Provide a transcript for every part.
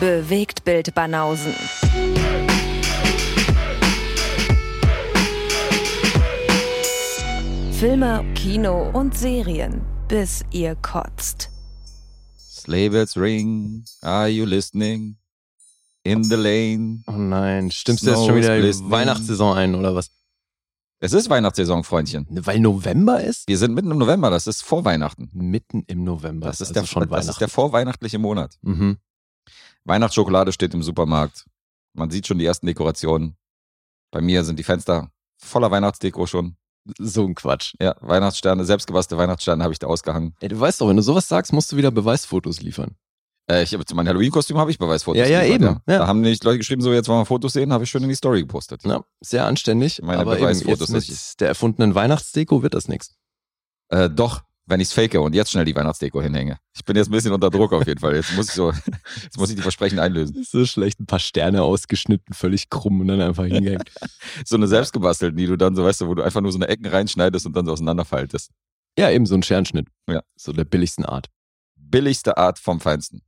Bewegt Bild Banausen. Filme, Kino und Serien, bis ihr kotzt. Sleigh bells ring, are you listening? In the lane. Oh nein, stimmst du jetzt schon wieder glistening. Weihnachtssaison ein oder was? Es ist Weihnachtssaison, Freundchen. Weil November ist? Wir sind mitten im November, das ist vor Weihnachten. Mitten im November. Das ist, also der, schon das ist Weihnachten. der vorweihnachtliche Monat. mhm. Weihnachtsschokolade steht im Supermarkt. Man sieht schon die ersten Dekorationen. Bei mir sind die Fenster voller Weihnachtsdeko schon. So ein Quatsch. Ja, Weihnachtssterne, selbstgebasste Weihnachtssterne habe ich da ausgehangen. Ey, du weißt doch, wenn du sowas sagst, musst du wieder Beweisfotos liefern. Äh, ich habe zu meinem Halloween-Kostüm habe ich Beweisfotos. Ja, ja, geliefert, eben, ja. Da haben nicht Leute geschrieben, so jetzt wollen wir Fotos sehen, habe ich schön in die Story gepostet. Ja, sehr anständig. Meine aber eben Beweisfotos, jetzt dass mit der erfundenen Weihnachtsdeko wird das nichts. Äh, doch, wenn ich's fake und jetzt schnell die Weihnachtsdeko hinhänge. Ich bin jetzt ein bisschen unter Druck auf jeden Fall. Jetzt muss ich so, jetzt muss ich die Versprechen einlösen. So schlecht, ein paar Sterne ausgeschnitten, völlig krumm und dann einfach hingehängt. So eine selbstgebastelten, die du dann so, weißt du, wo du einfach nur so eine Ecken reinschneidest und dann so auseinanderfaltest. ja, eben so ein Scherenschnitt. Ja. So der billigsten Art. Billigste Art vom Feinsten.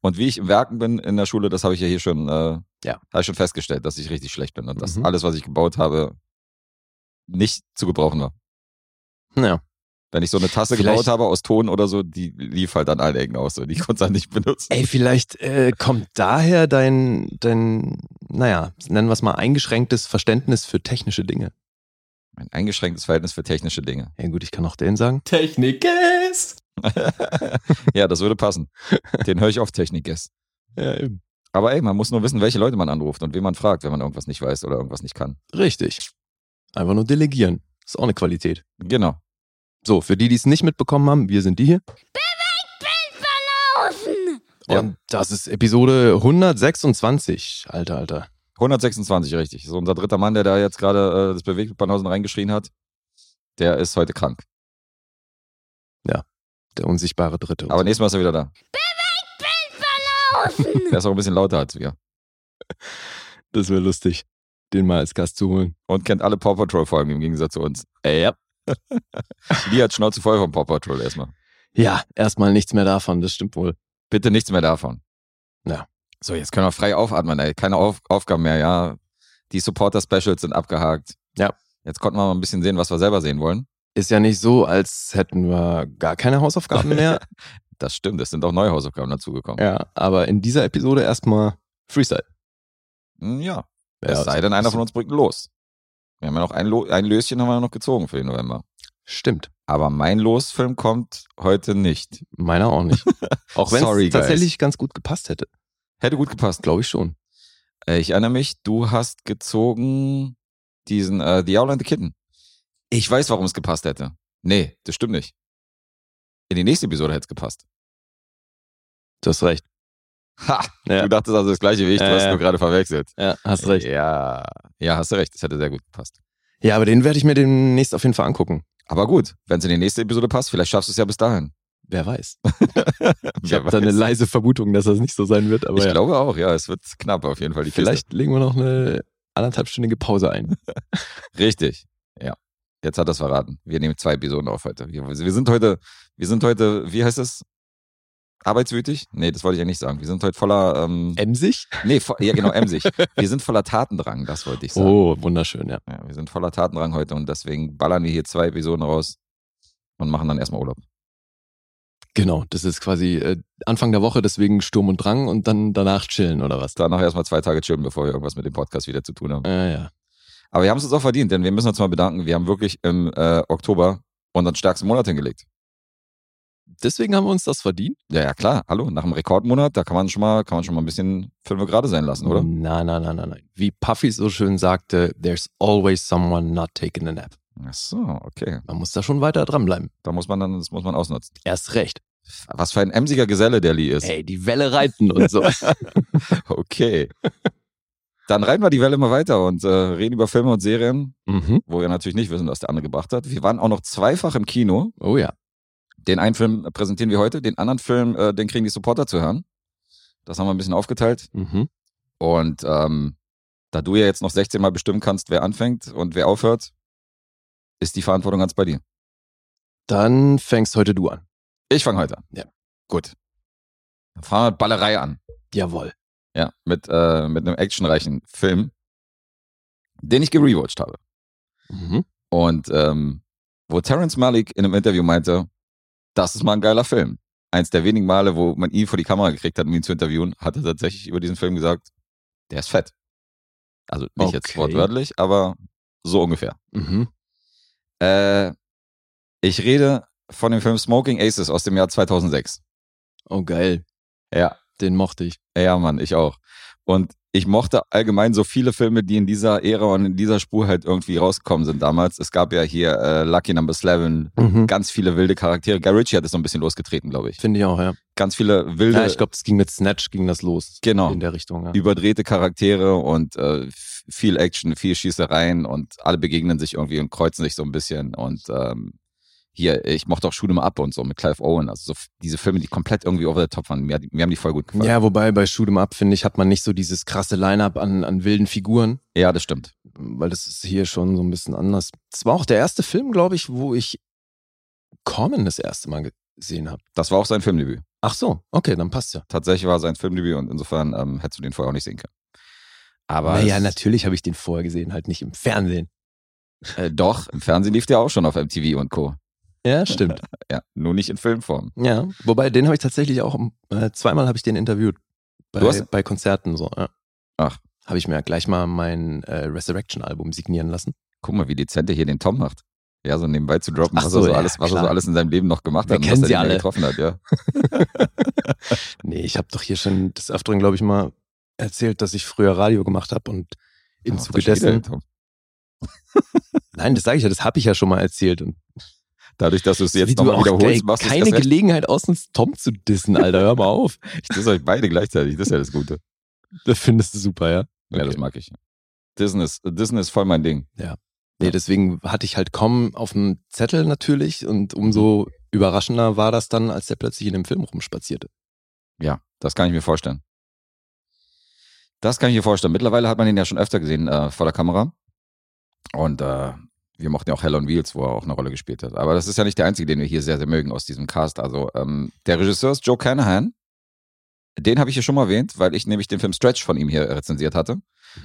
Und wie ich im Werken bin in der Schule, das habe ich ja hier schon, äh, Ja. habe ich schon festgestellt, dass ich richtig schlecht bin und dass Mhm. alles, was ich gebaut habe, nicht zu gebrauchen war. Ja. Wenn ich so eine Tasse Vielleicht- gebaut habe aus Ton oder so, die lief halt an allen Ecken aus. So. Die konnte ich nicht benutzen. Ey, vielleicht äh, kommt daher dein, dein, naja, nennen wir es mal eingeschränktes Verständnis für technische Dinge. Ein eingeschränktes Verhältnis für technische Dinge. Ja gut, ich kann auch den sagen. Technik ist. ja, das würde passen. Den höre ich auf Technik-Guest. Ja, eben. Aber ey, man muss nur wissen, welche Leute man anruft und wen man fragt, wenn man irgendwas nicht weiß oder irgendwas nicht kann. Richtig. Einfach nur delegieren. Ist auch eine Qualität. Genau. So, für die, die es nicht mitbekommen haben, wir sind die hier. Ja. Und das ist Episode 126. Alter, Alter. 126, richtig. So unser dritter Mann, der da jetzt gerade äh, das Bewegtbanausen reingeschrien hat, der ist heute krank. Der unsichtbare Dritte. Aber so. nächstes Mal ist er wieder da. Der ist auch ein bisschen lauter als wir. Das wäre lustig, den mal als Gast zu holen. Und kennt alle Paw Patrol-Folgen im Gegensatz zu uns. Ja. Die hat Schnauze voll vom Paw Patrol erstmal. Ja, erstmal nichts mehr davon, das stimmt wohl. Bitte nichts mehr davon. Ja. So, jetzt können wir frei aufatmen, ey. Keine Auf Aufgaben mehr, ja. Die Supporter-Specials sind abgehakt. Ja. Jetzt konnten wir mal ein bisschen sehen, was wir selber sehen wollen. Ist ja nicht so, als hätten wir gar keine Hausaufgaben mehr. Das stimmt, es sind auch neue Hausaufgaben dazugekommen. ja, aber in dieser Episode erstmal Freestyle. Hm, Ja. Ja, es sei denn, einer von uns bringt los. Wir haben ja noch ein, Lo ein Löschen haben wir noch gezogen für den November. Stimmt. Aber mein Losfilm kommt heute nicht. Meiner auch nicht. Auch wenn es guys. tatsächlich ganz gut gepasst hätte. Hätte gut gepasst. Glaube ich schon. Äh, Ich erinnere mich, du hast gezogen diesen äh, The Owl and the Kitten. Ich weiß, warum es gepasst hätte. Nee, das stimmt nicht. In die nächste Episode hätte es gepasst. Du hast recht. Ha! Ja. Du dachtest also das gleiche wie ich, du hast nur gerade verwechselt. Ja, hast recht. Ja, ja, hast du recht. Das hätte sehr gut gepasst. Ja, aber den werde ich mir demnächst auf jeden Fall angucken. Aber gut, wenn es in die nächste Episode passt, vielleicht schaffst du es ja bis dahin. Wer weiß. Ich habe da eine leise Vermutung, dass das nicht so sein wird, aber Ich ja. glaube auch, ja, es wird knapp auf jeden Fall. Die vielleicht legen wir noch eine anderthalbstündige Pause ein. Kiste. Richtig, ja. Jetzt hat er es verraten. Wir nehmen zwei Episoden auf heute. Wir, wir sind heute, wir sind heute, wie heißt es? Arbeitswütig? Nee, das wollte ich ja nicht sagen. Wir sind heute voller, ähm, Emsig? nee, vo ja genau, emsig. Wir sind voller Tatendrang, das wollte ich sagen. Oh, wunderschön, ja. Ja, wir sind voller Tatendrang heute und deswegen ballern wir hier zwei Episoden raus und machen dann erstmal Urlaub. Genau, das ist quasi äh, Anfang der Woche, deswegen Sturm und Drang und dann danach chillen oder was? Danach erstmal zwei Tage chillen, bevor wir irgendwas mit dem Podcast wieder zu tun haben. Ja, ja. Aber wir haben es uns auch verdient, denn wir müssen uns mal bedanken. Wir haben wirklich im äh, Oktober unseren stärksten Monat hingelegt. Deswegen haben wir uns das verdient, Ja, ja, klar. Hallo, nach einem Rekordmonat, da kann man schon mal, kann man schon mal ein bisschen Filme gerade sein lassen, oder? Nein, nein, nein, nein, nein. Wie Puffy so schön sagte, there's always someone not taking a nap. Ach so, okay. Man muss da schon weiter dranbleiben. Da muss man dann, das muss man ausnutzen. Erst recht. Was für ein emsiger Geselle der Lee ist. Ey, die Welle reiten und so. Okay. Dann reiten wir die Welle mal weiter und äh, reden über Filme und Serien, mhm. wo wir natürlich nicht wissen, was der andere gebracht hat. Wir waren auch noch zweifach im Kino. Oh ja. Den einen Film präsentieren wir heute, den anderen Film, äh, den kriegen die Supporter zu hören. Das haben wir ein bisschen aufgeteilt. Mhm. Und ähm, da du ja jetzt noch 16 Mal bestimmen kannst, wer anfängt und wer aufhört, ist die Verantwortung ganz bei dir. Dann fängst heute du an. Ich fange heute an. Ja. Gut. Dann fangen wir mit Ballerei an. Jawohl. Ja, mit, äh, mit einem actionreichen Film, den ich gerewatcht habe. Mhm. Und ähm, wo Terrence Malick in einem Interview meinte, das ist mal ein geiler Film. Eins der wenigen Male, wo man ihn vor die Kamera gekriegt hat, um ihn zu interviewen, hat er tatsächlich über diesen Film gesagt, der ist fett. Also nicht jetzt Okay. wortwörtlich, aber so ungefähr. Mhm. Äh, ich rede von dem Film Smoking Aces aus dem Jahr 2006. Oh, geil. Ja, Den mochte ich. ja, Mann, ich auch. Und ich mochte allgemein so viele Filme, die in dieser Ära und in dieser Spur halt irgendwie rausgekommen sind damals. Es gab ja hier äh, Lucky Number 11, Mhm. ganz viele wilde Charaktere. Guy Ritchie hat es so ein bisschen losgetreten, glaube ich. Finde ich auch, ja. Ganz viele wilde, Ja, ich glaube, das ging mit Snatch, ging das los. Genau. In der Richtung, ja. überdrehte Charaktere und äh, viel Action, viel Schießereien und alle begegnen sich irgendwie und kreuzen sich so ein bisschen. Und ähm, hier, ich mochte auch Shoot 'em Up und so mit Clive Owen. Also so diese Filme, die komplett irgendwie over the top waren. Mir, mir haben die voll gut gefallen. Ja, wobei bei Shoot 'em Up, finde ich, hat man nicht so dieses krasse Line-Up an, an wilden Figuren, ja das stimmt. weil das ist hier schon so ein bisschen anders. Es war auch der erste Film, glaube ich, wo ich Common das erste Mal gesehen habe. Das war auch sein Filmdebüt. Ach so, okay, dann passt ja. Tatsächlich war sein Filmdebüt und insofern ähm, hättest du den vorher auch nicht sehen können. Aber naja, natürlich habe ich den vorher gesehen, halt nicht im Fernsehen. äh, doch, im Fernsehen lief der auch schon auf MTV und Co. Ja, stimmt. Ja, nur nicht in Filmform. ja, wobei den habe ich tatsächlich auch, äh, zweimal habe ich den interviewt. Bei, Du hast- bei Konzerten so, ja. Ach. Habe ich mir gleich mal mein äh, Resurrection-Album signieren lassen. Guck mal, wie dezent er hier den Tom macht. Ja, so nebenbei zu droppen, Ach was, so, er, so ja, alles, was er so alles in seinem Leben noch gemacht Wir hat und was er sie alle. getroffen hat, ja. Nee, ich habe doch hier schon des Öfteren, glaube ich, mal erzählt, dass ich früher Radio gemacht habe und im Ach, Zuge dessen. Nein, das sage ich ja, das habe ich ja schon mal erzählt. Und Dadurch, dass du es jetzt nochmal wiederholst, machst du es keine. Gelegenheit aus, uns Tom zu dissen, Alter. Hör mal auf. Ich diss euch beide gleichzeitig, das ist ja das Gute. Das findest du super, ja? Ja, Okay. das mag ich. Disney ist, Disney ist voll mein Ding. Nee, deswegen hatte ich halt kommen auf dem Zettel natürlich und umso überraschender war das dann, als der plötzlich in dem Film rumspazierte. Ja, das kann ich mir vorstellen. Das kann ich mir vorstellen. Mittlerweile hat man ihn ja schon öfter gesehen äh, vor der Kamera. Und äh, wir mochten ja auch Hell on Wheels, wo er auch eine Rolle gespielt hat. Aber das ist ja nicht der einzige, den wir hier sehr, sehr mögen aus diesem Cast. Also ähm, der Regisseur ist Joe Canahan. Den habe ich hier schon mal erwähnt, weil ich nämlich den Film Stretch von ihm hier rezensiert hatte.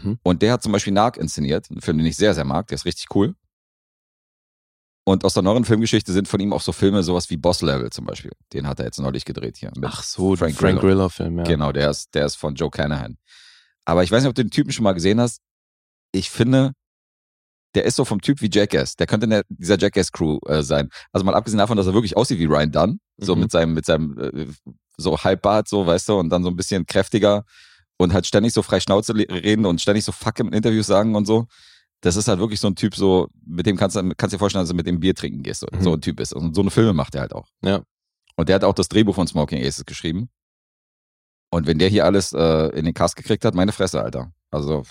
Mhm. Und der hat zum Beispiel Narc inszeniert, einen Film, den ich sehr, sehr mag. Der ist richtig cool. Und aus der neueren Filmgeschichte sind von ihm auch so Filme, sowas wie Boss Level zum Beispiel. Den hat er jetzt neulich gedreht hier. Ach so, Frank Frank, Frank Grillo. Grillo-Film, ja. Genau, der ist, der ist von Joe Canahan. Aber ich weiß nicht, ob du den Typen schon mal gesehen hast. Ich finde, der ist so vom Typ wie Jackass. Der könnte in der, dieser Jackass-Crew äh, sein. Also mal abgesehen davon, dass er wirklich aussieht wie Ryan Dunn. So Mhm. mit seinem, mit seinem, äh, so Halbbart, so, weißt du, und dann so ein bisschen kräftiger und halt ständig so frei Schnauze reden und ständig so Fuck in Interviews sagen und so. Das ist halt wirklich so ein Typ, so, mit dem kannst du, kannst dir vorstellen, dass du mit dem Bier trinken gehst. So, Mhm. so ein Typ ist. Und so eine Filme macht er halt auch. Ja. Und der hat auch das Drehbuch von Smoking Aces geschrieben. Und wenn der hier alles äh, in den Cast gekriegt hat, meine Fresse, Alter. Also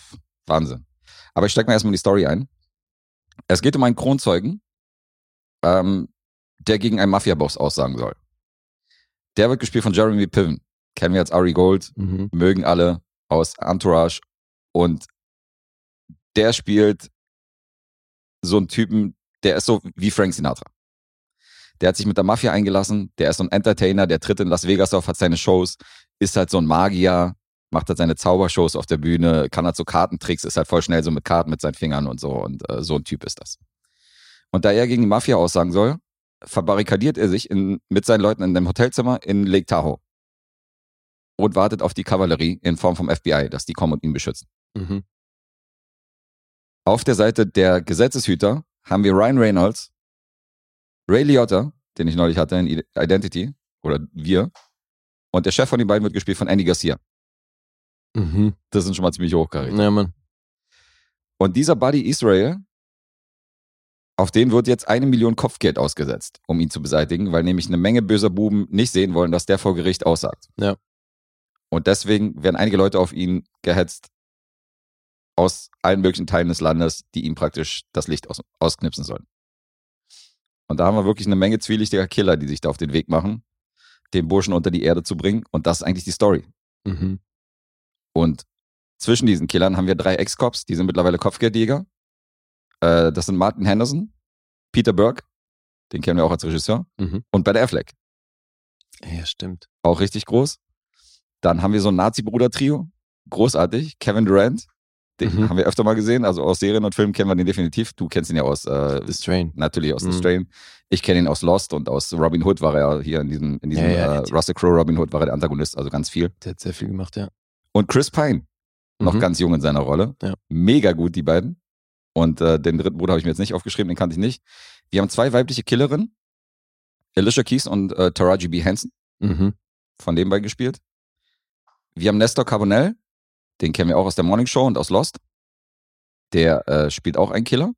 Wahnsinn. Aber ich steig mal erstmal in die Story ein. Es geht um einen Kronzeugen, ähm, der gegen einen Mafia-Boss aussagen soll. Der wird gespielt von Jeremy Piven. Kennen wir als Ari Gold, Mhm. mögen alle aus Entourage. Und der spielt so einen Typen, der ist so wie Frank Sinatra. Der hat sich mit der Mafia eingelassen, der ist so ein Entertainer, der tritt in Las Vegas auf, hat seine Shows, ist halt so ein Magier, macht halt seine Zaubershows auf der Bühne, kann halt so Kartentricks, ist halt voll schnell so mit Karten mit seinen Fingern und so und äh, so ein Typ ist das. Und da er gegen die Mafia aussagen soll, verbarrikadiert er sich in, mit seinen Leuten in einem Hotelzimmer in Lake Tahoe und wartet auf die Kavallerie in Form vom FBI, dass die kommen und ihn beschützen. Mhm. Auf der Seite der Gesetzeshüter haben wir Ryan Reynolds, Ray Liotta, den ich neulich hatte in Identity, oder wir, und der Chef von den beiden wird gespielt von Andy Garcia. Mhm. Das sind schon mal ziemlich hochkarätig. Ja, Mann. Und dieser Buddy Israel, auf den wird jetzt eine Million Kopfgeld ausgesetzt, um ihn zu beseitigen, weil nämlich eine Menge böser Buben nicht sehen wollen, dass der vor Gericht aussagt. Ja. Und deswegen werden einige Leute auf ihn gehetzt aus allen möglichen Teilen des Landes, die ihm praktisch das Licht aus, ausknipsen sollen. Und da haben wir wirklich eine Menge zwielichtiger Killer, die sich da auf den Weg machen, den Burschen unter die Erde zu bringen. Und das ist eigentlich die Story. Mhm. Und zwischen diesen Killern haben wir drei Ex-Cops, die sind mittlerweile Kopfgeldjäger. Äh, das sind Martin Henderson, Peter Burke, den kennen wir auch als Regisseur, Mhm. und Ben Affleck, Ja, stimmt. auch richtig groß. Dann haben wir so ein Nazi-Bruder-Trio, großartig. Kevin Durant, den Mhm. haben wir öfter mal gesehen. Also aus Serien und Filmen kennen wir den definitiv. Du kennst ihn ja aus, äh, The Strain. natürlich aus The Mhm. Strain. Ich kenne ihn aus Lost und aus Robin Hood war er ja hier in diesem, in diesem Ja, ja, äh, Russell Crowe Robin Hood war er der Antagonist, also ganz viel. Der hat sehr viel gemacht, ja. Und Chris Pine, noch Mhm. ganz jung in seiner Rolle. Ja. Mega gut, die beiden. Und äh, den dritten Bruder habe ich mir jetzt nicht aufgeschrieben, den kannte ich nicht. Wir haben zwei weibliche Killerinnen, Alicia Keys und äh, Taraji B. Henson, Mhm. von den beiden gespielt. Wir haben Nestor Carbonell, den kennen wir auch aus der Morning Show und aus Lost. Der äh, spielt auch einen Killer.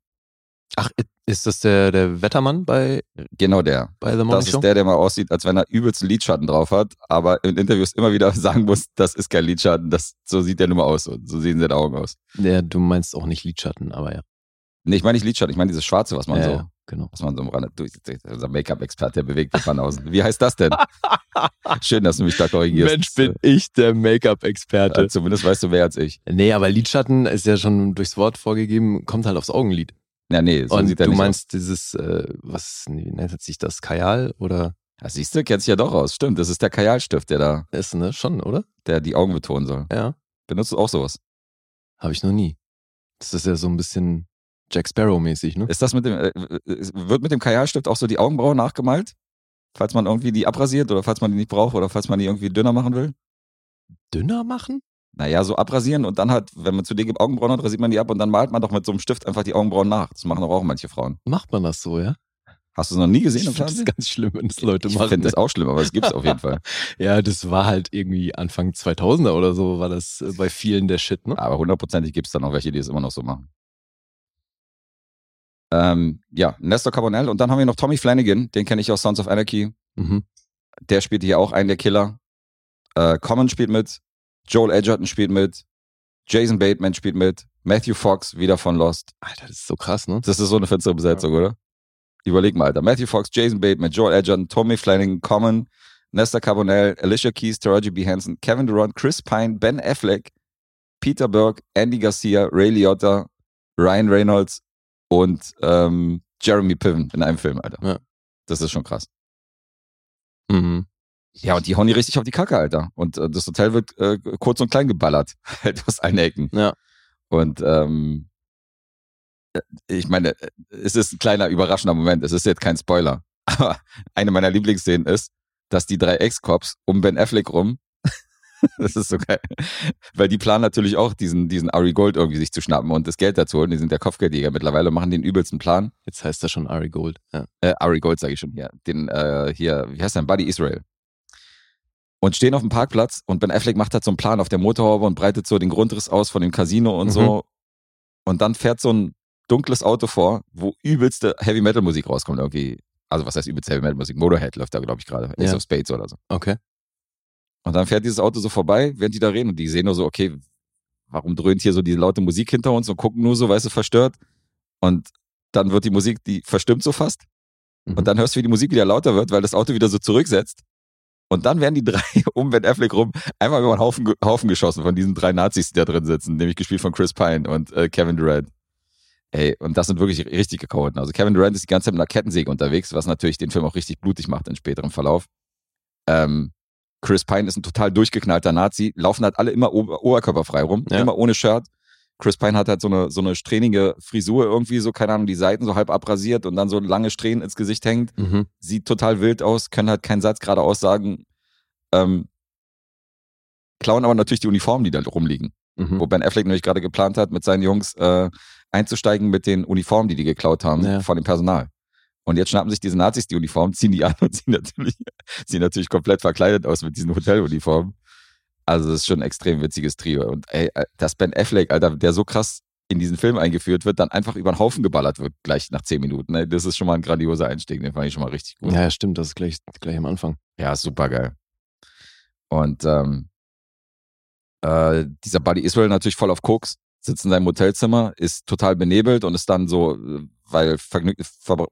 Ach, ist das der, der Wettermann bei, Genau der. bei The Morning Das Show? ist der, der mal aussieht, als wenn er übelst einen Lidschatten drauf hat, aber in Interviews immer wieder sagen muss, das ist kein Lidschatten, das, so sieht der nur mal aus. So, so sehen seine Augen aus. Der, du meinst auch nicht Lidschatten, aber ja. Nee, ich meine nicht Lidschatten, ich meine dieses Schwarze, was man ja, so, ja, genau. was man so am Rande durch, unser Make-up-Experte, der bewegt die Banausen. Wie heißt das denn? Schön, dass du mich da korrigierst. Mensch, bin ich der Make-up-Experte. Äh, zumindest weißt du mehr als ich. Nee, aber Lidschatten ist ja schon durchs Wort vorgegeben, kommt halt aufs Augenlid. Ja, nee, so Und sieht er du nicht meinst dieses, äh, was wie nennt sich das, Kajal oder aus. Ja, siehst du, kennst dich ja doch aus. Stimmt, das ist der Kajalstift, der da, ist, ne? Schon, oder? der die Augen betonen soll. Ja. Benutzt du auch sowas? Habe ich noch nie. Das ist ja so ein bisschen Jack Sparrow-mäßig, ne? Ist das mit dem, äh, wird mit dem Kajalstift auch so die Augenbrauen nachgemalt? Falls man irgendwie die abrasiert oder falls man die nicht braucht oder falls man die irgendwie dünner machen will? Dünner machen? Naja, so abrasieren und dann halt, wenn man zu dicke Augenbrauen hat, rasiert man die ab und dann malt man doch mit so einem Stift einfach die Augenbrauen nach. Das machen doch auch manche Frauen. Macht man das so, ja? Hast du es noch nie gesehen Ich im finde das Fernsehen? ganz schlimm, wenn das Leute Ich machen. finde das auch schlimm, aber es gibt's auf jeden Fall. ja, das war halt irgendwie Anfang 2000er oder so, war das äh, bei vielen der Shit, ne? Aber hundertprozentig gibt's dann auch welche, die es immer noch so machen. Ähm, ja, Nestor Carbonell und dann haben wir noch Tommy Flanagan, den kenne ich aus Sons of Anarchy. Mhm. Der spielt hier auch einen der Killer. Äh, Common spielt mit, Joel Edgerton spielt mit, Jason Bateman spielt mit, Matthew Fox wieder von Lost. Alter, das ist so krass, ne? Das ist so eine finstere Besetzung, oder? Überleg mal, Alter. Matthew Fox, Jason Bateman, Joel Edgerton, Tommy Flanagan, Common, Nestor Carbonell, Alicia Keys, Taraji B. Henson, Kevin Durant, Chris Pine, Ben Affleck, Peter Burke, Andy Garcia, Ray Liotta, Ryan Reynolds und ähm, Jeremy Piven in einem Film, Alter. Ja. Das ist schon krass. Mhm. Ja, und die hauen die richtig auf die Kacke, Alter. Und äh, das Hotel wird äh, kurz und klein geballert. Halt aus allen Ecken. Ja. Und ähm, äh, ich meine, es ist ein kleiner überraschender Moment. Es ist jetzt kein Spoiler. Aber eine meiner Lieblingsszenen ist, dass die drei Ex-Cops um Ben Affleck rum, das ist so geil, weil die planen natürlich auch diesen, diesen Ari Gold irgendwie sich zu schnappen und das Geld dazu holen. Die sind der Kopfgeldjäger mittlerweile, machen den übelsten Plan. Jetzt heißt er schon Ari Gold. Ja. Äh, Ari Gold sage ich schon hier. Den, äh, hier, wie heißt der? Buddy Israel. Und stehen auf dem Parkplatz und Ben Affleck macht halt so einen Plan auf der Motorhaube und breitet so den Grundriss aus von dem Casino und Mhm. so. Und dann fährt so ein dunkles Auto vor, wo übelste Heavy Metal Musik rauskommt irgendwie. Also was heißt übelste Heavy Metal Musik? Motorhead läuft da, glaube ich, gerade. Ace Ja. of Spades oder so. Okay. Und dann fährt dieses Auto so vorbei, während die da reden und die sehen nur so, okay, warum dröhnt hier so diese laute Musik hinter uns und gucken nur so, weißt du, verstört. Und dann wird die Musik, die verstimmt so fast. Mhm. Und dann hörst du, wie die Musik wieder lauter wird, weil das Auto wieder so zurücksetzt. Und dann werden die drei um Ben Affleck rum einfach über einen Haufen, Haufen geschossen von diesen drei Nazis, die da drin sitzen, nämlich gespielt von Chris Pine und äh, Kevin Durant. Ey, und das sind wirklich richtig Chaoten. Also Kevin Durant ist die ganze Zeit mit einer Kettensäge unterwegs, was natürlich den Film auch richtig blutig macht in späterem Verlauf. Ähm, Chris Pine ist ein total durchgeknallter Nazi, laufen halt alle immer ober oberkörperfrei rum, Ja. immer ohne Shirt. Chris Pine hat halt so eine, so eine strähnige Frisur irgendwie, so, keine Ahnung, die Seiten so halb abrasiert und dann so lange Strähnen ins Gesicht hängt Mhm. sieht total wild aus, können halt keinen Satz gerade aussagen. Ähm, klauen aber natürlich die Uniformen, die da rumliegen. Mhm. Wo Ben Affleck nämlich gerade geplant hat, mit seinen Jungs äh, einzusteigen mit den Uniformen, die die geklaut haben, Ja. von dem Personal. Und jetzt schnappen sich diese Nazis die Uniformen, ziehen die an und sehen natürlich, sehen natürlich komplett verkleidet aus mit diesen Hoteluniformen. Also das ist schon ein extrem witziges Trio. Und ey, äh, dass Ben Affleck, Alter, der so krass in diesen Film eingeführt wird, dann einfach über den Haufen geballert wird, gleich nach zehn Minuten. Ey, das ist schon mal ein grandioser Einstieg, den fand ich schon mal richtig gut. Ja, stimmt, das ist gleich, gleich am Anfang. Ja, super geil. Und ähm, äh, dieser Buddy Israel natürlich voll auf Koks, sitzt in seinem Hotelzimmer, ist total benebelt und ist dann so, äh, weil ver,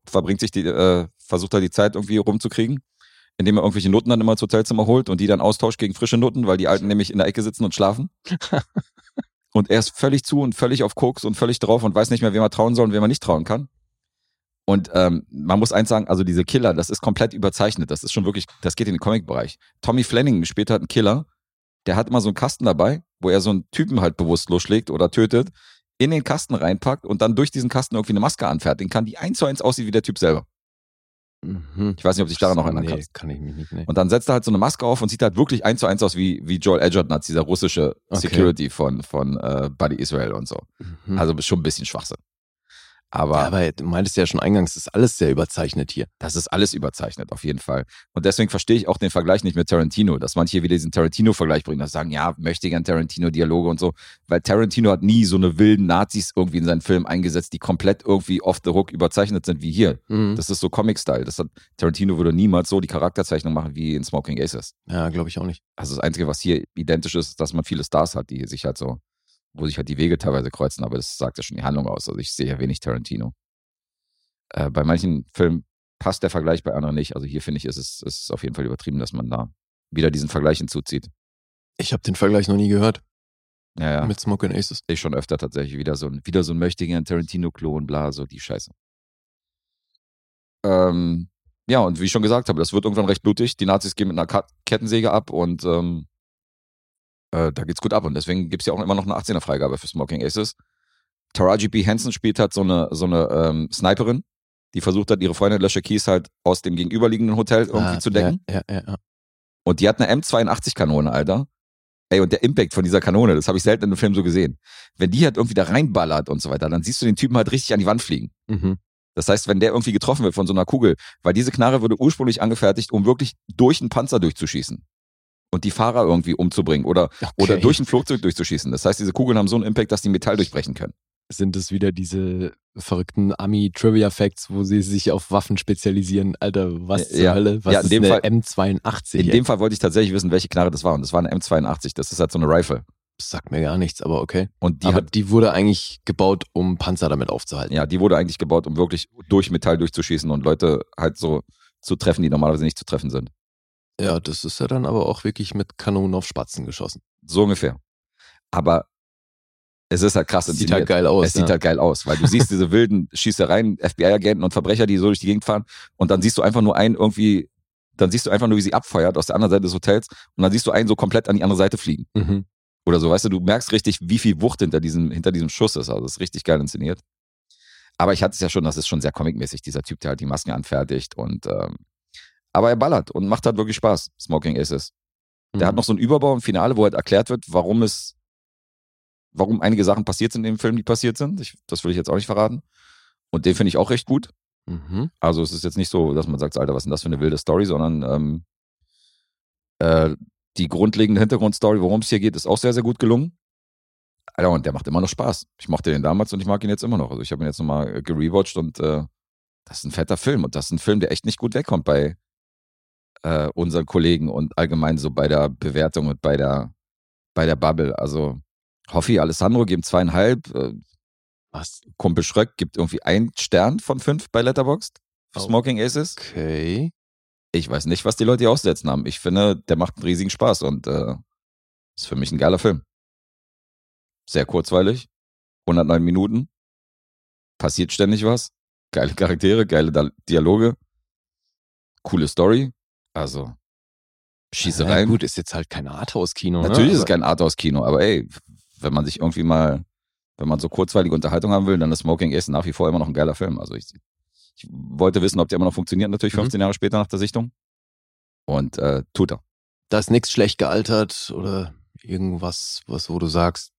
verbringt sich die, äh, versucht er die Zeit irgendwie rumzukriegen, indem er irgendwelche Nutten dann immer ins Hotelzimmer holt und die dann austauscht gegen frische Nutten, weil die Alten nämlich in der Ecke sitzen und schlafen. und er ist völlig zu und völlig auf Koks und völlig drauf und weiß nicht mehr, wem er trauen soll und wem er nicht trauen kann. Und ähm, man muss eins sagen, also diese Killer, das ist komplett überzeichnet. Das ist schon wirklich, das geht in den Comic-Bereich. Tommy Flanagan spielt halt einen Killer, der hat immer so einen Kasten dabei wo er so einen Typen halt bewusstlos schlägt oder tötet, in den Kasten reinpackt und dann durch diesen Kasten irgendwie eine Maske anfertigen kann, die eins zu eins aussieht wie der Typ selber. Mhm. Ich weiß nicht, ob sich daran noch erinnern nee, kannst. kann ich mich nicht. Nee. Und dann setzt er halt so eine Maske auf und sieht halt wirklich eins zu eins aus wie, wie Joel Edgerton als dieser russische Okay. Security von, von äh, Buddy Israel und so. Mhm. Also schon ein bisschen Schwachsinn. Aber ja, aber du meintest ja schon eingangs, das ist alles sehr überzeichnet hier. das ist alles überzeichnet, auf jeden Fall. Und deswegen verstehe ich auch den Vergleich nicht mit Tarantino, dass manche hier wieder diesen Tarantino-Vergleich bringen, dass sagen, ja, möchte gern Tarantino-Dialoge und so. Weil Tarantino hat nie so eine wilden Nazis irgendwie in seinen Film eingesetzt, die komplett irgendwie off the hook überzeichnet sind wie hier. Mhm. Das ist so Comic-Style. Das hat, Tarantino würde niemals so die Charakterzeichnung machen wie in Smoking Aces. ja, glaube ich auch nicht. Also das Einzige, was hier identisch ist, ist, dass man viele Stars hat, die sich halt so, wo sich halt die Wege teilweise kreuzen, aber das sagt ja schon die Handlung aus. Also ich sehe ja wenig Tarantino. Äh, bei manchen Filmen passt der Vergleich, bei anderen nicht. Also hier finde ich, ist es ist auf jeden Fall übertrieben, dass man da wieder diesen Vergleich hinzuzieht. Ich habe den Vergleich noch nie gehört Ja, ja. mit Smoke and Aces. Ich schon öfter tatsächlich wieder so ein, wieder so ein mächtiger Tarantino-Klon, bla, so die Scheiße. Ähm, ja, und wie ich schon gesagt habe, das wird irgendwann recht blutig. Die Nazis gehen mit einer Kettensäge ab und ähm, äh, da geht's gut ab. Und deswegen gibt's ja auch immer noch eine 18er-Freigabe für Smoking Aces. Taraji B. Henson spielt halt so eine, so eine ähm, Sniperin, die versucht hat, ihre Freundin Lösche Keys halt aus dem gegenüberliegenden Hotel irgendwie Ah, zu decken. Ja, ja, ja. Und die hat eine M82-Kanone, Alter. Ey, und der Impact von dieser Kanone, das habe ich selten in einem Film so gesehen. Wenn die halt irgendwie da reinballert und so weiter, dann siehst du den Typen halt richtig an die Wand fliegen. Mhm. Das heißt, wenn der irgendwie getroffen wird von so einer Kugel, weil diese Knarre wurde ursprünglich angefertigt, um wirklich durch einen Panzer durchzuschießen. Und die Fahrer irgendwie umzubringen oder, oder Okay. durch ein Flugzeug durchzuschießen. Das heißt, diese Kugeln haben so einen Impact, dass die Metall durchbrechen können. Sind es wieder diese verrückten Ami-Trivia-Facts, wo sie sich auf Waffen spezialisieren? Alter, was zur Ja. Hölle? Was Ja, in ist dem Fall- M82? In ey? dem Fall wollte ich tatsächlich wissen, welche Knarre das war. Und das war eine M82. Das ist halt so eine Rifle. Das sagt mir gar nichts, aber okay. Und die aber hat, die wurde eigentlich gebaut, um Panzer damit aufzuhalten. ja, die wurde eigentlich gebaut, um wirklich durch Metall durchzuschießen und Leute halt so zu treffen, die normalerweise nicht zu treffen sind. Ja, das ist ja dann aber auch wirklich mit Kanonen auf Spatzen geschossen. So ungefähr. Aber es ist halt krass sieht inszeniert. halt geil aus. Es sieht ja. halt geil aus, weil du siehst diese wilden Schießereien, FBI-Agenten und Verbrecher, die so durch die Gegend fahren und dann siehst du einfach nur einen irgendwie, dann siehst du einfach nur, wie sie abfeuert aus der anderen Seite des Hotels und dann siehst du einen so komplett an die andere Seite fliegen. Mhm. Oder so, weißt du, du merkst richtig, wie viel Wucht hinter diesem, hinter diesem Schuss ist. Also das ist richtig geil inszeniert. Aber ich hatte es ja schon, das ist schon sehr comicmäßig, dieser Typ, der halt die Masken anfertigt und ähm, aber er ballert und macht halt wirklich Spaß, Smoking Aces. Der hat Mhm. noch so einen Überbau im Finale, wo halt erklärt wird, warum es, warum einige Sachen passiert sind in dem Film, die passiert sind. Ich, das will ich jetzt auch nicht verraten. Und den finde ich auch recht gut. Mhm. Also es ist jetzt nicht so, dass man sagt, Alter, was ist denn das für eine wilde Story, sondern ähm, äh, die grundlegende Hintergrundstory, worum es hier geht, ist auch sehr, sehr gut gelungen. Alter, und der macht immer noch Spaß. Ich mochte den damals und ich mag ihn jetzt immer noch. Also ich habe ihn jetzt nochmal äh, gerewatcht und äh, das ist ein fetter Film. Und das ist ein Film, der echt nicht gut wegkommt bei äh, unseren Kollegen und allgemein so bei der Bewertung und bei der, bei der Bubble. Also Hoffi, Alessandro geben zweieinhalb. Äh, Was? Kumpel Schröck gibt irgendwie einen Stern von fünf bei Letterboxd für Oh. Smoking Aces. Okay. Ich weiß nicht, was die Leute hier aussetzen haben. Ich finde, der macht einen riesigen Spaß und äh, ist für mich ein geiler Film. Sehr kurzweilig, 109 Minuten, passiert ständig was, geile Charaktere, geile Dialoge, coole Story, also Schießereien. Ja, gut, ist jetzt halt kein Arthouse-Kino. Natürlich ne? ist es kein Arthouse-Kino, aber ey, wenn man sich irgendwie mal, wenn man so kurzweilige Unterhaltung haben will, dann ist Smoking Ace nach wie vor immer noch ein geiler Film. Also ich, ich wollte wissen, ob der immer noch funktioniert, natürlich Mhm. 15 Jahre später nach der Sichtung. Und äh, tut er. Da ist nichts schlecht gealtert oder irgendwas, was, wo du sagst,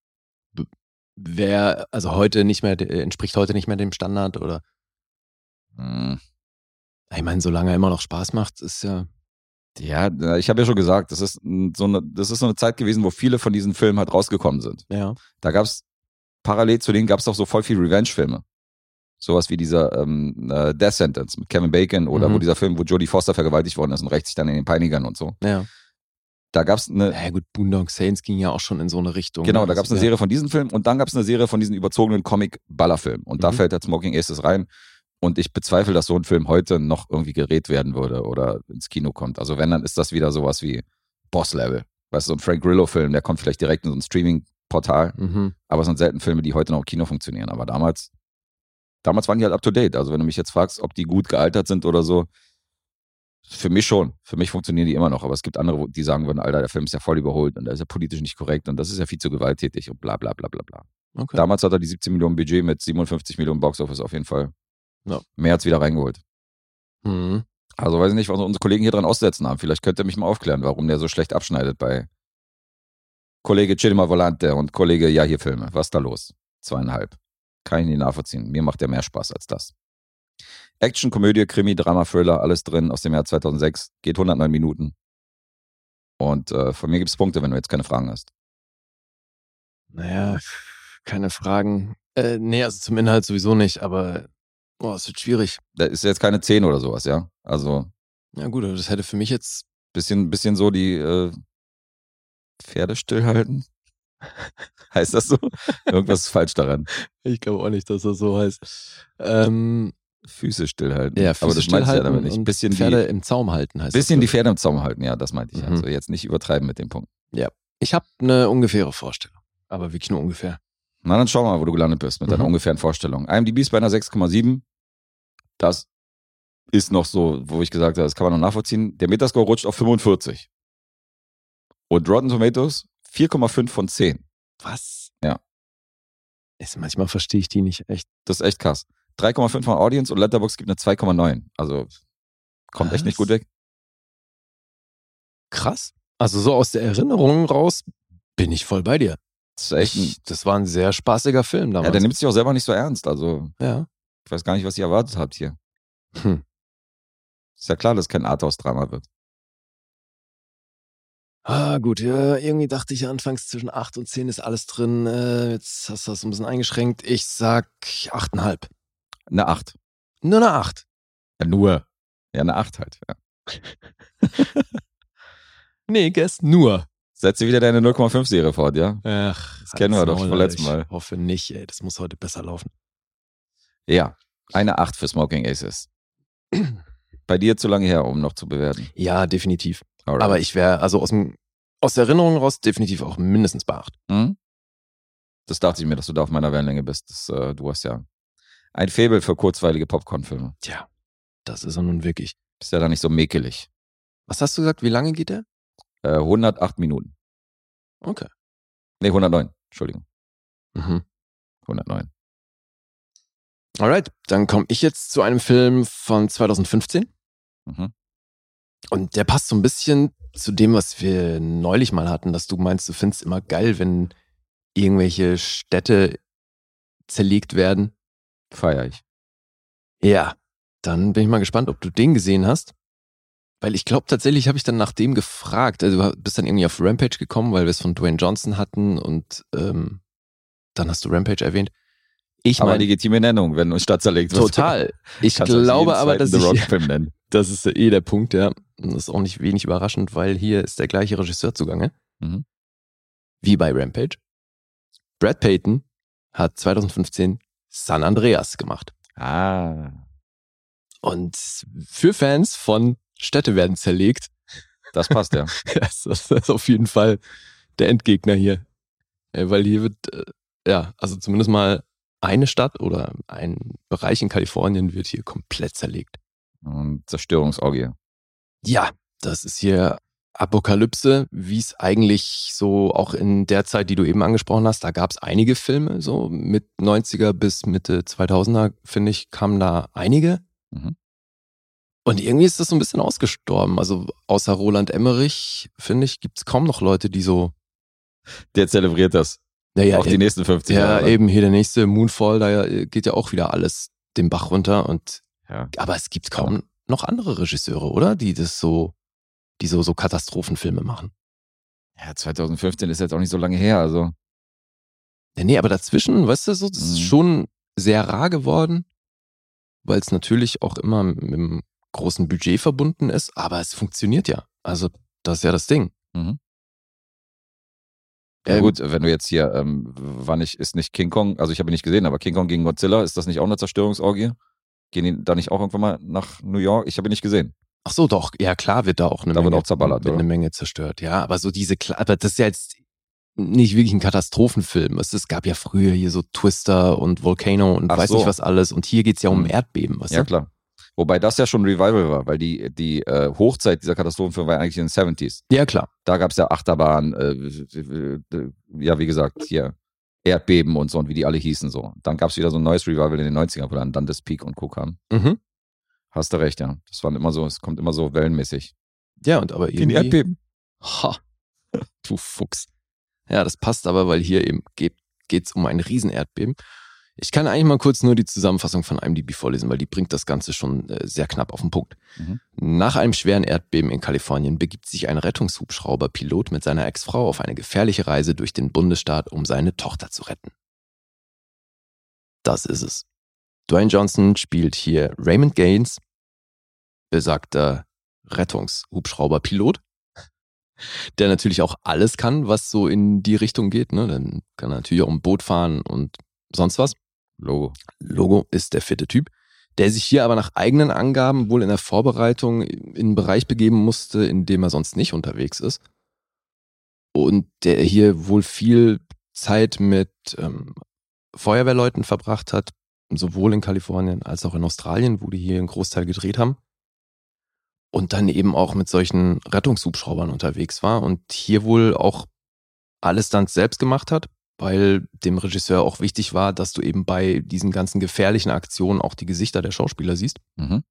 wer, also heute nicht mehr, entspricht heute nicht mehr dem Standard oder, Hm. ich meine, solange er immer noch Spaß macht, ist ja, Ja, ich habe ja schon gesagt, das ist so eine, das ist so eine Zeit gewesen, wo viele von diesen Filmen halt rausgekommen sind. ja. Da gab's parallel zu denen gab's auch so voll viel Revenge-Filme. Sowas wie dieser ähm, äh, Death Sentence mit Kevin Bacon oder Mhm. wo dieser Film, wo Jodie Foster vergewaltigt worden ist und rächt sich dann in den Peinigern und so. Ja. Da gab's eine, Ja gut, Boondock Saints ging ja auch schon in so eine Richtung. Genau, ne? da gab es eine Also, Serie von diesen Filmen und dann gab es eine Serie von diesen überzogenen Comic-Ballerfilmen. Und da Mhm. fällt der Smoking Aces rein. Und ich bezweifle, dass so ein Film heute noch irgendwie gerät werden würde oder ins Kino kommt. Also wenn, dann ist das wieder sowas wie Boss-Level. Weißt du, so ein Frank Grillo-Film, der kommt vielleicht direkt in so ein Streaming-Portal. Mhm. Aber es sind selten Filme, die heute noch im Kino funktionieren. Aber damals, damals waren die halt up to date. Also wenn du mich jetzt fragst, ob die gut gealtert sind oder so, Für mich schon. Für mich funktionieren die immer noch. Aber es gibt andere, die sagen würden, Alter, der Film ist ja voll überholt und der ist ja politisch nicht korrekt und das ist ja viel zu gewalttätig und bla bla bla bla bla. Okay. Damals hat er die 17 Millionen Budget mit 57 Millionen Boxoffice auf jeden Fall Ja. mehr als wieder reingeholt. Mhm. Also weiß ich nicht, was unsere Kollegen hier dran aussetzen haben. Vielleicht könnt ihr mich mal aufklären, warum der so schlecht abschneidet bei Kollege Cinema Volante und Kollege Ja hier Filme. Was ist da los? Zweieinhalb. Kann ich nicht nachvollziehen. Mir macht der mehr Spaß als das. Action, Komödie, Krimi, Drama, Thriller, alles drin aus dem Jahr 2006. Geht 109 Minuten. Und äh, von mir gibt's Punkte, wenn du jetzt keine Fragen hast. Naja, keine Fragen. Äh, nee, also zum Inhalt sowieso nicht, aber oh, es wird schwierig. Da ist jetzt keine 10 oder sowas, ja? Also Ja gut, aber das hätte für mich jetzt, bisschen, bisschen so die äh, Pferde stillhalten. heißt das so? Irgendwas ist falsch daran. ich glaube auch nicht, dass das so heißt. Ähm, Füße stillhalten. ja, aber das meinst du ja damit nicht. und Bisschen, Pferde die, im Zaum halten heißt bisschen die das. Pferde im Zaum halten, ja, das meinte ich. Mhm. Also jetzt nicht übertreiben mit dem Punkt. Ich habe eine ungefähre Vorstellung, aber wirklich nur ungefähr. Na, dann schau mal, wo du gelandet bist mit deiner Mhm. ungefähren Vorstellung. IMDb ist bei einer 6,7. Das ist noch so, wo ich gesagt habe, das kann man noch nachvollziehen. Der Metascore rutscht auf 45. Und Rotten Tomatoes 4,5 von 10. Was? Ja. Ist, manchmal verstehe ich die nicht echt. Das ist echt krass. 3,5 von Audience und Letterboxd gibt eine 2,9. Also kommt echt Was? nicht gut weg. Krass. Also so aus der Erinnerung raus bin ich voll bei dir. Das ist echt ein, Ich, das war ein sehr spaßiger Film ja, damals. der nimmt sich auch selber nicht so ernst. Also ja. Ich weiß gar nicht, was ihr erwartet habt hier. Hm. Ist ja klar, dass es kein Arthouse-Drama wird. Ah, gut, ja, irgendwie dachte ich anfangs zwischen 8 und 10 ist alles drin. Äh, jetzt hast du das ein bisschen eingeschränkt. Ich sag 8,5. Eine 8. Nur eine 8. Ja, nur. Ja, eine 8 halt. Ja. Nee, guess nur. Setz dir wieder deine 0,5-Serie fort, ja? Ach, Das kennen wir doch vom letzten. Mal. Ich hoffe nicht, ey. Das muss heute besser laufen. Ja. Eine 8 für Smoking Aces. Bei dir zu lange her, um noch zu bewerten. Ja, definitiv. Alright. Aber ich wäre, also aus, dem, aus der Erinnerung raus, definitiv auch mindestens bei 8. Hm? Das dachte ich mir, dass du da auf meiner Wellenlänge bist. Das, äh, du hast ja ein Faible für kurzweilige Popcorn-Filme. Tja, das ist er nun wirklich. Bist ja da nicht so mäkelig. Was hast du gesagt? Wie lange geht der? Äh, 108 Minuten. Okay. Nee, 109. Entschuldigung. Mhm. 109. Alright, dann komme ich jetzt zu einem Film von 2015. Mhm. Und der passt so ein bisschen zu dem, was wir neulich mal hatten, dass du meinst, du findest immer geil, wenn irgendwelche Städte zerlegt werden. Feier ich. Ja, dann bin ich mal gespannt, ob du den gesehen hast. Weil ich glaube, tatsächlich habe ich dann nach dem gefragt. Also du bist dann irgendwie auf Rampage gekommen, weil wir es von Dwayne Johnson hatten und ähm, dann hast du Rampage erwähnt. Ich Aber meine, legitime Nennung, wenn uns Stadt zerlegt wird. total. Ich glaube aber, dass ich, das ist eh der Punkt, ja. Und das ist auch nicht wenig überraschend, weil hier ist der gleiche Regisseur zugange. Mhm. Wie bei Rampage. Brad Payton hat 2015 San Andreas gemacht. Ah, Und für Fans von Städte werden zerlegt, das passt ja. das ist auf jeden Fall der Endgegner hier. Weil hier wird, äh, ja, also zumindest mal eine Stadt oder ein Bereich in Kalifornien wird hier komplett zerlegt. Und Zerstörungsorgie. Ja, das ist hier Apokalypse, wie es eigentlich so auch in der Zeit, die du eben angesprochen hast, da gab es einige Filme, so mit 90er bis Mitte 2000er, finde ich, kamen da einige. Mhm. Und irgendwie ist das so ein bisschen ausgestorben. Also außer Roland Emmerich, finde ich, gibt es kaum noch Leute, die so, Der zelebriert das. Naja, auch die nächsten 50 ja, Jahre. eben hier der nächste Moonfall, da geht ja auch wieder alles den Bach runter und Ja. aber es gibt kaum noch andere Regisseure, oder? Die das so, die so, so Katastrophenfilme machen. ja, 2015 ist jetzt auch nicht so lange her. Also Ja, nee, aber dazwischen, weißt du, so, das ist Mhm. schon sehr rar geworden, weil es natürlich auch immer mit einem großen Budget verbunden ist, aber es funktioniert ja. Also, das ist ja das Ding. Mhm. Ja, Ähm, gut, wenn du jetzt hier, ähm, war nicht, ist nicht King Kong, also ich habe ihn nicht gesehen, aber King Kong gegen Godzilla, ist das nicht auch eine Zerstörungsorgie? Gehen die da nicht auch irgendwann mal nach New York? Ich habe ihn nicht gesehen. Ach so, doch. Ja, klar wird da auch eine Da wird Menge, auch zerballert, wird eine Menge zerstört. Ja, aber so diese, aber das ist ja jetzt nicht wirklich ein Katastrophenfilm. Es, es gab ja früher hier so Twister und Volcano und Ach weiß so. nicht was alles. Und hier geht's ja um Hm. Erdbeben, weißt Ja, du? klar. Wobei das ja schon Revival war, weil die, die äh, Hochzeit dieser Katastrophenfilme war eigentlich in den 70s. Ja, klar. Da gab es ja Achterbahn, äh, ja, wie gesagt, hier Erdbeben und so und wie die alle hießen so. Dann gab es wieder so ein neues Revival in den 90ern, wo dann, dann das Peak und Co. kam. Mhm. Hast du recht, ja. Das waren immer so, es kommt immer so wellenmäßig. Ja, und aber irgendwie. Erdbeben. Ha, du Fuchs. Ja, das passt aber, weil hier eben geht es um ein Riesenerdbeben. Ich kann eigentlich mal kurz nur die Zusammenfassung von IMDb vorlesen, weil die bringt das Ganze schon äh, sehr knapp auf den Punkt. Mhm. Nach einem schweren Erdbeben in Kalifornien begibt sich ein Rettungshubschrauber-Pilot mit seiner Ex-Frau auf eine gefährliche Reise durch den Bundesstaat, um seine Tochter zu retten. Das ist es. Dwayne Johnson spielt hier Raymond Gaines, besagter Rettungshubschrauber-Pilot, der natürlich auch alles kann, was so in die Richtung geht. Ne? Dann kann er natürlich auch ein Boot fahren und sonst was. Logo. Logo ist der fitte Typ, der sich hier aber nach eigenen Angaben wohl in der Vorbereitung in einen Bereich begeben musste, in dem er sonst nicht unterwegs ist. Und der hier wohl viel Zeit mit ähm, Feuerwehrleuten verbracht hat, sowohl in Kalifornien als auch in Australien, wo die hier einen Großteil gedreht haben. Und dann eben auch mit solchen Rettungshubschraubern unterwegs war und hier wohl auch alles dann selbst gemacht hat, weil dem Regisseur auch wichtig war, dass du eben bei diesen ganzen gefährlichen Aktionen auch die Gesichter der Schauspieler siehst. Mhm.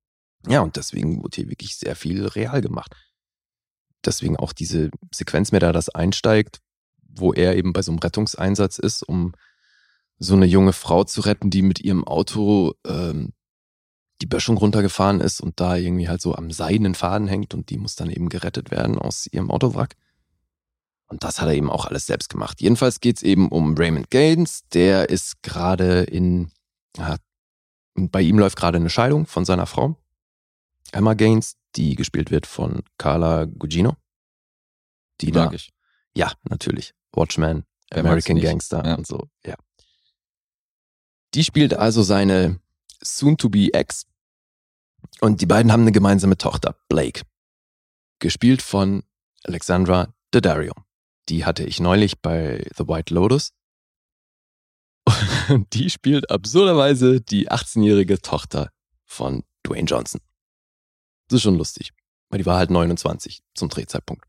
Ja, und deswegen wurde hier wirklich sehr viel real gemacht. Deswegen auch diese Sequenz, mit der das einsteigt, wo er eben bei so einem Rettungseinsatz ist, um so eine junge Frau zu retten, die mit ihrem Auto ähm, die Böschung runtergefahren ist und da irgendwie halt so am seidenen Faden hängt und die muss dann eben gerettet werden aus ihrem Autowrack. Und das hat er eben auch alles selbst gemacht. Jedenfalls geht es eben um Raymond Gaines. Der ist gerade in, ja, bei ihm läuft gerade eine Scheidung von seiner Frau. Emma Gaines, die gespielt wird von Carla Gugino. Die Mag da, ich. ja, natürlich. Watchmen, Wer American? Gangster Ja. und so, ja. Die spielt also seine soon-to-be Ex. Und die beiden haben eine gemeinsame Tochter, Blake. Gespielt von Alexandra Daddario. Die hatte ich neulich bei The White Lotus. Und die spielt absurderweise die 18-jährige Tochter von Dwayne Johnson. Das ist schon lustig. Weil die war halt 29 zum Drehzeitpunkt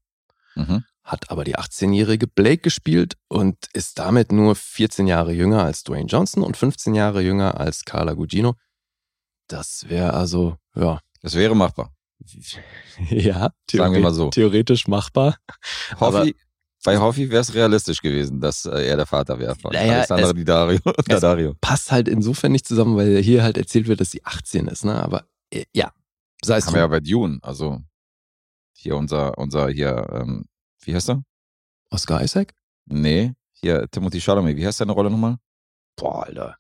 Mhm. hat aber die 18-jährige Blake gespielt und ist damit nur 14 Jahre jünger als Dwayne Johnson und 15 Jahre jünger als Carla Gugino. Das wäre also, ja, Das wäre machbar. ja, Sagen wir mal so. theoretisch machbar. Hoffi, bei Hoffi wäre es realistisch gewesen, dass äh, er der Vater wäre von Naja, Alexandra es- Di Dario. es- Dario. Passt halt insofern nicht zusammen, weil hier halt erzählt wird, dass sie 18 ist, ne? Aber äh, ja, sei es Haben wir ja bei Dune, also hier unser, unser hier, ähm, wie heißt er? Oscar Isaac? Nee, hier Timothy Chalamet, wie heißt seine Rolle nochmal? Boah, Alter.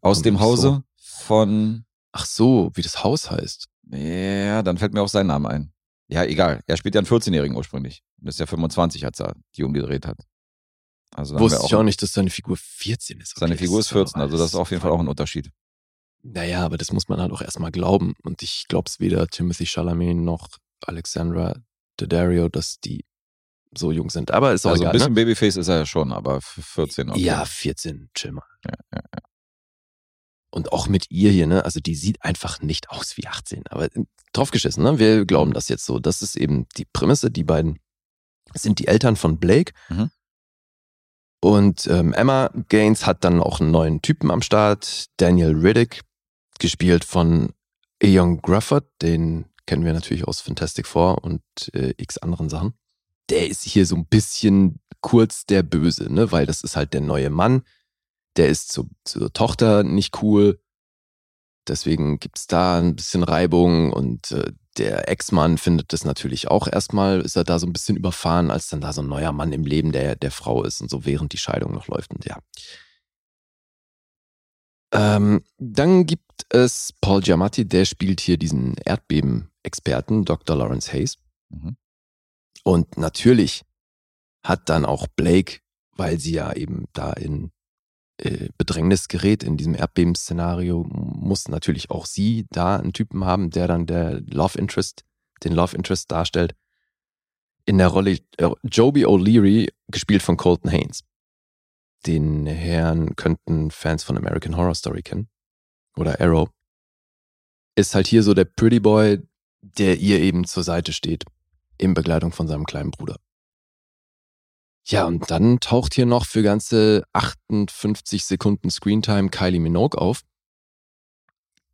Aus Komm, dem so. Hause von, Ach so, wie das Haus heißt. ja, dann fällt mir auch sein Name ein. Ja, egal. Er spielt ja einen 14-Jährigen ursprünglich. Und ist ja 25, als er Dune gedreht hat. Also Wusste wir ich auch nicht, dass seine Figur 14 ist. Seine Okay, Figur das ist 14, aber also das ist auf jeden Fall auch ein Unterschied. Naja, aber das muss man halt auch erstmal glauben. Und ich glaube es weder Timothy Chalamet noch Alexandra Daddario, dass die so jung sind. Aber ist auch Also ein egal. bisschen ne? Babyface ist er ja schon, aber f- 14. okay. Ja, 14, chill mal. Ja, ja, Und auch mit ihr hier, ne? Also die sieht einfach nicht aus wie 18. Aber äh, draufgeschissen, ne? Wir glauben das jetzt so. Das ist eben die Prämisse. Die beiden sind die Eltern von Blake. Mhm. Und ähm, Emma Gaines hat dann auch einen neuen Typen am Start. Daniel Riddick, gespielt von Eon Grufford. Den kennen wir natürlich aus Fantastic Four und äh, x anderen Sachen. Der ist hier so ein bisschen kurz der Böse, ne? Weil das ist halt der neue Mann. Der ist zu, zur Tochter nicht cool. Deswegen gibt's da ein bisschen Reibung und äh, der Ex-Mann findet das natürlich auch erstmal, ist er da so ein bisschen überfahren, als dann da so ein neuer Mann im Leben der, der Frau ist und so während die Scheidung noch läuft und ja. Ähm, dann gibt es Paul Giamatti, der spielt hier diesen Erdbeben-Experten, Dr. Lawrence Hayes. Mhm. Und natürlich hat dann auch Blake, weil sie ja eben da in Bedrängnis gerät in diesem Erdbeben-Szenario, muss natürlich auch sie da einen Typen haben, der dann der Love Interest, den Love Interest darstellt. In der Rolle äh, Joby O'Leary, gespielt von Colton Haynes. Den Herrn könnten Fans von American Horror Story kennen. Oder Arrow. ist halt hier so der Pretty Boy, der ihr eben zur Seite steht, in Begleitung von seinem kleinen Bruder. Ja, und dann taucht hier noch für ganze 58 Sekunden Screentime Kylie Minogue auf,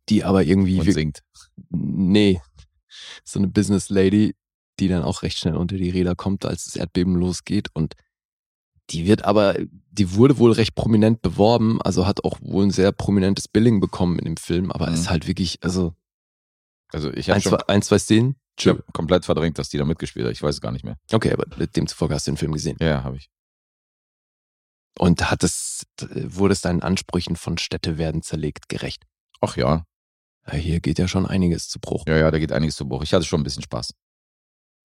die aber irgendwie... Und singt. Nee, so eine Business Lady, die dann auch recht schnell unter die Räder kommt, als das Erdbeben losgeht und die wird aber, die wurde wohl recht prominent beworben, also hat auch wohl ein sehr prominentes Billing bekommen in dem Film, aber Mhm. ist halt wirklich, also Also ich ein, habe schon zwei, ein, zwei Szenen. Ich hab komplett verdrängt, dass die da mitgespielt hat. Ich weiß es gar nicht mehr. Okay, aber demzufolge hast du den Film gesehen. Ja, habe ich. Und hat es, wurde es deinen Ansprüchen von Städte werden zerlegt gerecht? Ach ja. Ja, hier geht ja schon einiges zu Bruch. Ja, ja, da geht einiges zu Bruch. Ich hatte schon ein bisschen Spaß.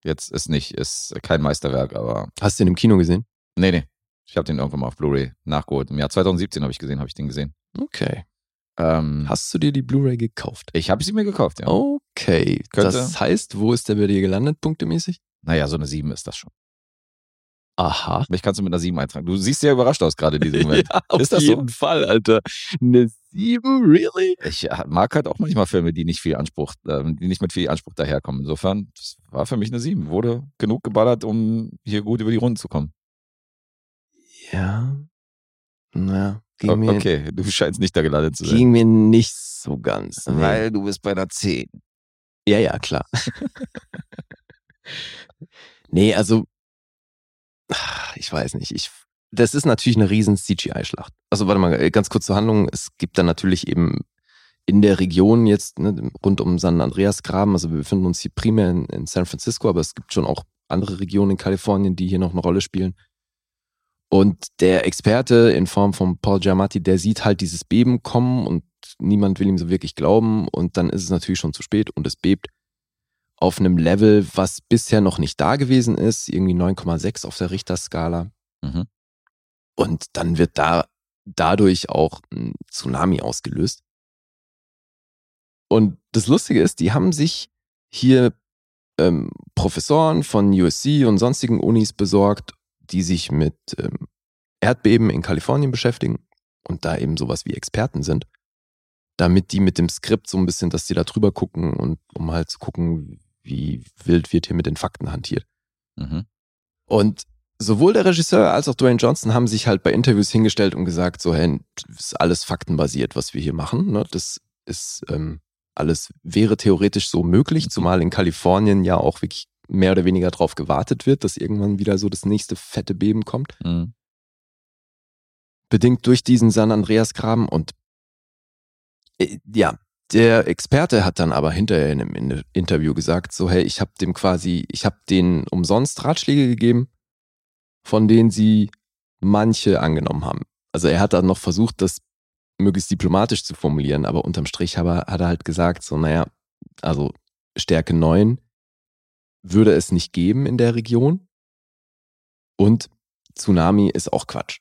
Jetzt ist nicht, ist kein Meisterwerk, aber Hast du den im Kino gesehen? nee, nee. Ich habe den irgendwann mal auf Blu-ray nachgeholt. Im Jahr 2017 habe ich gesehen, habe ich den gesehen. Okay. Ähm, Hast du dir die Blu-ray gekauft? ich habe sie mir gekauft, ja. Okay. Könnte- Das heißt, wo ist der bei dir gelandet, punktemäßig? Naja, so eine 7 ist das schon. Aha. Mich kannst du mit einer 7 eintragen. Du siehst sehr überrascht aus gerade in diesem Moment. Ja, auf Ist das so? jeden Fall, Alter. Eine 7, really? Ich äh, mag halt auch manchmal Filme, die nicht viel Anspruch, ähm, die nicht mit viel Anspruch daherkommen. Insofern, das war für mich eine 7. Wurde genug geballert, um hier gut über die Runden zu kommen. Ja. Na, ging, O- mir, Okay, du scheinst nicht da gelandet zu sein. ging mir nicht so ganz. nee. Weil du bist bei einer 10. Ja, ja, klar. nee, also, ich weiß nicht. Ich, das ist natürlich eine riesen CGI-Schlacht. Also, warte mal, ganz kurz zur Handlung. Es gibt dann natürlich eben in der Region jetzt, ne, rund um San Andreas Graben, also wir befinden uns hier primär in, in San Francisco, aber es gibt schon auch andere Regionen in Kalifornien, die hier noch eine Rolle spielen. Und der Experte in Form von Paul Giamatti, der sieht halt dieses Beben kommen und niemand will ihm so wirklich glauben und dann ist es natürlich schon zu spät und es bebt auf einem Level, was bisher noch nicht da gewesen ist, irgendwie 9,6 auf der Richterskala. Mhm. Und dann wird da dadurch auch ein Tsunami ausgelöst. Und das Lustige ist, die haben sich hier ähm, Professoren von USC und sonstigen Unis besorgt, die sich mit ähm, Erdbeben in Kalifornien beschäftigen und da eben sowas wie Experten sind, damit die mit dem Skript so ein bisschen, dass die da drüber gucken und um halt zu gucken, wie wild wird hier mit den Fakten hantiert. Mhm. Und sowohl der Regisseur als auch Dwayne Johnson haben sich halt bei Interviews hingestellt und gesagt, so, hey, das ist alles faktenbasiert, was wir hier machen. Ne? Das ist ähm, alles wäre theoretisch so möglich, zumal in Kalifornien ja auch wirklich mehr oder weniger drauf gewartet wird, dass irgendwann wieder so das nächste fette Beben kommt. Mhm. Bedingt durch diesen San Andreas Graben und äh, ja, der Experte hat dann aber hinterher in einem In- Interview gesagt, so hey, ich habe dem quasi, ich habe denen umsonst Ratschläge gegeben, von denen sie manche angenommen haben. Also er hat dann noch versucht, das möglichst diplomatisch zu formulieren, aber unterm Strich hat er, hat er halt gesagt, so naja, also Stärke 9 würde es nicht geben in der Region und Tsunami ist auch Quatsch.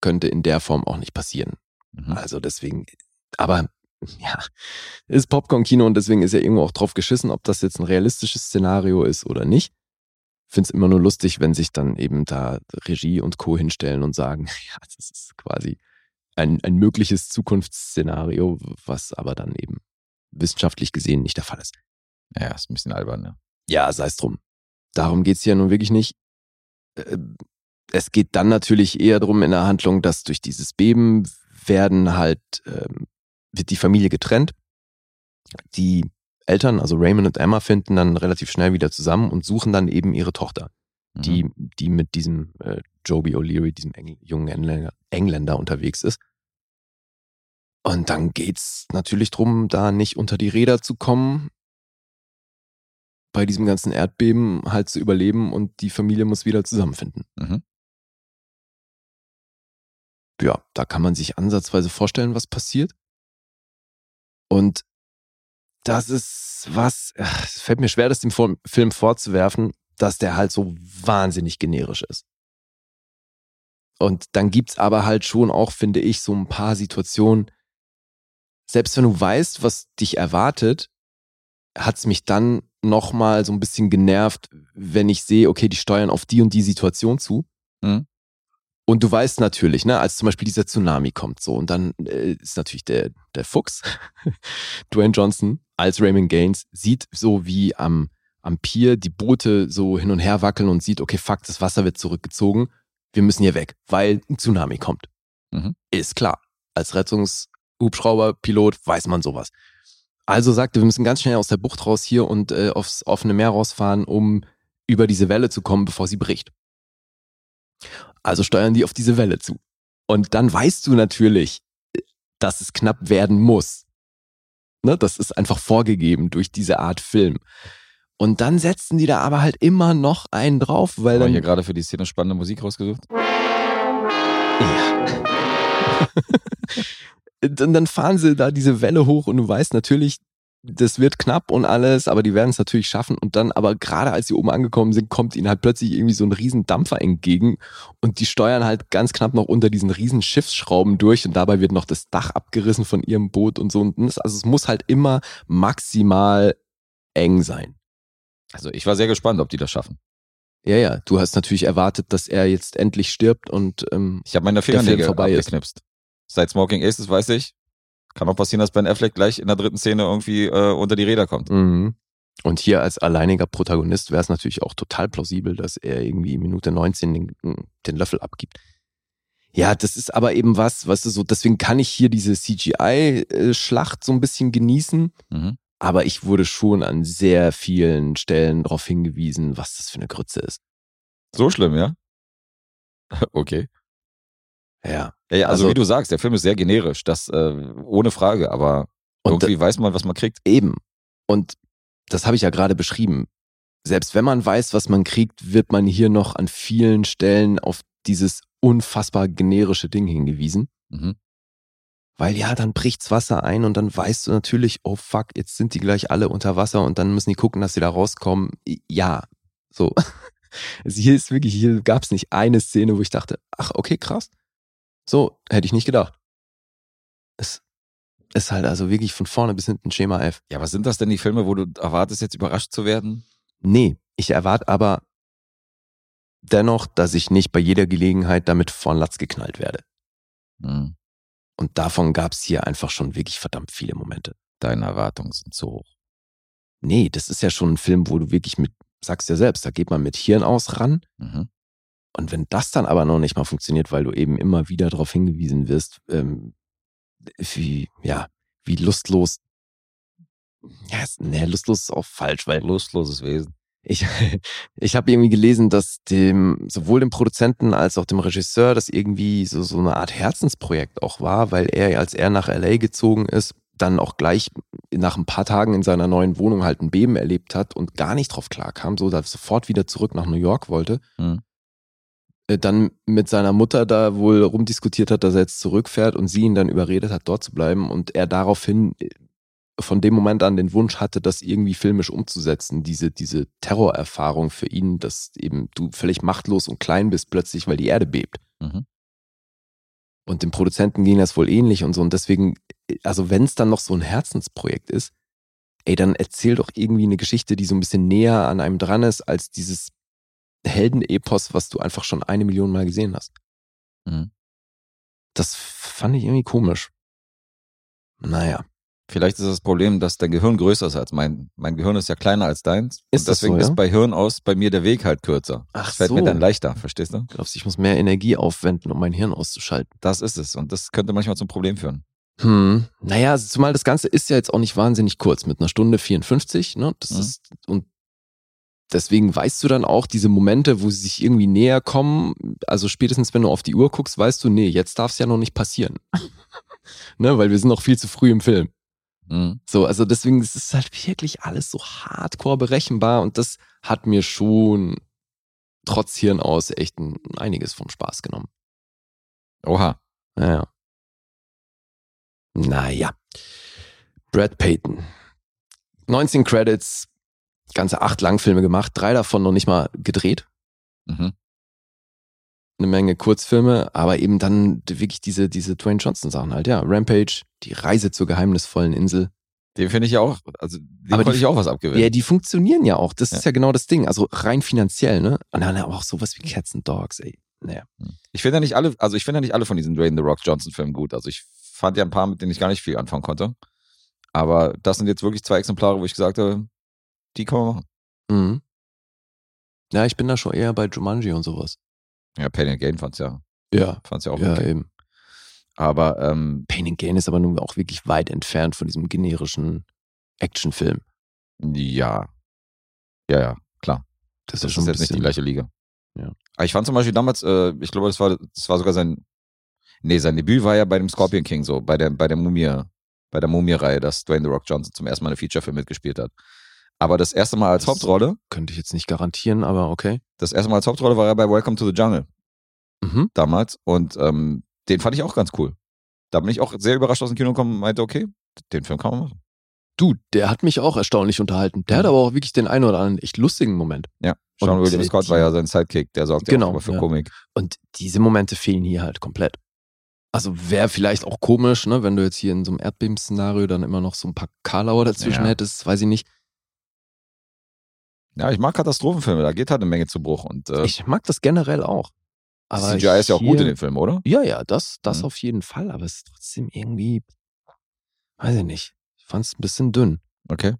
Könnte in der Form auch nicht passieren. Mhm. Also deswegen, aber ja, ist Popcorn-Kino und deswegen ist ja irgendwo auch drauf geschissen, ob das jetzt ein realistisches Szenario ist oder nicht. Finde es immer nur lustig, wenn sich dann eben da Regie und Co. hinstellen und sagen, ja, das ist quasi ein, ein mögliches Zukunftsszenario, was aber dann eben wissenschaftlich gesehen nicht der Fall ist. Ja, ist ein bisschen albern, ja. Ja, sei es drum. Darum geht's hier nun wirklich nicht. Äh, Es geht dann natürlich eher drum in der Handlung, dass durch dieses Beben werden halt, ähm, wird die Familie getrennt. Die Eltern, also Raymond und Emma, finden dann relativ schnell wieder zusammen und suchen dann eben ihre Tochter, Mhm. die, die mit diesem äh, Joby O'Leary, diesem Engl jungen Engländer, Engländer unterwegs ist. Und dann geht's natürlich drum, da nicht unter die Räder zu kommen, bei diesem ganzen Erdbeben halt zu überleben und die Familie muss wieder zusammenfinden. Mhm. Ja, da kann man sich ansatzweise vorstellen, was passiert. Und das ist was, es fällt mir schwer, das dem Film vorzuwerfen, dass der halt so wahnsinnig generisch ist. Und dann gibt's aber halt schon auch, finde ich, so ein paar Situationen, selbst wenn du weißt, was dich erwartet, hat's mich dann nochmal so ein bisschen genervt, wenn ich sehe, okay, die steuern auf die und die Situation zu. Mhm. Und du weißt natürlich, ne, als zum Beispiel dieser Tsunami kommt so und dann äh, ist natürlich der, der Fuchs, Dwayne Johnson als Raymond Gaines, sieht so wie am, am Pier die Boote so hin und her wackeln und sieht, okay, fuck, das Wasser wird zurückgezogen, wir müssen hier weg, weil ein Tsunami kommt. Mhm. Ist klar. Als Rettungshubschrauberpilot weiß man sowas. Also sagte, wir müssen ganz schnell aus der Bucht raus hier und äh, aufs offene Meer rausfahren, um über diese Welle zu kommen, bevor sie bricht. Also steuern die auf diese Welle zu. Und dann weißt du natürlich, dass es knapp werden muss. Ne, das ist einfach vorgegeben durch diese Art Film. Und dann setzen die da aber halt immer noch einen drauf, weil Haben dann. hier gerade für die Szene spannende Musik rausgesucht? Ja. dann, dann fahren sie da diese Welle hoch und du weißt natürlich, das wird knapp und alles, aber die werden es natürlich schaffen. Und dann, aber gerade als sie oben angekommen sind, kommt ihnen halt plötzlich irgendwie so ein riesen Dampfer entgegen und die steuern halt ganz knapp noch unter diesen riesen Schiffsschrauben durch und dabei wird noch das Dach abgerissen von ihrem Boot und so. Und das, also es muss halt immer maximal eng sein. Also ich war sehr gespannt, ob die das schaffen. Ja, ja, du hast natürlich erwartet, dass er jetzt endlich stirbt und ähm, Ich habe meine Fingernägel vorbei ist. Seit Smoking Aces weiß ich. Kann auch passieren, dass Ben Affleck gleich in der dritten Szene irgendwie äh, unter die Räder kommt. Mhm. Und hier als alleiniger Protagonist wäre es natürlich auch total plausibel, dass er irgendwie Minute 19 den, den Löffel abgibt. Ja, das ist aber eben was, weißt du, so, deswegen kann ich hier diese CGI-Schlacht so ein bisschen genießen, Mhm. aber ich wurde schon an sehr vielen Stellen darauf hingewiesen, was das für eine Grütze ist. So schlimm, ja? Okay. Ja. Ja, ja also, Also- wie du sagst, der Film ist sehr generisch, das äh, ohne Frage, aber irgendwie weiß man, was man kriegt. Eben. Und das habe ich ja gerade beschrieben. Selbst wenn man weiß, was man kriegt, wird man hier noch an vielen Stellen auf dieses unfassbar generische Ding hingewiesen. Mhm. Weil ja, dann bricht's Wasser ein und dann weißt du natürlich, oh fuck, jetzt sind die gleich alle unter Wasser und dann müssen die gucken, dass sie da rauskommen. Ja, so. Also hier ist wirklich, hier gab's nicht eine Szene, wo ich dachte, ach, okay, krass. So, hätte ich nicht gedacht. Es ist halt also wirklich von vorne bis hinten Schema F. Ja, was sind das denn die Filme, wo du erwartest, jetzt überrascht zu werden? Nee, ich erwarte aber dennoch, dass ich nicht bei jeder Gelegenheit damit von Latz geknallt werde. Hm. Und davon gab's hier einfach schon wirklich verdammt viele Momente. Deine Erwartungen sind zu hoch. Nee, das ist ja schon ein Film, wo du wirklich mit, sagst ja selbst, da geht man mit Hirn aus ran. Mhm. Und wenn das dann aber noch nicht mal funktioniert, weil du eben immer wieder darauf hingewiesen wirst, ähm, wie, ja, wie lustlos, ja, ist- nee, lustlos ist auch falsch, weil Lustloses Wesen. ich, ich habe irgendwie gelesen, dass dem, sowohl dem Produzenten als auch dem Regisseur das irgendwie so, so eine Art Herzensprojekt auch war, weil er, als er nach LA gezogen ist, dann auch gleich nach ein paar Tagen in seiner neuen Wohnung halt ein Beben erlebt hat und gar nicht drauf klarkam, so dass er sofort wieder zurück nach New York wollte. Mhm. Äh, Dann mit seiner Mutter da wohl rumdiskutiert hat, dass er jetzt zurückfährt und sie ihn dann überredet hat, dort zu bleiben und er daraufhin äh, von dem Moment an den Wunsch hatte, das irgendwie filmisch umzusetzen, diese, diese Terrorerfahrung für ihn, dass eben du völlig machtlos und klein bist plötzlich, weil die Erde bebt. Mhm. Und dem Produzenten ging das wohl ähnlich und so. Und deswegen, also wenn es dann noch so ein Herzensprojekt ist, ey, dann erzähl doch irgendwie eine Geschichte, die so ein bisschen näher an einem dran ist, als dieses Heldenepos, was du einfach schon eine Million Mal gesehen hast. Mhm. Das fand ich irgendwie komisch. Naja. Vielleicht ist das Problem, dass dein Gehirn größer ist als mein. Mein Gehirn ist ja kleiner als deins. Ist und das deswegen so, ja? ist bei Hirn aus bei mir der Weg halt kürzer. Ach das fällt so. mir dann leichter, verstehst du? Glaubst du, ich muss mehr Energie aufwenden, um mein Hirn auszuschalten? Das ist es. Und das könnte manchmal zum Problem führen. Hm. Naja, also zumal das Ganze ist ja jetzt auch nicht wahnsinnig kurz, mit einer Stunde 54, ne? Das Mhm. ist, und deswegen weißt du dann auch diese Momente, wo sie sich irgendwie näher kommen, also spätestens wenn du auf die Uhr guckst, weißt du, nee, jetzt darf es ja noch nicht passieren. ne, weil wir sind noch viel zu früh im Film. Mhm. So, also deswegen ist es halt wirklich alles so hardcore berechenbar und das hat mir schon trotz Hirn aus echt ein, einiges vom Spaß genommen. Oha. Naja. Naja. Brad Payton. 19 Credits, ganze acht Langfilme gemacht, drei davon noch nicht mal gedreht. Mhm. Eine Menge Kurzfilme, aber eben dann wirklich diese, diese Dwayne Johnson Sachen halt, ja. Rampage, die Reise zur geheimnisvollen Insel. Den finde ich ja auch, also dem Aber konnte die- ich auch was abgewinnen. Ja, die funktionieren ja auch. Das Ja. ist ja genau das Ding. Also rein finanziell, ne? Und dann aber auch sowas wie Cats and Dogs, ey. naja. Ich finde ja nicht alle, also ich finde ja nicht alle von diesen Dwayne The Rock Johnson Filmen gut. Also ich fand ja ein paar, mit denen ich gar nicht viel anfangen konnte. Aber das sind jetzt wirklich zwei Exemplare, wo ich gesagt habe, die kann man machen. Mhm. Ja, ich bin da schon eher bei Jumanji und sowas. Ja, Pain and Gain fand's ja, Ja, fand's ja auch ja, okay. eben. Aber ähm, Pain and Gain ist aber nun auch wirklich weit entfernt von diesem generischen Actionfilm. ja. Ja, ja, klar. Das, Das ist schon ist jetzt nicht die bisschen- gleiche Liga. Ja. Aber ich fand zum Beispiel damals, äh, ich glaube, das war, das war sogar sein, nee, sein Debüt war ja bei dem Scorpion King so, bei der, bei der Mumie, bei der Mumie-Reihe, dass Dwayne The Rock Johnson zum ersten Mal eine Featurefilm mitgespielt hat. Aber das erste Mal als Das- Hauptrolle, Könnte ich jetzt nicht garantieren, aber okay. das erste Mal als Hauptrolle war er bei Welcome to the Jungle Mhm. damals und ähm, den fand ich auch ganz cool. Da bin ich auch sehr überrascht aus dem Kino gekommen und meinte, okay, den Film kann man machen. Du, der hat mich auch erstaunlich unterhalten. Der hat Mhm. aber auch wirklich den einen oder anderen echt lustigen Moment. Ja, Sean Und, William Scott die- war ja sein Sidekick, der sorgt ja Genau, auch immer für ja. Komik. Und diese Momente fehlen hier halt komplett. Also wäre vielleicht auch komisch, ne, wenn du jetzt hier in so einem Erdbeben-Szenario dann immer noch so ein paar Karlauer dazwischen Ja. hättest, weiß ich nicht. Ja, ich mag Katastrophenfilme, da geht halt eine Menge zu Bruch und äh, Ich mag das generell auch. Aber CGI ist ja auch gut in dem Film, oder? Ja, ja, das, das Mhm. auf jeden Fall, aber es ist trotzdem irgendwie, weiß ich nicht. Ich fand es ein bisschen dünn. Okay.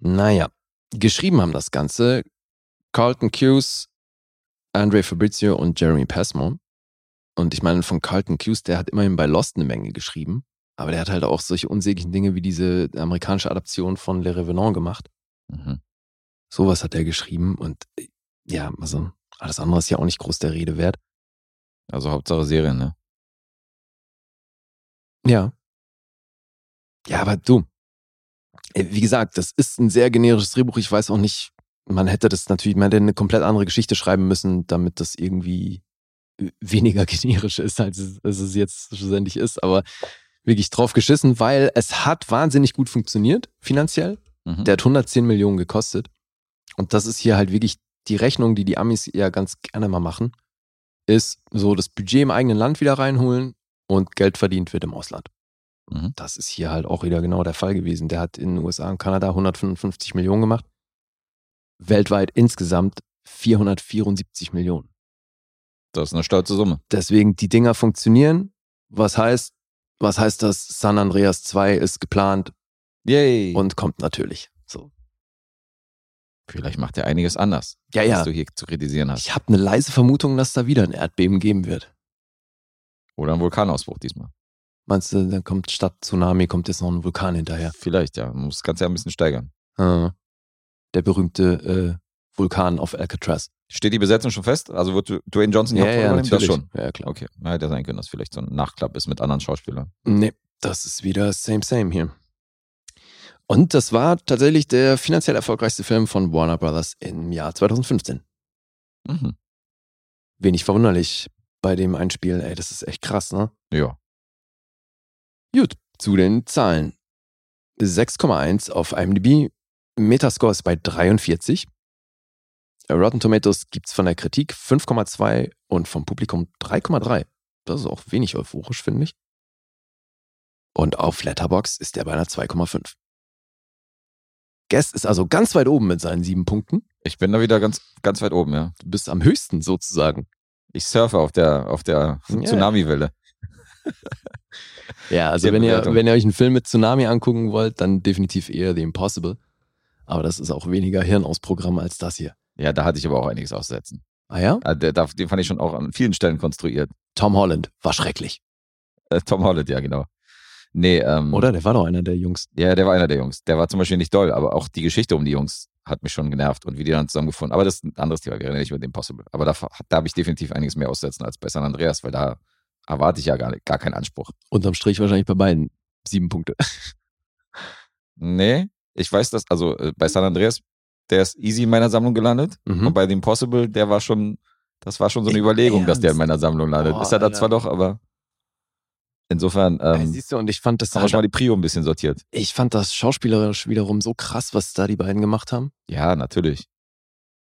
Naja, geschrieben haben das Ganze Carlton Cuse, Andre Fabrizio und Jeremy Passmore. Und ich meine, von Carlton Cuse, der hat immerhin bei Lost eine Menge geschrieben, aber der hat halt auch solche unsäglichen Dinge wie diese amerikanische Adaption von Le Revenant gemacht. Mhm. Sowas hat er geschrieben und äh, ja, also alles andere ist ja auch nicht groß der Rede wert. Also Hauptsache Serien, ne? Ja. Ja, aber du, äh, wie gesagt, das ist ein sehr generisches Drehbuch. Ich weiß auch nicht, man hätte das natürlich, man hätte eine komplett andere Geschichte schreiben müssen, damit das irgendwie äh, weniger generisch ist, als es, als es jetzt schlussendlich ist. Aber wirklich drauf geschissen, weil es hat wahnsinnig gut funktioniert, finanziell. Mhm. Der hat 110 Millionen gekostet. Und das ist hier halt wirklich die Rechnung, die die Amis ja ganz gerne mal machen, ist so das Budget im eigenen Land wieder reinholen und Geld verdient wird im Ausland. Mhm. Das ist hier halt auch wieder genau der Fall gewesen. Der hat in den USA und Kanada 155 Millionen gemacht. Weltweit insgesamt 474 Millionen. Das ist eine stolze Summe. Deswegen, die Dinger funktionieren. Was heißt, was heißt das? San Andreas 2 ist geplant Yay. Und und kommt natürlich. Vielleicht macht er einiges anders, Ja, was ja. du hier zu kritisieren hast. Ich habe eine leise Vermutung, dass da wieder ein Erdbeben geben wird. Oder ein Vulkanausbruch diesmal. Meinst du, dann kommt statt Tsunami, kommt jetzt noch ein Vulkan hinterher? Vielleicht, ja. Man muss das Ganze ja ein bisschen steigern. Ah, der berühmte äh, Vulkan auf Alcatraz. Steht die Besetzung schon fest? Also wird Dwayne Johnson die Hauptrolle übernehmen? Das schon. Ja, klar. Okay. Ja, hätte ja sein können, dass vielleicht so ein Nachklapp ist mit anderen Schauspielern. Nee, das ist wieder same, same hier. Und das war tatsächlich der finanziell erfolgreichste Film von Warner Brothers im Jahr 2015. Mhm. Wenig verwunderlich bei dem Einspiel. Ey, das ist echt krass, ne? Ja. Gut, zu den Zahlen. 6,1 auf IMDb. Metascore ist bei 43. Rotten Tomatoes gibt's von der Kritik 5,2 und vom Publikum 3,3. Das ist auch wenig euphorisch, finde ich. Und auf Letterbox ist der bei einer 2,5. Guest ist also ganz weit oben mit seinen sieben Punkten. Ich bin da wieder ganz, ganz weit oben, ja. Du bist am höchsten sozusagen. Ich surfe auf der, auf der Ja. Tsunami-Welle. Ja, also wenn ihr, wenn ihr euch einen Film mit Tsunami angucken wollt, dann definitiv eher The Impossible. Aber das ist auch weniger Hirnausprogramm als das hier. Ja, da hatte ich aber auch einiges auszusetzen. Ah ja? Ah, den fand ich schon auch an vielen Stellen konstruiert. Tom Holland war schrecklich. Äh, Tom Holland, ja, genau. Nee, ähm, Oder? Der war doch einer der Jungs. Ja, der war einer der Jungs. Der war zum Beispiel nicht doll, aber auch die Geschichte um die Jungs hat mich schon genervt und wie die dann zusammengefunden. Aber das ist ein anderes Thema, wir reden nicht über den Possible. Aber da, da habe ich definitiv einiges mehr auszusetzen als bei San Andreas, weil da erwarte ich ja gar, gar keinen Anspruch. Unterm Strich wahrscheinlich bei beiden sieben Punkte. Nee, ich weiß das, also äh, bei San Andreas, der ist easy in meiner Sammlung gelandet. Und Mhm. bei dem Possible, der war schon, das war schon so eine Überlegung, dass der in Ernst? meiner Sammlung landet. Boah, ist er da zwar doch, aber insofern ähm, Siehst du, und ich fand das haben wir halt, schon mal die Prio ein bisschen sortiert. ich fand das schauspielerisch wiederum so krass, was da die beiden gemacht haben. Ja, natürlich.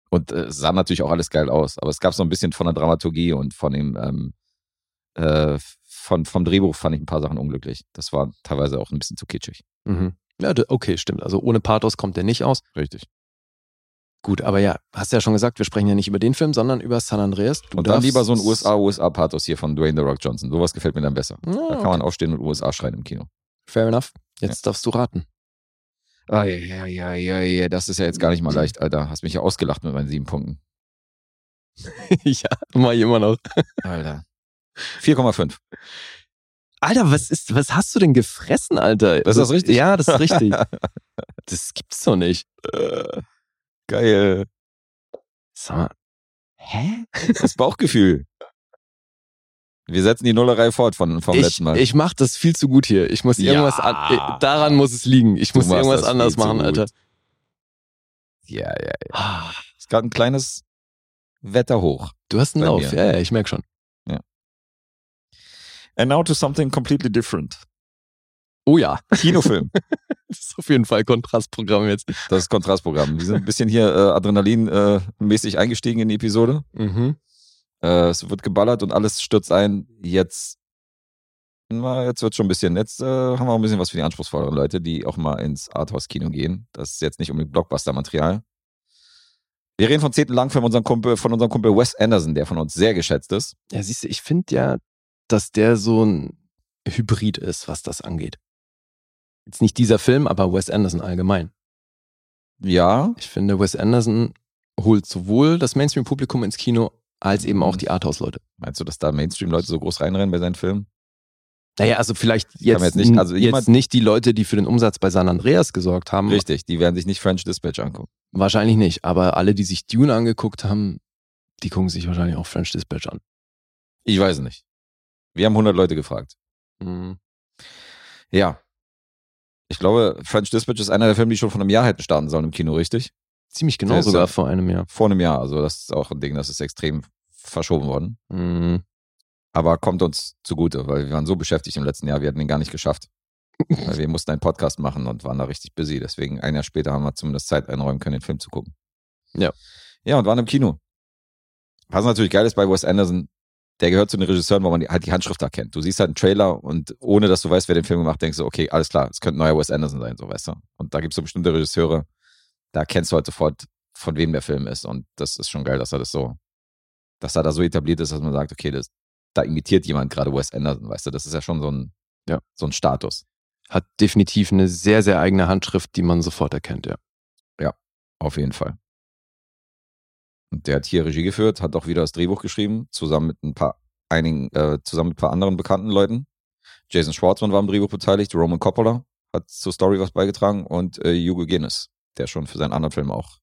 Und äh, es sah natürlich auch alles geil aus, aber es gab so ein bisschen von der Dramaturgie und von dem ähm, äh, von, vom Drehbuch fand ich ein paar Sachen unglücklich. Das war teilweise auch ein bisschen zu kitschig. Mhm. Ja, okay, stimmt. Also ohne Pathos kommt der nicht aus. Richtig. Gut, aber ja, hast ja schon gesagt, wir sprechen ja nicht über den Film, sondern über San Andreas. Du und dann lieber so ein USA-USA-Pathos hier von Dwayne The Rock Johnson. Sowas gefällt mir dann besser. Ja, Da kann man aufstehen und USA schreien im Kino. Fair enough. Jetzt darfst du raten. Ah, ja, ja, ja, ja, ja, das ist ja jetzt gar nicht mal leicht, Alter. Hast mich ja ausgelacht mit meinen sieben Punkten. ja, mach ich immer noch. Alter. 4,5. Alter, was ist, was hast du denn gefressen, Alter? Das ist das richtig? Ja, das ist richtig. das gibt's doch nicht. Geil. Sag mal. Hä? Das Bauchgefühl. Wir setzen die Nullerei fort von, vom Ich, letzten Mal. ich mach das viel zu gut hier. Ich muss Ja. irgendwas an, äh, daran muss es liegen. Ich muss irgendwas anders machen. Alter. ja, ja, ja. Ist gerade ein kleines Wetter hoch. Du hast einen Lauf. mir. Ja, ja, ich merk schon. And now to something completely different. Oh ja, Kinofilm. das ist auf jeden Fall Kontrastprogramm jetzt. Das ist Kontrastprogramm. Wir sind ein bisschen hier äh, Adrenalin-mäßig eingestiegen in die Episode. Mhm. Äh, es wird geballert und alles stürzt ein. Jetzt, na, jetzt wird schon ein bisschen. Jetzt äh, haben wir auch ein bisschen was für die anspruchsvolleren Leute, die auch mal ins Arthouse-Kino gehen. Das ist jetzt nicht unbedingt Blockbuster-Material. Wir reden von zehnten Langfilm unserem Kumpel, von unserem Kumpel Wes Anderson, der von uns sehr geschätzt ist. Ja, siehst du, ich finde ja, dass der so ein Hybrid ist, was das angeht. Jetzt nicht dieser Film, aber Wes Anderson allgemein. Ja, Ich finde, Wes Anderson holt sowohl das Mainstream-Publikum ins Kino, als eben auch die Arthouse-Leute. meinst du, dass da Mainstream-Leute so groß reinrennen bei seinen Filmen? Naja, also vielleicht jetzt, jetzt nicht- also jetzt nicht die Leute, die für den Umsatz bei San Andreas gesorgt haben. Richtig, die werden sich nicht French Dispatch angucken. Wahrscheinlich nicht, aber alle, die sich Dune angeguckt haben, die gucken sich wahrscheinlich auch French Dispatch an. Ich weiß es nicht. Wir haben 100 Leute gefragt. Mhm. Ja. Ich glaube, French Dispatch ist einer der Filme, die schon vor einem Jahr hätten starten sollen im Kino, richtig? Ziemlich genau Der sogar vor einem Jahr. Vor einem Jahr. Also das ist auch ein Ding, das ist extrem verschoben worden. Mhm. Aber kommt uns zugute, weil wir waren so beschäftigt im letzten Jahr, wir hatten den gar nicht geschafft. Weil wir mussten einen Podcast machen und waren da richtig busy. Deswegen ein Jahr später haben wir zumindest Zeit einräumen können, den Film zu gucken. Ja. Ja, und waren im Kino. Was natürlich geil ist bei Wes Anderson, der gehört zu den Regisseuren, wo man halt die Handschrift erkennt. Du siehst halt einen Trailer und ohne dass du weißt, wer den Film gemacht hat, denkst du, okay, alles klar, es könnte neuer Wes Anderson sein, so weißt du. Und da gibt es so bestimmte Regisseure, da kennst du halt sofort, von wem der Film ist. Und das ist schon geil, dass er das so, dass er da so etabliert ist, dass man sagt, okay, das, da imitiert jemand gerade Wes Anderson, weißt du, das ist ja schon so ein, Ja. so ein Status. Hat definitiv eine sehr, sehr eigene Handschrift, die man sofort erkennt, ja. Auf jeden Fall. Und der hat hier Regie geführt, hat auch wieder das Drehbuch geschrieben, zusammen mit ein paar einigen, äh, zusammen mit ein paar anderen bekannten Leuten. Jason Schwartzman war am Drehbuch beteiligt, Roman Coppola hat zur Story was beigetragen und äh, Hugo Guinness, der schon für seinen anderen Film auch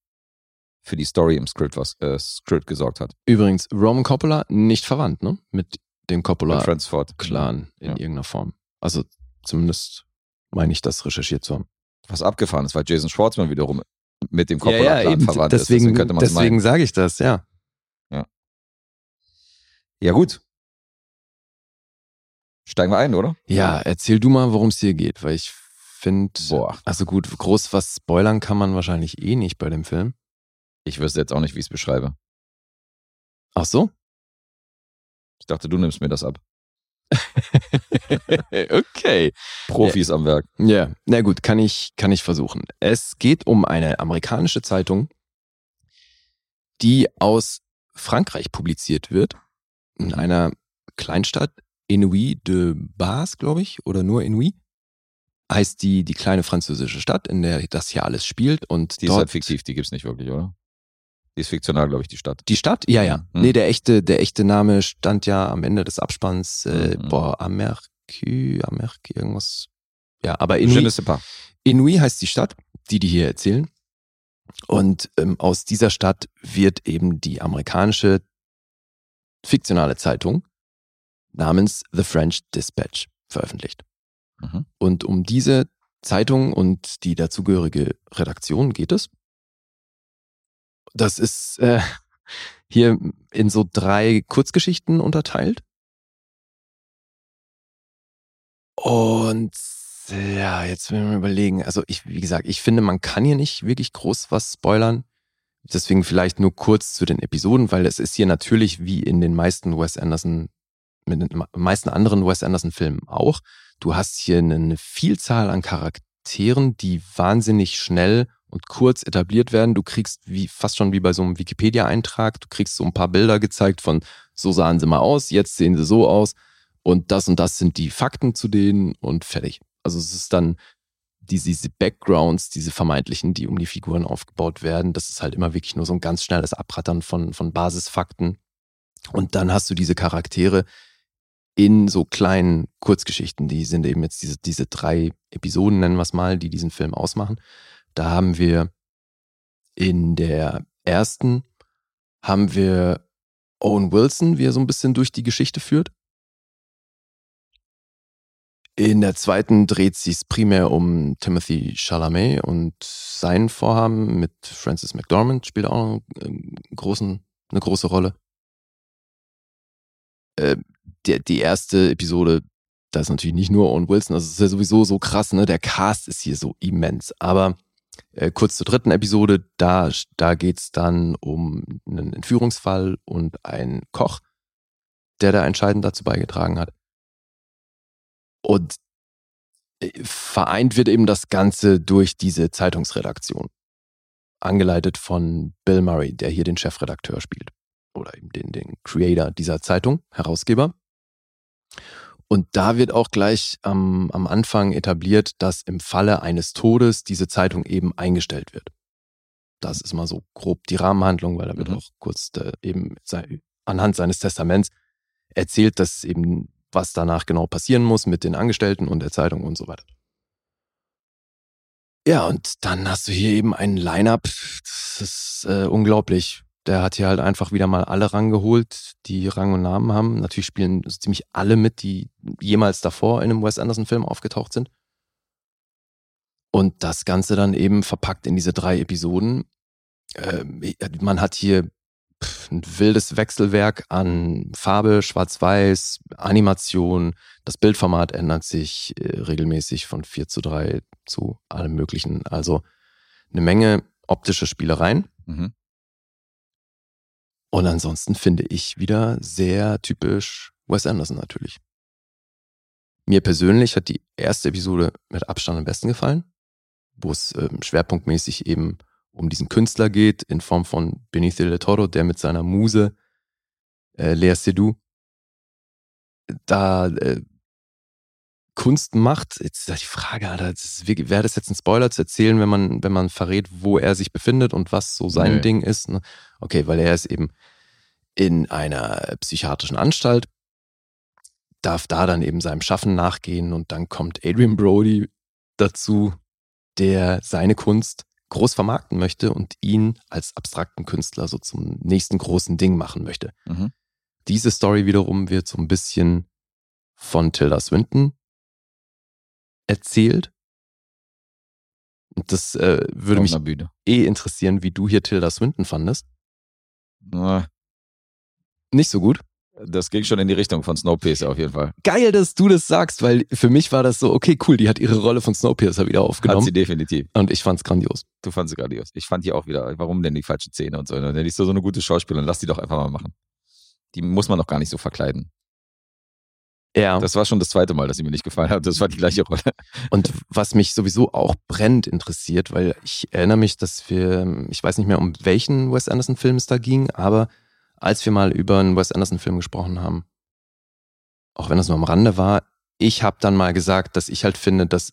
für die Story im Script was äh, Script gesorgt hat. Übrigens, Roman Coppola nicht verwandt, ne? Mit dem Francis Ford. in Ja. irgendeiner Form. Also zumindest meine ich das recherchiert zu haben. Was abgefahren ist, weil Jason Schwartzman wiederum mit dem Coppola ja, eben. verwandt Deswegen, ist. deswegen meinen. sage ich das, ja. Ja gut. Steigen wir ein, oder? Ja, erzähl du mal, worum es hier geht, weil ich finde, also gut, groß was spoilern kann man wahrscheinlich eh nicht bei dem Film. Ich wüsste jetzt auch nicht, wie ich es beschreibe. Ach so? Ich dachte, du nimmst mir das ab. okay. Profis am Werk. Ja, na gut, kann ich, kann ich versuchen. Es geht um eine amerikanische Zeitung, die aus Frankreich publiziert wird, in einer Kleinstadt, Inouï de Bas, glaube ich, oder nur Inouï. Heißt die, die kleine französische Stadt, in der das hier alles spielt. Und Die ist dort, halt fiktiv, die gibt's nicht wirklich, oder? Die ist fiktional, glaube ich, die Stadt. Die Stadt? Ja, ja. Mhm. Nee, der echte, der echte Name stand ja am Ende des Abspanns, äh, Mhm. boah, Amercu, Amercu, irgendwas. Ja, aber pas. Inouï heißt die Stadt, die die hier erzählen. Und ähm, aus dieser Stadt wird eben die amerikanische fiktionale Zeitung namens The French Dispatch veröffentlicht. Mhm. Und um diese Zeitung und die dazugehörige Redaktion geht es. Das ist äh, hier in so drei Kurzgeschichten unterteilt. Und ja, jetzt will ich mal überlegen. Also ich, wie gesagt, ich finde, man kann hier nicht wirklich groß was spoilern. Deswegen vielleicht nur kurz zu den Episoden, weil es ist hier natürlich wie in den meisten Wes Anderson, mit den meisten anderen Wes Anderson Filmen auch. Du hast hier eine Vielzahl an Charakteren, die wahnsinnig schnell und kurz etabliert werden. Du kriegst wie fast schon wie bei so einem Wikipedia-Eintrag, du kriegst so ein paar Bilder gezeigt von so sahen sie mal aus, jetzt sehen sie so aus und das und das sind die Fakten zu denen und fertig. Also es ist dann diese, diese Backgrounds, diese vermeintlichen, die um die Figuren aufgebaut werden, das ist halt immer wirklich nur so ein ganz schnelles Abrattern von, von Basisfakten. Und dann hast du diese Charaktere in so kleinen Kurzgeschichten, die sind eben jetzt diese, diese drei Episoden, nennen wir es mal, die diesen Film ausmachen. Da haben wir in der ersten haben wir Owen Wilson, wie er so ein bisschen durch die Geschichte führt. In der zweiten dreht sich primär um Timothy Chalamet und sein Vorhaben mit Francis McDormand spielt auch einen großen, eine große Rolle. Äh, die, die erste Episode, da ist natürlich nicht nur Owen Wilson, das ist ja sowieso so krass, ne? Der Cast ist hier so immens. Aber äh, kurz zur dritten Episode, da, da geht's dann um einen Entführungsfall und einen Koch, der da entscheidend dazu beigetragen hat. Und äh, vereint wird eben das Ganze durch diese Zeitungsredaktion. Angeleitet von Bill Murray, der hier den Chefredakteur spielt. Oder eben den, den Creator dieser Zeitung, Herausgeber. Und da wird auch gleich ähm, am Anfang etabliert, dass im Falle eines Todes diese Zeitung eben eingestellt wird. Das ist mal so grob die Rahmenhandlung, weil da wird mhm. auch kurz äh, eben sei, anhand seines Testaments erzählt, dass eben was danach genau passieren muss mit den Angestellten und der Zeitung und so weiter. Ja, und dann hast du hier eben ein Line-up, das ist äh, unglaublich. Der hat hier halt einfach wieder mal alle rangeholt, die Rang und Namen haben. Natürlich spielen so ziemlich alle mit, die jemals davor in einem Wes Anderson-Film aufgetaucht sind. Und das Ganze dann eben verpackt in diese drei Episoden. Äh, man hat hier ein wildes Wechselwerk an Farbe, Schwarz-Weiß, Animation. Das Bildformat ändert sich äh, regelmäßig von 4 zu 3 zu allem Möglichen. Also eine Menge optische Spielereien. Mhm. Und ansonsten finde ich wieder sehr typisch Wes Anderson natürlich. Mir persönlich hat die erste Episode mit Abstand am besten gefallen, wo es ähm, schwerpunktmäßig eben um diesen Künstler geht, in Form von Benicio del Toro, der mit seiner Muse äh, Lea Seydoux da äh, Kunst macht. Jetzt ist die Frage, Alter, wäre das jetzt ein Spoiler zu erzählen, wenn man, wenn man verrät, wo er sich befindet und was so sein nee. Ding ist? Ne? Okay, weil er ist eben in einer psychiatrischen Anstalt, darf da dann eben seinem Schaffen nachgehen und dann kommt Adrian Brody dazu, der seine Kunst groß vermarkten möchte und ihn als abstrakten Künstler so zum nächsten großen Ding machen möchte. Mhm. Diese Story wiederum wird so ein bisschen von Tilda Swinton erzählt. Und das äh, würde mich eh interessieren, wie du hier Tilda Swinton fandest. Na. Nicht so gut. Das ging schon in die Richtung von Snowpiercer auf jeden Fall. Geil, dass du das sagst, weil für mich war das so, okay, cool, die hat ihre Rolle von Snowpiercer wieder aufgenommen. Hat sie definitiv. Und ich fand's grandios. Du fandst sie grandios. Ich fand die auch wieder, warum denn die falsche Zähne und so. Denn die ist so, so eine gute Schauspielerin, lass die doch einfach mal machen. Die muss man doch gar nicht so verkleiden. Ja. Das war schon das zweite Mal, dass sie mir nicht gefallen hat. Das war die gleiche Rolle. Und was mich sowieso auch brennend interessiert, weil ich erinnere mich, dass wir, ich weiß nicht mehr, um welchen Wes Anderson-Film es da ging, aber als wir mal über einen Wes Anderson-Film gesprochen haben, auch wenn das nur am Rande war, ich habe dann mal gesagt, dass ich halt finde, dass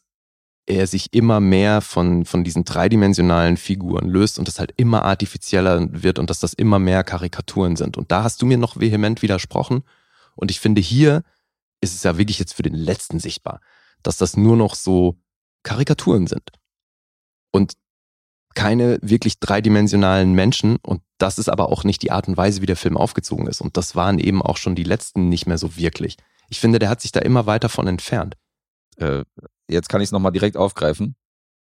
er sich immer mehr von, von diesen dreidimensionalen Figuren löst und das halt immer artifizieller wird und dass das immer mehr Karikaturen sind. Und da hast du mir noch vehement widersprochen. Und ich finde, hier ist es ja wirklich jetzt für den letzten sichtbar, dass das nur noch so Karikaturen sind. Und keine wirklich dreidimensionalen Menschen und das ist aber auch nicht die Art und Weise, wie der Film aufgezogen ist. Und das waren eben auch schon die letzten nicht mehr so wirklich. Ich finde, der hat sich da immer weiter von entfernt. Äh, jetzt kann ich es nochmal direkt aufgreifen.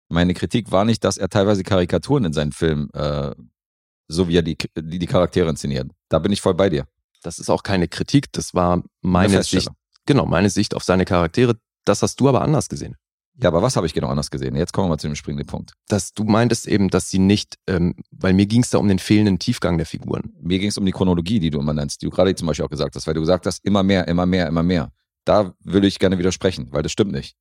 Meine Kritik war nicht, dass er teilweise Karikaturen in seinen Filmen, äh, so wie er die, die, die Charaktere inszeniert. Da bin ich voll bei dir. Das ist auch keine Kritik, das war meine Sicht. Genau, meine Sicht auf seine Charaktere. Das hast du aber anders gesehen. Ja, aber was habe ich genau anders gesehen? Jetzt kommen wir mal zu dem springenden Punkt. Dass du meintest eben, dass sie nicht, ähm, weil mir ging es da um den fehlenden Tiefgang der Figuren. Mir ging es um die Chronologie, die du immer nennst, die du gerade zum Beispiel auch gesagt hast, weil du gesagt hast, immer mehr, immer mehr, immer mehr. Da würde ich gerne widersprechen, weil das stimmt nicht.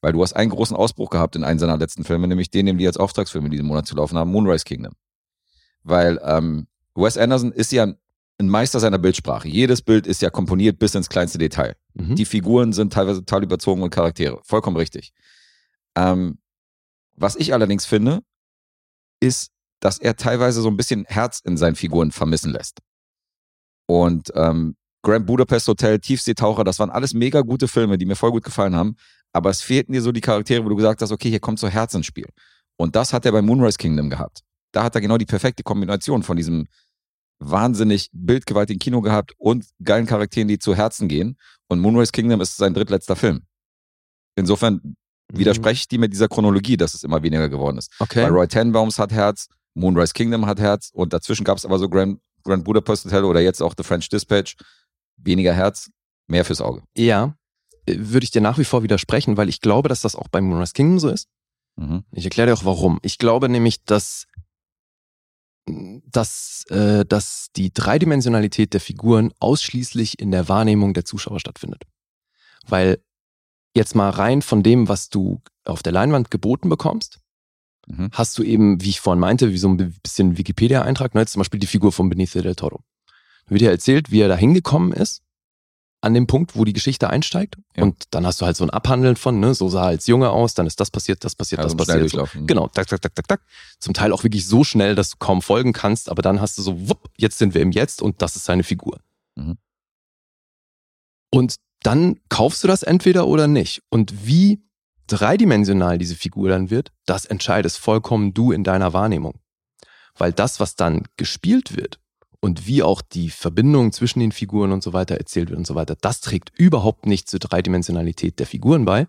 Weil du hast einen großen Ausbruch gehabt in einem seiner letzten Filme, nämlich den, den die als Auftragsfilm in diesem Monat zu laufen haben, Moonrise Kingdom. Weil ähm, Wes Anderson ist ja ein Meister seiner Bildsprache. Jedes Bild ist ja komponiert bis ins kleinste Detail. Mhm. Die Figuren sind teilweise total überzogen und Charaktere. Vollkommen richtig. Ähm, was ich allerdings finde, ist, dass er teilweise so ein bisschen Herz in seinen Figuren vermissen lässt. Und ähm, Grand Budapest Hotel, Tiefseetaucher, das waren alles mega gute Filme, die mir voll gut gefallen haben. Aber es fehlten dir so die Charaktere, wo du gesagt hast, okay, hier kommt so Herz ins Spiel. Und das hat er bei Moonrise Kingdom gehabt. Da hat er genau die perfekte Kombination von diesem wahnsinnig bildgewaltigen Kino gehabt und geilen Charakteren, die zu Herzen gehen. Und Moonrise Kingdom ist sein drittletzter Film. Insofern widerspreche ich die mit dieser Chronologie, dass es immer weniger geworden ist. Okay. Bei Roy Tenenbaums hat Herz, Moonrise Kingdom hat Herz und dazwischen gab es aber so Grand, Grand Budapest Hotel oder jetzt auch The French Dispatch. Weniger Herz, mehr fürs Auge. Ja, äh, würde ich dir nach wie vor widersprechen, weil ich glaube, dass das auch bei Moonrise Kingdom so ist. Mhm. Ich erkläre dir auch warum. Ich glaube nämlich, dass, dass, äh, dass die Dreidimensionalität der Figuren ausschließlich in der Wahrnehmung der Zuschauer stattfindet. Weil jetzt mal rein von dem, was du auf der Leinwand geboten bekommst, Mhm. hast du eben, wie ich vorhin meinte, wie so ein bisschen Wikipedia-Eintrag, ne, jetzt zum Beispiel die Figur von Benicio del Toro. Da wird dir erzählt, wie er da hingekommen ist, an dem Punkt, wo die Geschichte einsteigt. Ja. Und dann hast du halt so ein Abhandeln von, ne, so sah er als Junge aus, dann ist das passiert, das passiert, Also das passiert. So. Genau, tak, tak, tak, tak, tak. Zum Teil auch wirklich so schnell, dass du kaum folgen kannst, aber dann hast du so, wupp, jetzt sind wir im Jetzt und das ist seine Figur. Mhm. Und dann kaufst du das entweder oder nicht. Und wie dreidimensional diese Figur dann wird, das entscheidest vollkommen du in deiner Wahrnehmung. Weil das, was dann gespielt wird und wie auch die Verbindung zwischen den Figuren und so weiter erzählt wird und so weiter, das trägt überhaupt nicht zur Dreidimensionalität der Figuren bei,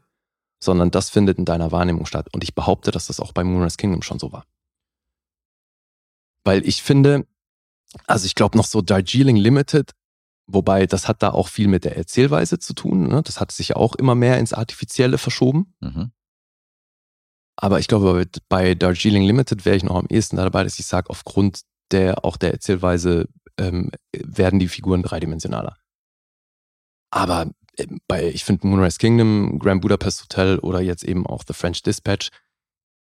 sondern das findet in deiner Wahrnehmung statt. Und ich behaupte, dass das auch bei Moonrise Kingdom schon so war. Weil ich finde, also ich glaube noch so Darjeeling Limited, wobei das hat da auch viel mit der Erzählweise zu tun. Ne? Das hat sich ja auch immer mehr ins Artifizielle verschoben. Mhm. Aber ich glaube, bei Darjeeling Limited wäre ich noch am ehesten dabei, dass ich sage, aufgrund der auch der Erzählweise ähm, werden die Figuren dreidimensionaler. Aber äh, bei, ich finde Moonrise Kingdom, Grand Budapest Hotel oder jetzt eben auch The French Dispatch,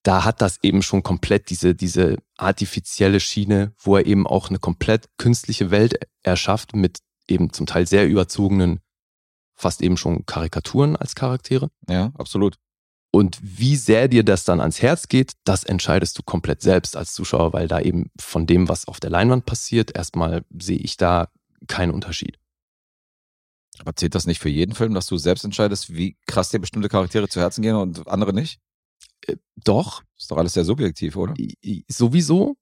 da hat das eben schon komplett diese, diese artifizielle Schiene, wo er eben auch eine komplett künstliche Welt erschafft mit eben zum Teil sehr überzogenen, fast eben schon Karikaturen als Charaktere. Ja, absolut. Und wie sehr dir das dann ans Herz geht, das entscheidest du komplett selbst als Zuschauer, weil da eben von dem, was auf der Leinwand passiert, erstmal sehe ich da keinen Unterschied. Aber zählt das nicht für jeden Film, dass du selbst entscheidest, wie krass dir bestimmte Charaktere zu Herzen gehen und andere nicht? Doch, Ist doch alles sehr subjektiv, oder? sowieso,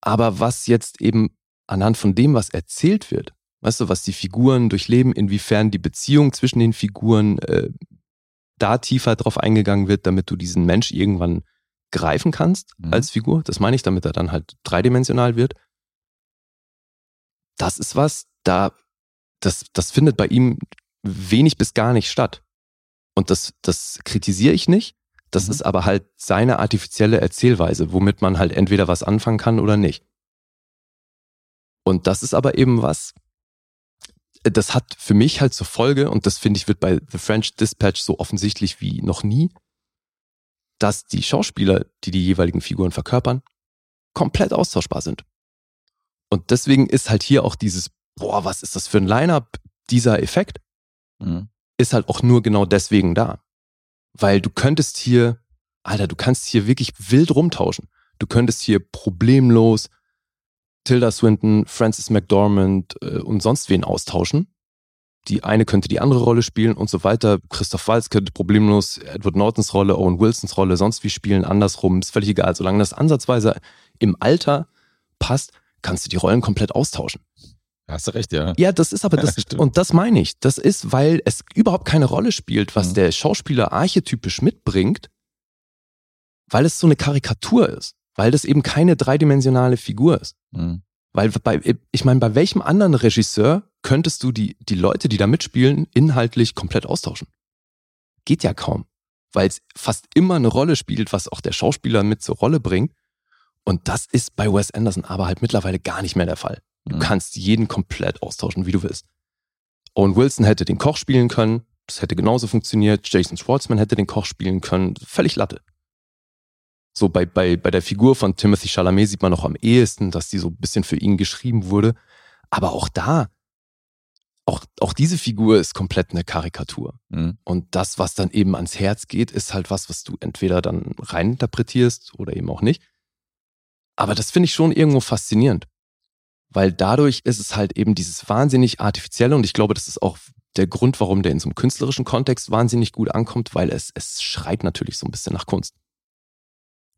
aber was jetzt eben anhand von dem, was erzählt wird, weißt du, was die Figuren durchleben, inwiefern die Beziehung zwischen den Figuren äh, da tiefer drauf eingegangen wird, damit du diesen Mensch irgendwann greifen kannst Mhm. als Figur. Das meine ich, damit er dann halt dreidimensional wird. Das ist was, da, das, das findet bei ihm wenig bis gar nicht statt. Und das, das kritisiere ich nicht. Das Mhm. ist aber halt seine artifizielle Erzählweise, womit man halt entweder was anfangen kann oder nicht. Und das ist aber eben was, das hat für mich halt zur Folge, und das finde ich wird bei The French Dispatch so offensichtlich wie noch nie, dass die Schauspieler, die die jeweiligen Figuren verkörpern, komplett austauschbar sind. Und deswegen ist halt hier auch dieses, boah, was ist das für ein Line-up, dieser Effekt, Mhm. ist halt auch nur genau deswegen da. Weil du könntest hier, Alter, du kannst hier wirklich wild rumtauschen. Du könntest hier problemlos Tilda Swinton, Frances McDormand äh, und sonst wen austauschen. Die eine könnte die andere Rolle spielen und so weiter. Christoph Waltz könnte problemlos Edward Nortons Rolle, Owen Wilsons Rolle, sonst wie spielen, andersrum, ist völlig egal. Solange das ansatzweise im Alter passt, kannst du die Rollen komplett austauschen. Hast du recht, ja. Ja, das ist aber Ja, das, stimmt. und das meine ich. Das ist, weil es überhaupt keine Rolle spielt, was Mhm. der Schauspieler archetypisch mitbringt, weil es so eine Karikatur ist, weil das eben keine dreidimensionale Figur ist. Mhm. Weil bei, ich meine, bei welchem anderen Regisseur könntest du die, die Leute, die da mitspielen, inhaltlich komplett austauschen? Geht ja kaum, weil es fast immer eine Rolle spielt, was auch der Schauspieler mit zur Rolle bringt. Und das ist bei Wes Anderson aber halt mittlerweile gar nicht mehr der Fall. Du Mhm. kannst jeden komplett austauschen, wie du willst. Owen Wilson hätte den Koch spielen können, Das hätte genauso funktioniert. Jason Schwartzman hätte den Koch spielen können. Völlig Latte. So bei, bei, bei der Figur von Timothy Chalamet sieht man noch am ehesten, dass die so ein bisschen für ihn geschrieben wurde. Aber auch da, auch, auch diese Figur ist komplett eine Karikatur. Mhm. Und das, was dann eben ans Herz geht, ist halt was, was du entweder dann reininterpretierst oder eben auch nicht. Aber das finde ich schon irgendwo faszinierend. Weil dadurch ist es halt eben dieses wahnsinnig artifizielle und ich glaube, das ist auch der Grund, warum der in so einem künstlerischen Kontext wahnsinnig gut ankommt, weil es, es schreit natürlich so ein bisschen nach Kunst.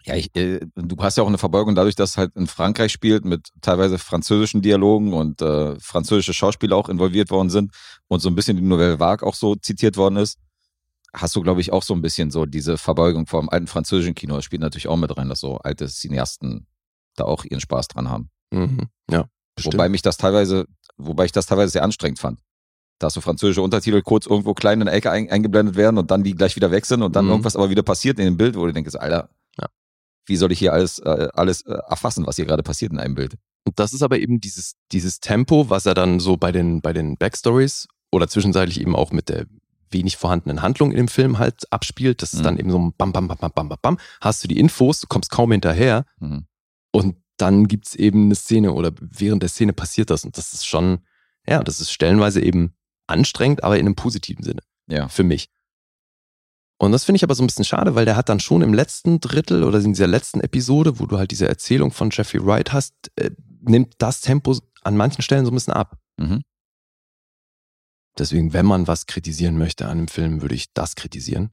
Ja, ich, äh, du hast ja auch eine Verbeugung dadurch, dass es halt in Frankreich spielt mit teilweise französischen Dialogen und äh, französische Schauspieler auch involviert worden sind und so ein bisschen die Nouvelle Vague auch so zitiert worden ist. Hast du, glaube ich, auch so ein bisschen so diese Verbeugung vom alten französischen Kino. Das spielt natürlich auch mit rein, dass so alte Cineasten da auch ihren Spaß dran haben. Mhm. Ja. Bestimmt. Wobei mich das teilweise, wobei ich das teilweise sehr anstrengend fand. Dass so französische Untertitel kurz irgendwo klein in der Ecke ein, eingeblendet werden und dann die gleich wieder weg sind und dann Mhm. irgendwas aber wieder passiert in dem Bild, wo du denkst, Alter. Wie soll ich hier alles, äh, alles äh, erfassen, was hier gerade passiert in einem Bild? Und das ist aber eben dieses, dieses Tempo, was er dann so bei den, bei den Backstories oder zwischenzeitlich eben auch mit der wenig vorhandenen Handlung in dem Film halt abspielt. Das ist Mhm. dann eben so ein Bam, Bam, Bam, Bam, Bam, Bam, Bam. Hast du die Infos, du kommst kaum hinterher Mhm. und dann gibt's eben eine Szene oder während der Szene passiert das. Und das ist schon, ja, das ist stellenweise eben anstrengend, aber in einem positiven Sinne Ja. für mich. Und das finde ich aber so ein bisschen schade, weil der hat dann schon im letzten Drittel oder in dieser letzten Episode, wo du halt diese Erzählung von Jeffrey Wright hast, äh, nimmt das Tempo an manchen Stellen so ein bisschen ab. Mhm. Deswegen, wenn man was kritisieren möchte an einem Film, würde ich das kritisieren.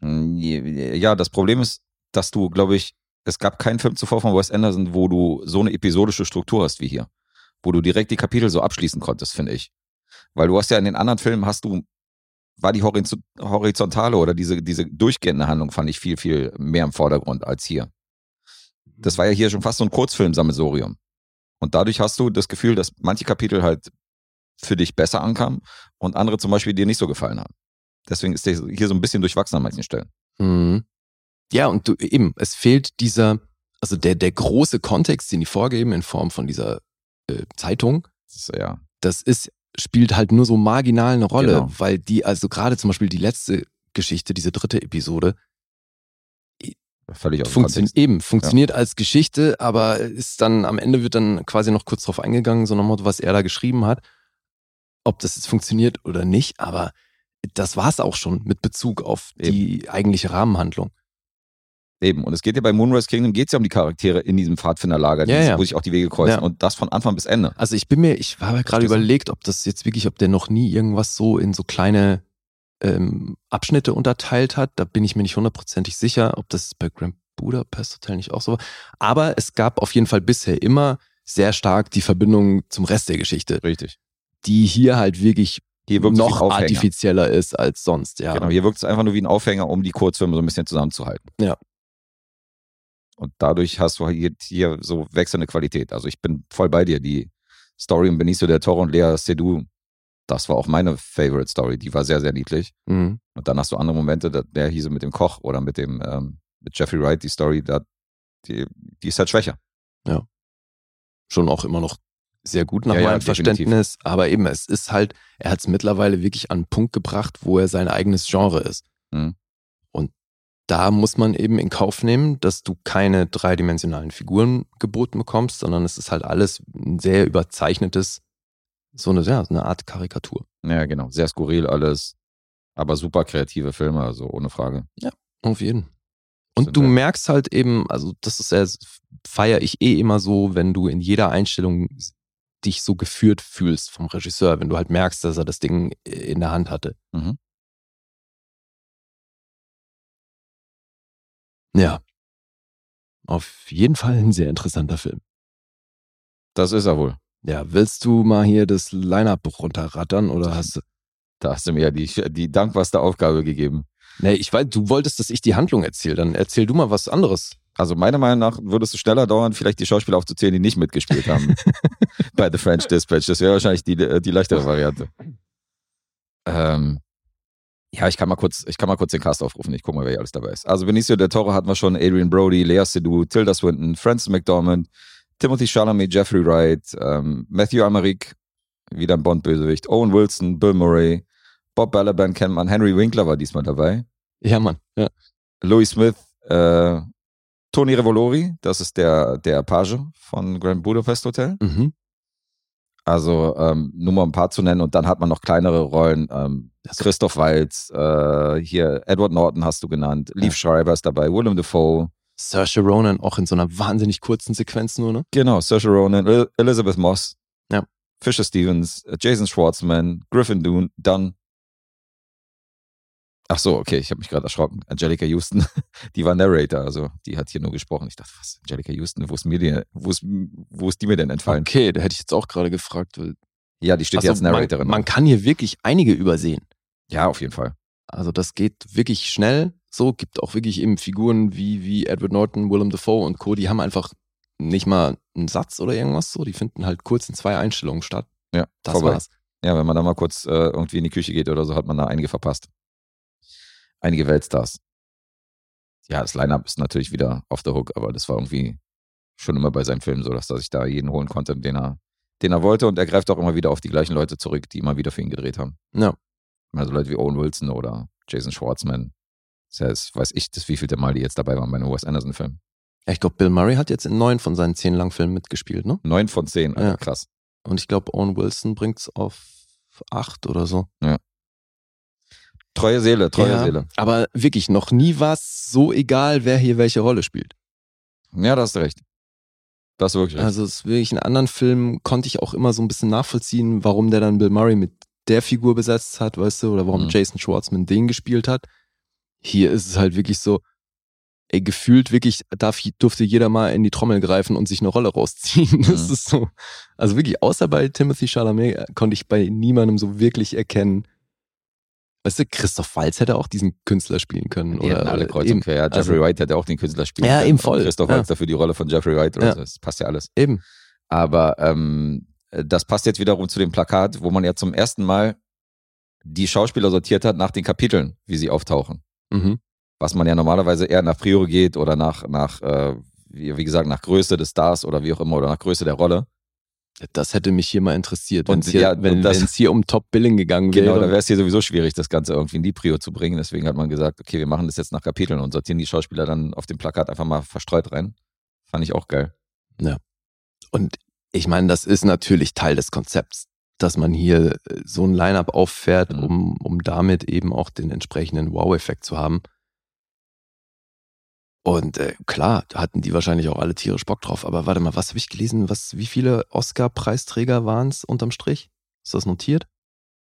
Mm, Ja, das Problem ist, dass du, glaube ich, es gab keinen Film zuvor von Wes Anderson, wo du so eine episodische Struktur hast wie hier. Wo du direkt die Kapitel so abschließen konntest, finde ich. Weil du hast ja in den anderen Filmen hast du, war die Horizont horizontale oder diese, diese durchgehende Handlung fand ich viel, viel mehr im Vordergrund als hier. Das war ja hier schon fast so ein Kurzfilm-Sammelsorium. Und dadurch hast du das Gefühl, dass manche Kapitel halt für dich besser ankamen und andere zum Beispiel dir nicht so gefallen haben. Deswegen ist der hier so ein bisschen durchwachsen an manchen Stellen. Mhm. Ja, und du eben, es fehlt dieser, also der, der große Kontext, den die vorgeben in Form von dieser äh, Zeitung, Das ist ja, das ist, spielt halt nur so marginal eine Rolle, Genau. weil die, also gerade zum Beispiel die letzte Geschichte, diese dritte Episode, völlig Funktion eben, funktioniert als Geschichte, aber ist dann, am Ende wird dann quasi noch kurz drauf eingegangen, so Motto, was er da geschrieben hat. Ob das jetzt funktioniert oder nicht, aber das war's auch schon mit Bezug auf die eigentliche Rahmenhandlung. Eben. Und es geht ja bei Moonrise Kingdom geht es ja um die Charaktere in diesem Pfadfinderlager, Ja, ja. wo sich auch die Wege kreuzen. Ja. Und das von Anfang bis Ende. Also ich bin mir, ich habe gerade überlegt, ob das jetzt wirklich, ob der noch nie irgendwas so in so kleine ähm, Abschnitte unterteilt hat. Da bin ich mir nicht hundertprozentig sicher, ob das bei Grand Budapest Hotel nicht auch so war. Aber es gab auf jeden Fall bisher immer sehr stark die Verbindung zum Rest der Geschichte, Richtig. die hier halt wirklich Hier wirkt noch artifizieller ist als sonst. Ja, Genau, hier wirkt es einfach nur wie ein Aufhänger, um die Kurzfilme so ein bisschen zusammenzuhalten. Ja. Und dadurch hast du hier, hier so wechselnde Qualität. Also ich bin voll bei dir. Die Story um Benicio del Toro und Lea Seydoux, das war auch meine Favorite Story. Die war sehr, sehr niedlich. Mhm. Und dann hast du andere Momente, der hieße mit dem Koch oder mit dem ähm, mit Jeffrey Wright, die Story, da, die, die ist halt schwächer. schon auch immer noch sehr gut nach Ja, ja, meinem definitiv. Verständnis. Aber eben, es ist halt, er hat es mittlerweile wirklich an einen Punkt gebracht, wo er sein eigenes Genre ist. Mhm. Da muss man eben in Kauf nehmen, dass du keine dreidimensionalen Figuren geboten bekommst, sondern es ist halt alles ein sehr überzeichnetes, so eine, ja, eine Art Karikatur. Ja, genau. Sehr skurril alles. Aber super kreative Filme, also ohne Frage. Auf jeden. Und du merkst halt eben, also das ist ja, feiere ich eh immer so, wenn du in jeder Einstellung dich so geführt fühlst vom Regisseur, wenn du halt merkst, dass er das Ding in der Hand hatte. Mhm. Ja. Auf jeden Fall ein sehr interessanter Film. Das ist er wohl. Ja, willst du mal hier das Line-Up runterrattern oder hast du. Da hast du mir ja die, die dankbarste Aufgabe gegeben. Nee, ich weiß, du wolltest, dass ich die Handlung erzähle, dann erzähl du mal was anderes. Also meiner Meinung nach würde es schneller dauern, vielleicht die Schauspieler aufzuzählen, die nicht mitgespielt haben bei The French Dispatch. Das wäre wahrscheinlich die, die leichtere Variante. Ähm, ja, ich kann mal kurz, ich kann mal kurz den Cast aufrufen. Ich gucke mal, wer hier alles dabei ist. Also Benicio del Toro hatten wir schon, Adrian Brody, Lea Seydoux, Tilda Swinton, Francis McDormand, Timothy Chalamet, Jeffrey Wright, ähm, Matthew Amerik, wieder ein Bond-Bösewicht, Owen Wilson, Bill Murray Bob Balaban kennt man. Henry Winkler war diesmal dabei. Ja, Mann. Ja. Louis Smith, äh, Tony Revolori, das ist der, der Page von Grand Budapest Hotel. Mhm. Also ähm, nur mal ein paar zu nennen und dann hat man noch kleinere Rollen. Ähm, Christoph Waltz, äh, hier Edward Norton hast du genannt, Leaf Schreiber ist dabei, Willem Dafoe. Saoirse Ronan auch in so einer wahnsinnig kurzen Sequenz nur, ne? Genau, Saoirse Ronan, El Elizabeth Moss, Ja. Fisher Stevens, äh, Jason Schwartzman, Griffin Dune, Dunn. Ach so, okay, ich habe mich gerade erschrocken. Angelica Houston, die war Narrator, also die hat hier nur gesprochen. Ich dachte, was, Angelica Houston, wo ist mir die, wo ist, wo ist die mir denn entfallen? Okay, da hätte ich jetzt auch gerade gefragt. Ja, die steht Ach hier so, als Narratorin. Man, man kann hier wirklich einige übersehen. Ja, auf jeden Fall. Also das geht wirklich schnell. So gibt auch wirklich eben Figuren wie, wie Edward Norton, Willem Dafoe und Co. Die haben einfach nicht mal einen Satz oder irgendwas so. Die finden halt kurz in zwei Einstellungen statt. Ja, Das vorbei. war's. Ja, wenn man da mal kurz äh, irgendwie in die Küche geht oder so, hat man da einige verpasst. Einige Weltstars. Ja, das Line-Up ist natürlich wieder off the hook, aber das war irgendwie schon immer bei seinem Film so, dass er sich da jeden holen konnte, den er, den er wollte. Und er greift auch immer wieder auf die gleichen Leute zurück, die immer wieder für ihn gedreht haben. Ja. Also Leute wie Owen Wilson oder Jason Schwartzman. Das heißt, weiß ich, das wievielte Mal die jetzt dabei waren bei einem Wes Anderson-Film. Ja, ich glaube, Bill Murray hat jetzt in neun von seinen zehn Langfilmen mitgespielt, ne? Neun von zehn, Alter, Ja. krass. Und ich glaube, Owen Wilson bringt's auf acht oder so. Treue Seele, treue ja, Seele. Aber wirklich, noch nie war es so egal, wer hier welche Rolle spielt. Ja, da hast du recht. Das ist wirklich recht. Also es ist wirklich in anderen Filmen konnte ich auch immer so ein bisschen nachvollziehen, warum der dann Bill Murray mit der Figur besetzt hat, weißt du, oder warum Mhm. Jason Schwartzman den gespielt hat. Hier ist es halt wirklich so, ey, gefühlt wirklich darf, durfte jeder mal in die Trommel greifen und sich eine Rolle rausziehen. Das Mhm. ist so, also wirklich, außer bei Timothy Chalamet äh, konnte ich bei niemandem so wirklich erkennen, weißt du, Christoph Waltz hätte auch diesen Künstler spielen können. Die oder, alle kreuz und eben, quer. Ja, Jeffrey also- White hätte auch den Künstler spielen Ja, können. eben Und voll. Christoph Ja. Waltz dafür die Rolle von Jeffrey White oder Ja. so. Das passt ja alles. eben. Aber ähm, das passt jetzt wiederum zu dem Plakat, wo man ja zum ersten Mal die Schauspieler sortiert hat nach den Kapiteln, wie sie auftauchen. Mhm. Was man ja normalerweise eher nach Priori geht oder nach, nach äh, wie, wie gesagt, nach Größe des Stars oder wie auch immer oder nach Größe der Rolle. Das hätte mich hier mal interessiert, Und wenn es hier, ja, und wenn das- es hier um Top Billing gegangen Genau, wäre. da wäre es hier sowieso schwierig, das Ganze irgendwie in die Prio zu bringen. Deswegen hat man gesagt, okay, wir machen das jetzt nach Kapiteln und sortieren die Schauspieler dann auf dem Plakat einfach mal verstreut rein. Fand ich auch geil. Und ich meine, das ist natürlich Teil des Konzepts, dass man hier äh, so ein Line-up auffährt, Mhm. um, um damit eben auch den entsprechenden Wow-Effekt zu haben. Und äh, klar, da hatten die wahrscheinlich auch alle tierisch Bock drauf. Aber warte mal, was habe ich gelesen? Was, wie viele Oscar-Preisträger waren es unterm Strich? Ist das notiert?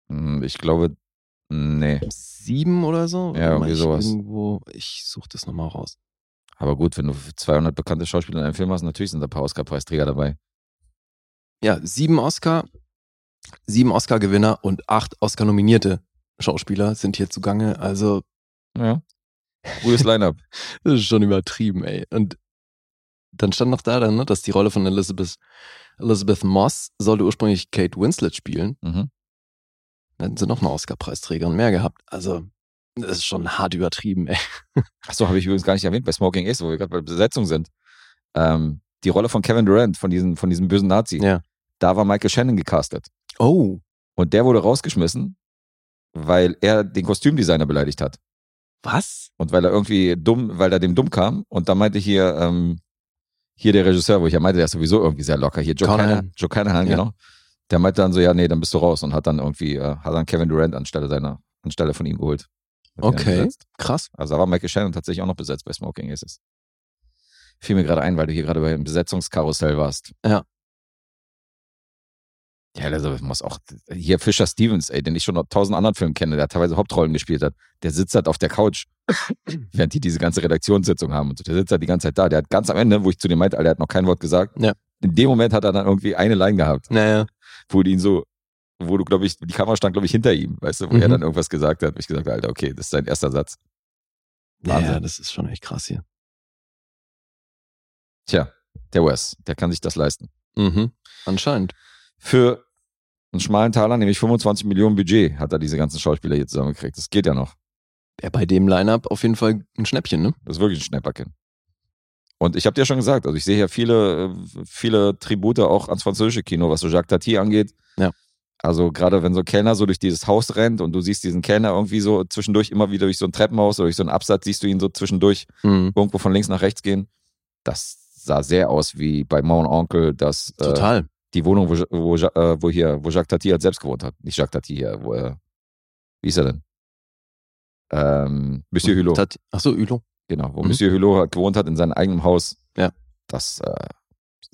Hm, Ich glaube, nee. Sieben oder so? Ja, irgendwie sowas. Irgendwo, ich suche das nochmal raus. Aber gut, wenn du 200 bekannte Schauspieler in einem Film hast, natürlich sind da ein paar Oscar-Preisträger dabei. Ja, sieben Oscar, sieben Oscar-Gewinner und acht Oscar-nominierte Schauspieler sind hier zugange. Also Ja. Gutes Line-Up. Das ist schon übertrieben, ey. Und dann stand noch da dann, ne, dass die Rolle von Elizabeth, Elizabeth Moss sollte ursprünglich Kate Winslet spielen. mhm. Dann hätten sie noch eine Oscar-Preisträgerin mehr gehabt. Also, das ist schon hart übertrieben, ey. Achso, habe ich übrigens gar nicht erwähnt bei Smoking Ace, wo wir gerade bei Besetzung sind. Ähm, die Rolle von Kevin Durant, von diesem, von diesem bösen Nazi, Ja. Da war Michael Shannon gecastet. Oh. Und der wurde rausgeschmissen, weil er den Kostümdesigner beleidigt hat. Was? Und weil er irgendwie dumm, weil er dem dumm kam. Und da meinte hier, ähm, hier der Regisseur, wo ich ja meinte, der ist sowieso irgendwie sehr locker. Hier Joe. Canahan, Joe Canahan, Ja. genau. Der meinte dann so, ja, nee, dann bist du raus und hat dann irgendwie, äh, hat dann Kevin Durant anstelle seiner, anstelle von ihm geholt. Okay. Krass. Also da war Michael Shannon tatsächlich auch noch besetzt bei Smoking Aces. Fiel mir gerade ein, weil du hier gerade beim Besetzungskarussell warst. Ja. Ja, Elizabeth Moss auch. Hier Fisher Stevens, ey, den ich schon aus tausend anderen Filmen kenne, der teilweise Hauptrollen gespielt hat. Der sitzt halt auf der Couch, während die diese ganze Redaktionssitzung haben und so. Der sitzt halt die ganze Zeit da. Der hat ganz am Ende, wo ich zu dem meinte, Alter, der hat noch kein Wort gesagt. Ja. In dem Moment hat er dann irgendwie eine Line gehabt, Naja. wo die ihn so, wo du, glaube ich, die Kamera stand, glaube ich, hinter ihm, weißt du, wo er Mhm. dann irgendwas gesagt hat. Und ich gesagt, Alter, okay, das ist sein erster Satz. Wahnsinn. Naja, das ist schon echt krass hier. Tja, der Wes, der kann sich das leisten. Mhm. Anscheinend. Für einen schmalen Taler, nämlich 25 Millionen Budget, hat er diese ganzen Schauspieler hier zusammengekriegt. Das geht ja noch. Ja, bei dem Line-up auf jeden Fall ein Schnäppchen, ne? Das ist wirklich ein Schnäpperchen. Und ich habe dir schon gesagt, also ich sehe hier viele, äh, viele Tribute auch ans französische Kino, was so Jacques Tati angeht. Ja. Also gerade wenn so ein Kellner so durch dieses Haus rennt und du siehst diesen Kellner irgendwie so zwischendurch immer wieder durch so ein Treppenhaus oder durch so einen Absatz, siehst du ihn so zwischendurch Mhm. irgendwo von links nach rechts gehen. Das sah sehr aus wie bei Mon Onkel, das äh, Total. Die Wohnung, wo, wo, äh, wo hier, wo Jacques Tati halt selbst gewohnt hat. Nicht Jacques Tati hier, wo er, wie ist er denn? Ähm, Monsieur Hulot. Tat- Ach so, Ülo. Genau, wo Mhm. Monsieur Hulot halt gewohnt hat in seinem eigenen Haus. Ja. Das äh,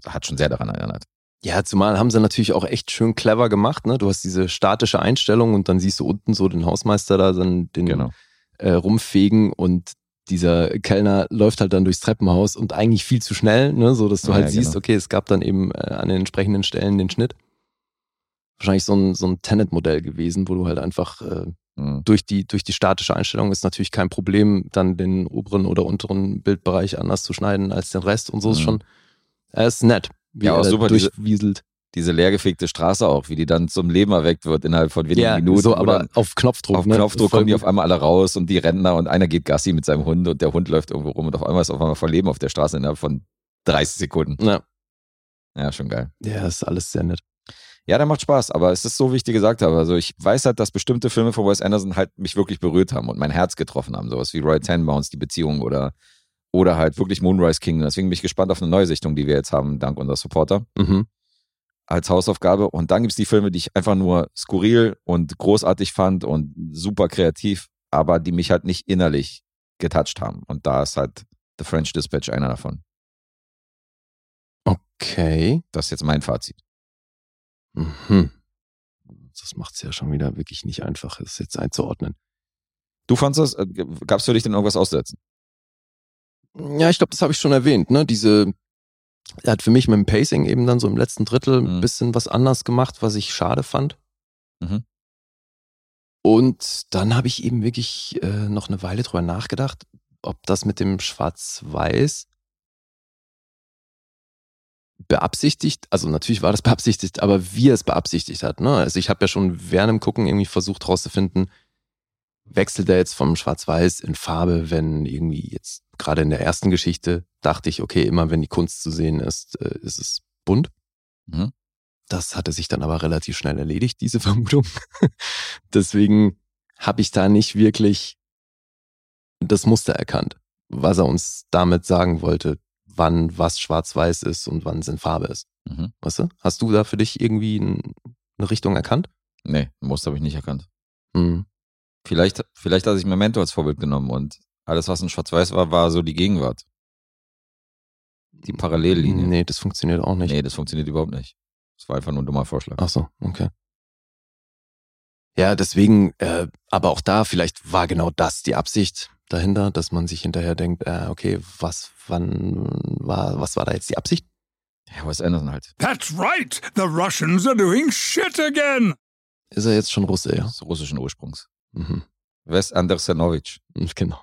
hat schon sehr daran erinnert. Ja, zumal haben sie natürlich auch echt schön clever gemacht. Ne? Du hast diese statische Einstellung und dann siehst du unten so den Hausmeister da, dann den Genau. äh, rumfegen und dieser Kellner läuft halt dann durchs Treppenhaus und eigentlich viel zu schnell, ne? so dass du Ja, halt ja, siehst, genau. okay, es gab dann eben äh, an den entsprechenden Stellen den Schnitt. Wahrscheinlich so ein, so ein Tenet-Modell gewesen, wo du halt einfach äh, Mhm. durch die, durch die statische Einstellung ist natürlich kein Problem, dann den oberen oder unteren Bildbereich anders zu schneiden als den Rest und so ist Mhm. schon, er ist nett, wie Ja, er super, durchwieselt. Diese leergefegte Straße auch, wie die dann zum Leben erweckt wird innerhalb von wenigen Ja, Minuten. so, aber auf Knopfdruck. auf ne? Knopfdruck kommen die auf einmal alle raus und die Rentner und einer geht Gassi mit seinem Hund und der Hund läuft irgendwo rum und auf einmal ist auf einmal voll Leben auf der Straße innerhalb von 30 Sekunden. Ja, Ja, schon geil. ja, ist alles sehr nett. Ja, der macht Spaß, aber es ist so, wie ich dir gesagt habe. Also ich weiß halt, dass bestimmte Filme von Wes Anderson halt mich wirklich berührt haben und mein Herz getroffen haben. Sowas wie Roy Tenenbaums, die Beziehung oder, oder halt wirklich Moonrise King. Deswegen bin ich gespannt auf eine Neusichtung, die wir jetzt haben, dank unserer Supporter, Mhm. Als Hausaufgabe. Und dann gibt's die Filme, die ich einfach nur skurril und großartig fand und super kreativ, aber die mich halt nicht innerlich getoucht haben. Und da ist halt The French Dispatch einer davon. Okay. Das ist jetzt mein Fazit. Mhm. Das macht's ja schon wieder wirklich nicht einfach, das jetzt einzuordnen. Du fandst das? Äh, Gab's für dich denn irgendwas auszusetzen? Ja, ich glaube, das habe ich schon erwähnt. Ne? Diese, er hat für mich mit dem Pacing eben dann so im letzten Drittel ein Mhm. bisschen was anders gemacht, was ich schade fand. Mhm. Und dann habe ich eben wirklich äh, noch eine Weile drüber nachgedacht, ob das mit dem Schwarz-Weiß beabsichtigt, also natürlich war das beabsichtigt, aber wie er es beabsichtigt hat. Ne? Also ich habe ja schon während dem Gucken irgendwie versucht herauszufinden, wechselt er jetzt vom Schwarz-Weiß in Farbe, wenn irgendwie jetzt gerade in der ersten Geschichte dachte ich, okay, immer wenn die Kunst zu sehen ist, äh, ist es bunt. Mhm. Das hatte sich dann aber relativ schnell erledigt, diese Vermutung. Deswegen habe ich da nicht wirklich das Muster erkannt, was er uns damit sagen wollte, wann was schwarz-weiß ist und wann es in Farbe ist. Mhm. Weißt du? Hast du da für dich irgendwie ein, eine Richtung erkannt? Nee, Muster habe ich nicht erkannt. Hm. Vielleicht, vielleicht hat sich Memento als Vorbild genommen und alles, was in Schwarz-Weiß war, war so die Gegenwart. Die Parallellinie. Nee, das funktioniert auch nicht. Nee, das funktioniert überhaupt nicht. Das war einfach nur ein dummer Vorschlag. Ach so, okay. Ja, deswegen, äh, aber auch da, vielleicht war genau das die Absicht dahinter, dass man sich hinterher denkt, äh, okay, was, wann war, was war da jetzt die Absicht? Ja, Wes Anderson halt. That's right. The Russians are doing shit again. Ist er jetzt schon Russe, ja? Ist russischen Ursprungs. Mhm. Wes Andersonovich. Genau.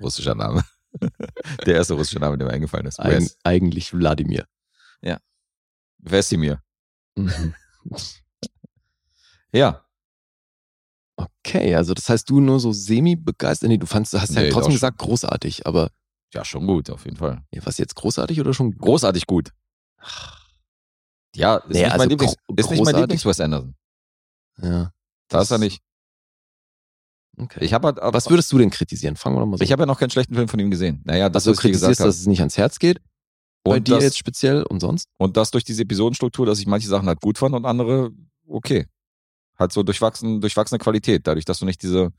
Russischer Name. der erste russische Name, der mir eingefallen ist. Eig Wes. eigentlich Wladimir. Wesimir. Mhm. Ja. Okay, also das heißt, du nur so semi-begeistert, nee, du fandst, du hast ja Nee, trotzdem doch gesagt, großartig, aber Ja, schon gut, auf jeden Fall. ja, was jetzt großartig oder schon Großartig gut. Ja, ist Nee, nicht also mein Lieblings, ist nicht mein großartig. Lieblings-Wes Anderson. Ja. Da ist er nicht. Okay. Ich habe halt, was würdest du denn kritisieren? Fangen wir mal so ich habe ja noch keinen schlechten Film von ihm gesehen. Naja, das, also dir kritisierst, dass es nicht ans Herz geht? Bei Und dir das, jetzt speziell und sonst? und das durch diese Episodenstruktur, dass ich manche Sachen halt gut fand und andere okay. Halt so durchwachsen, durchwachsene Qualität, dadurch, dass du nicht diese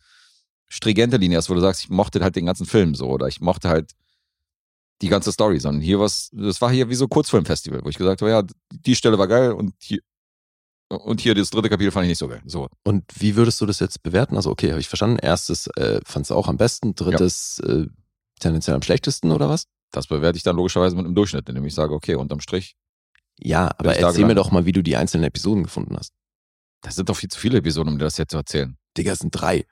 stringente Linie hast, wo du sagst, ich mochte halt den ganzen Film so oder ich mochte halt die ganze Story, sondern hier was, das war hier wie so Kurzfilmfestival, wo ich gesagt habe, ja, die Stelle war geil und hier und hier das dritte Kapitel fand ich nicht so geil. So, Und wie würdest du das jetzt bewerten? Also, okay, habe ich verstanden. Erstes äh, fandst du auch am besten, drittes äh, tendenziell am schlechtesten oder was? das bewerte ich dann logischerweise mit einem Durchschnitt, indem ich sage, okay, unterm Strich, Ja, aber erzähl mir doch mal, wie du die einzelnen Episoden gefunden hast. das sind doch viel zu viele Episoden, um dir das jetzt zu erzählen. Digga, es sind drei.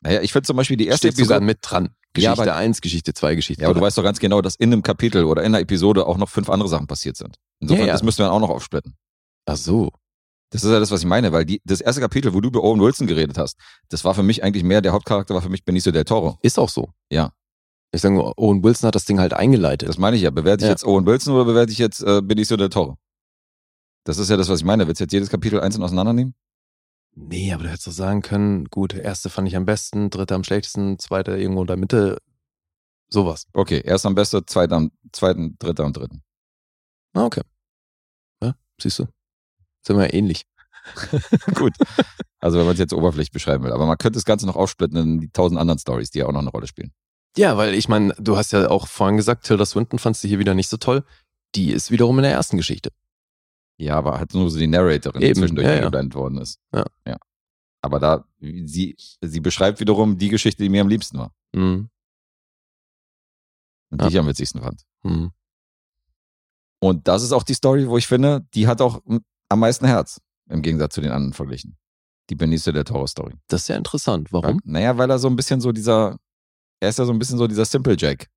Naja, ich finde zum Beispiel die erste Steht Episode. mit dran. Ja, Geschichte 1, Geschichte 2, Geschichte Ja, aber du 3. weißt doch ganz genau, dass in einem Kapitel oder in einer Episode auch noch fünf andere Sachen passiert sind. Insofern, Ja, ja. das müssen wir dann auch noch aufsplitten. Ach so. Das ist ja das, was ich meine, weil die, das erste Kapitel, wo du über Owen Wilson geredet hast, das war für mich eigentlich mehr, der Hauptcharakter war für mich Benicio del Toro. Ist auch so. Ja. Ich sage nur, Owen Wilson hat das Ding halt eingeleitet. Das meine ich ja. Bewerte ich Ja. jetzt Owen Wilson oder bewerte ich jetzt äh, Benicio del Toro? Das ist ja das, was ich meine. Willst du jetzt jedes Kapitel einzeln auseinandernehmen? Nee, aber du hättest doch sagen können, gut, erste fand ich am besten, dritte am schlechtesten, zweite irgendwo in der Mitte. Sowas. Okay, erst am besten, zweiter am zweiten, dritter am dritten. Ah, okay. Ja, siehst du. Sind wir ja ähnlich. Gut. Also wenn man es jetzt oberflächlich beschreiben will. Aber man könnte das Ganze noch aufsplitten in die tausend anderen Stories, die ja auch noch eine Rolle spielen. Ja, weil ich meine, du hast ja auch vorhin gesagt, Tilda Swinton fandst du hier wieder nicht so toll. Die ist wiederum in der ersten Geschichte. Ja, aber halt nur so die Narratorin, die Eben, zwischendurch ja, ja. worden ist. Ja. ja. Aber da, sie, sie beschreibt wiederum die Geschichte, die mir am liebsten war. Mhm. Und Ja. die ich am witzigsten fand. Mhm. Und das ist auch die Story, wo ich finde, die hat auch am meisten Herz. Im Gegensatz zu den anderen verglichen. Die Benicio del Toro Story. Das ist ja interessant. Warum? Naja, weil er so ein bisschen so dieser, er ist ja so ein bisschen so dieser Simple Jack,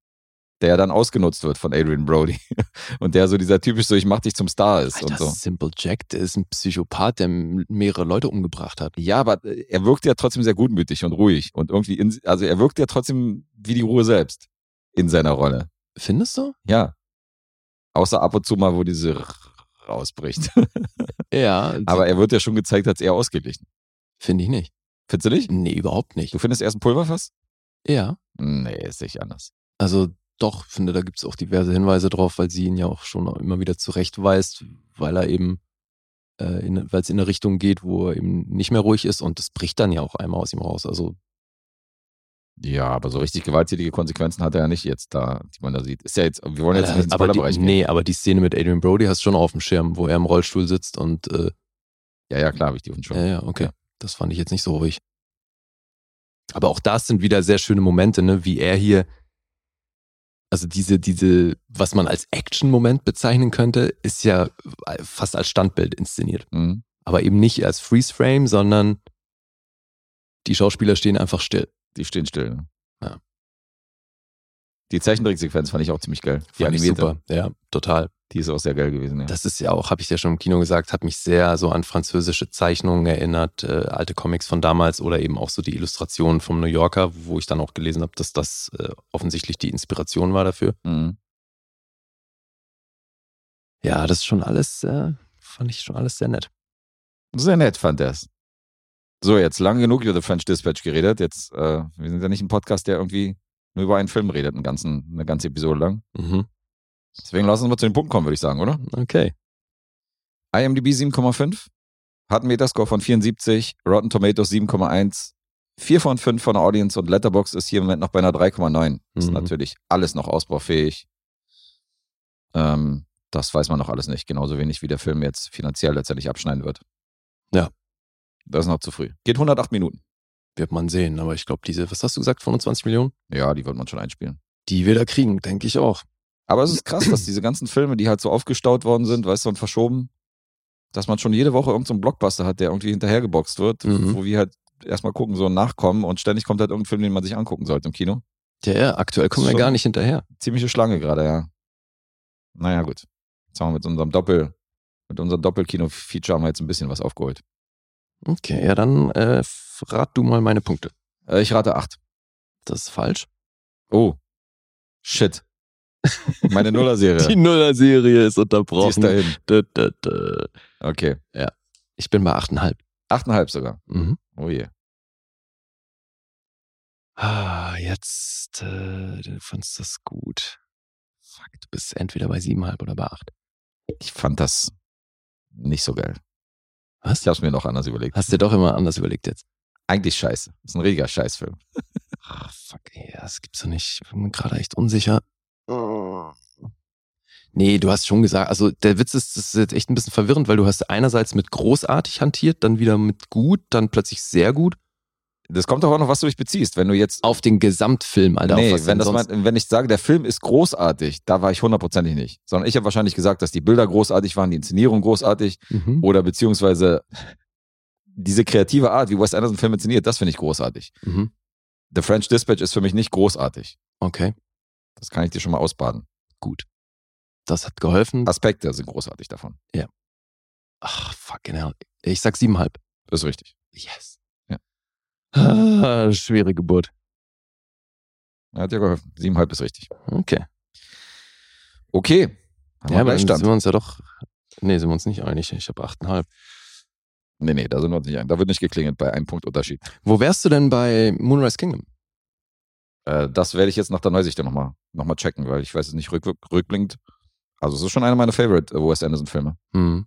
der ja dann ausgenutzt wird von Adrian Brody. Und der so dieser typisch so, ich mach dich zum Star ist Alter, und so. Simple Jack, der ist ein Psychopath, der mehrere Leute umgebracht hat. Ja, aber äh, er wirkt ja trotzdem sehr gutmütig und ruhig und irgendwie, in, also er wirkt ja trotzdem wie die Ruhe selbst in seiner Rolle. Findest du? Ja. Außer ab und zu mal, wo diese rausbricht. Ja, aber er wird ja schon gezeigt als eher ausgeglichen. finde ich nicht. Findest du nicht? Nee, überhaupt nicht. Du findest erst ein Pulverfass? Ja. Nee, ist nicht anders. Also doch, finde, da gibt es auch diverse Hinweise drauf, weil sie ihn ja auch schon immer wieder zurechtweist, weil er eben, äh, weil es in eine Richtung geht, wo er eben nicht mehr ruhig ist und das bricht dann ja auch einmal aus ihm raus. Also Ja, aber so richtig gewalttätige Konsequenzen hat er ja nicht jetzt da, die man da sieht. Ist ja jetzt, wir wollen jetzt nicht ins aber die, gehen. nee, aber die Szene mit Adrian Brody hast du schon auf dem Schirm, wo er im Rollstuhl sitzt und äh, Ja, ja, klar, habe ich die auf dem Schirm. ja, ja, okay. Das fand ich jetzt nicht so ruhig. Aber auch das sind wieder sehr schöne Momente, ne, wie er hier, also diese, diese, was man als Action-Moment bezeichnen könnte, ist ja fast als Standbild inszeniert. Mhm. Aber eben nicht als Freeze-Frame, sondern die Schauspieler stehen einfach still. Die stehen still. Ne? Ja. Die Zeichentricksequenz fand ich auch ziemlich geil. Die Fand animierte. super. Ja, total. Die ist auch sehr geil gewesen, ja. Das ist ja auch, habe ich ja schon im Kino gesagt, hat mich sehr so an französische Zeichnungen erinnert, äh, alte Comics von damals oder eben auch so die Illustrationen vom New Yorker, wo ich dann auch gelesen habe, dass das äh, offensichtlich die Inspiration war dafür. Mhm. Ja, das ist schon alles, äh, fand ich schon alles sehr nett. Sehr nett fand er's. So, jetzt lang genug über The French Dispatch geredet. Jetzt, äh, wir sind ja nicht ein Podcast, der irgendwie nur über einen Film redet, einen ganzen, eine ganze Episode lang. Mhm. Deswegen lassen wir mal zu den Punkten kommen, würde ich sagen, oder? Okay. IMDb 7,5, hat einen Metascore von 74, Rotten Tomatoes 7,1, 4 von 5 von der Audience und Letterbox ist hier im Moment noch bei einer 3,9. Ist Mhm. natürlich alles noch ausbaufähig. Ähm, das weiß man noch alles nicht. Genauso wenig wie der Film jetzt finanziell letztendlich abschneiden wird. Ja. Das ist noch zu früh. Geht 108 Minuten. Wird man sehen, aber ich glaube, diese, was hast du gesagt, 25 Millionen? Ja, die wird man schon einspielen. Die wir da kriegen, denke ich auch. Aber es ist krass, dass diese ganzen Filme, die halt so aufgestaut worden sind, weißt du, und verschoben, dass man schon jede Woche irgendeinen so Blockbuster hat, der irgendwie hinterhergeboxt wird, Mhm. wo wir halt erstmal gucken, so nachkommen und ständig kommt halt irgendein Film, den man sich angucken sollte im Kino. Ja, ja, aktuell kommen wir gar nicht hinterher. Ziemliche Schlange gerade, ja. Naja, gut. Jetzt haben wir mit unserem Doppel, mit unserem Doppelkino-Feature haben wir jetzt ein bisschen was aufgeholt. Okay, ja, dann äh, rat du mal meine Punkte. Äh, ich rate 8. Das ist falsch. Oh. Shit. Meine Nuller-Serie. Die Nuller-Serie ist Die unterbrochen. ist dahin. Dö, dö, dö. Okay. Ich bin bei 8,5. 8,5 sogar. Mhm. Oh je. Ah, jetzt, äh, du fandst das gut. Fuck, du bist entweder bei 7,5 oder bei 8. Ich fand das nicht so geil. Was? Ich hab's mir noch anders überlegt. Hast dir doch immer anders überlegt jetzt. Eigentlich scheiße. Das ist ein richtiger Scheißfilm. Ah, fuck, ey, das gibt's doch nicht. Ich bin mir gerade echt unsicher. Nee, du hast schon gesagt, also der Witz ist, das ist jetzt echt ein bisschen verwirrend, weil du hast einerseits mit großartig hantiert, dann wieder mit gut, dann plötzlich sehr gut. Das kommt doch auch noch, was du dich beziehst. Wenn du jetzt. Auf den Gesamtfilm, Alter. nee, wenn, das mein, wenn ich sage, der Film ist großartig, da war ich hundertprozentig nicht. Sondern ich habe wahrscheinlich gesagt, dass die Bilder großartig waren, die Inszenierung großartig Mhm. oder beziehungsweise diese kreative Art, wie Wes Anderson Film inszeniert, das finde ich großartig. Mhm. The French Dispatch ist für mich nicht großartig. Okay, Das kann ich dir schon mal ausbaden. gut. Das hat geholfen. Aspekte sind großartig davon. Ach, fucking hell. Ich sag 7,5. Das ist richtig. Yes. Ja. Ah, schwere Geburt. Hat dir geholfen. Siebenhalb ist richtig. Okay. Okay. Haben Ja, aber dann Gleichstand. sind wir uns ja doch Nee, sind wir uns nicht einig. Ich habe 8,5. Nee, nee, da sind wir uns nicht ein. Da wird nicht geklingelt bei einem Punkt Unterschied. Wo wärst du denn bei Moonrise Kingdom? Äh, das werde ich jetzt nach der Neusicht nochmal noch mal checken, weil ich weiß es nicht rück, rückblickend. Also es ist schon einer meiner Favorite äh, Wes Anderson-Filme. Hm.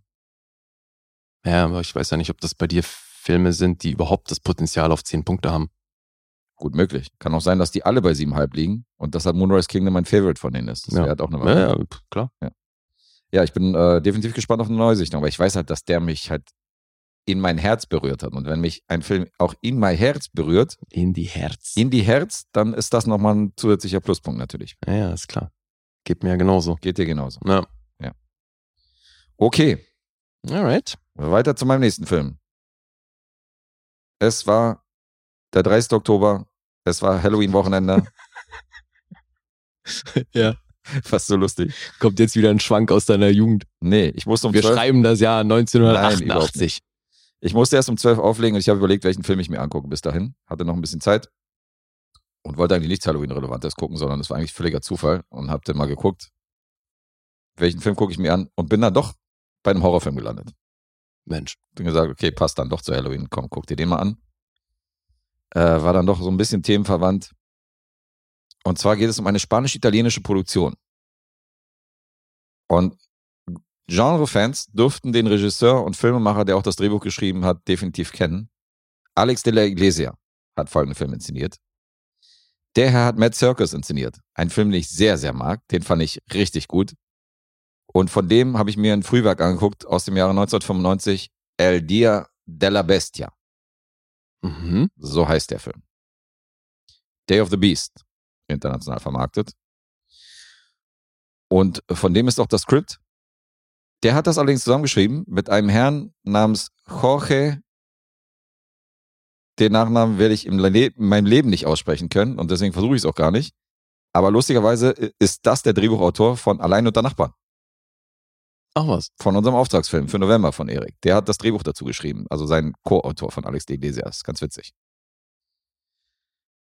Ja, aber ich weiß ja nicht, ob das bei dir Filme sind, die überhaupt das Potenzial auf 10 Punkte haben. Gut möglich. Kann auch sein, dass die alle bei 7,5 liegen und dass halt Moonrise Kingdom mein Favorite von denen ist. Das Ja. wäre halt auch eine Ja, Variante. ja, pf, klar. Ja, ich bin äh, definitiv gespannt auf eine Neusichtung, aber ich weiß halt, dass der mich halt in mein Herz berührt hat. Und wenn mich ein Film auch in mein Herz berührt, In die Herz. in die Herz, dann ist das nochmal ein zusätzlicher Pluspunkt natürlich. ja, ja, ist klar. Geht mir ja genauso. Geht dir genauso. Ja. Okay, Alright. weiter zu meinem nächsten Film. Es war der 30. Oktober, es war Halloween-Wochenende. ja. Fast so lustig. Kommt jetzt wieder ein Schwank aus deiner Jugend. Nee, ich musste um Wir 12 schreiben das Jahr Nein, überhaupt 1988. Ich musste erst um 12 auflegen und ich habe überlegt, welchen Film ich mir angucke bis dahin. Hatte noch ein bisschen Zeit und wollte eigentlich nichts Halloween-Relevantes gucken, sondern es war eigentlich völliger Zufall und habe dann mal geguckt, welchen Film gucke ich mir an und bin dann doch bei einem Horrorfilm gelandet. Mensch. Bin gesagt, okay, passt dann doch zu Halloween, komm, guck dir den mal an. Äh, war dann doch so ein bisschen themenverwandt. Und zwar geht es um eine spanisch-italienische Produktion. Und Genre-Fans dürften den Regisseur und Filmemacher, der auch das Drehbuch geschrieben hat, definitiv kennen. Alex de la Iglesia hat folgenden Film inszeniert. Der Herr hat Mad Circus inszeniert. Ein Film, den ich sehr, sehr mag. Den fand ich richtig gut. Und von dem habe ich mir ein Frühwerk angeguckt aus dem Jahre 1995. El Dia della Bestia. Mhm. So heißt der Film. Day of the Beast. International vermarktet. Und von dem ist auch das Skript. Der hat das allerdings zusammengeschrieben mit einem Herrn namens Jorge. Den Nachnamen werde ich im Le in meinem Leben nicht aussprechen können und deswegen versuche ich es auch gar nicht. Aber lustigerweise ist das der Drehbuchautor von Allein unter Nachbarn, Ach was. von unserem Auftragsfilm für November von Erik. Der hat das Drehbuch dazu geschrieben, also sein Co-Autor von Alex de Iglesias. Ganz witzig.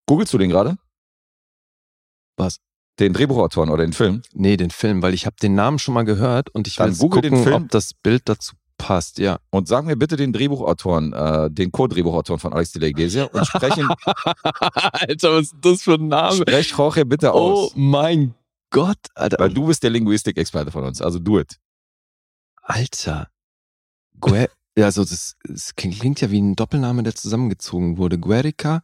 Googlest du den gerade? Was? Den Drehbuchautoren oder den Film? Nee, den Film, weil ich habe den Namen schon mal gehört und ich will Dann jetzt google den gucken, Film. ob das Bild dazu passt. Ja. Und sag mir bitte den Drehbuchautoren, äh, den Co-Drehbuchautoren von Alex de la Iglesia und sprech, ihn, Alter, was ist das für ein Name? sprech Jorge bitte Oh aus. mein Gott, Alter. Weil du bist der Linguistik-Experte von uns, also do it. Alter. Gue ja, also das, das klingt ja wie ein Doppelname, der zusammengezogen wurde. Guerica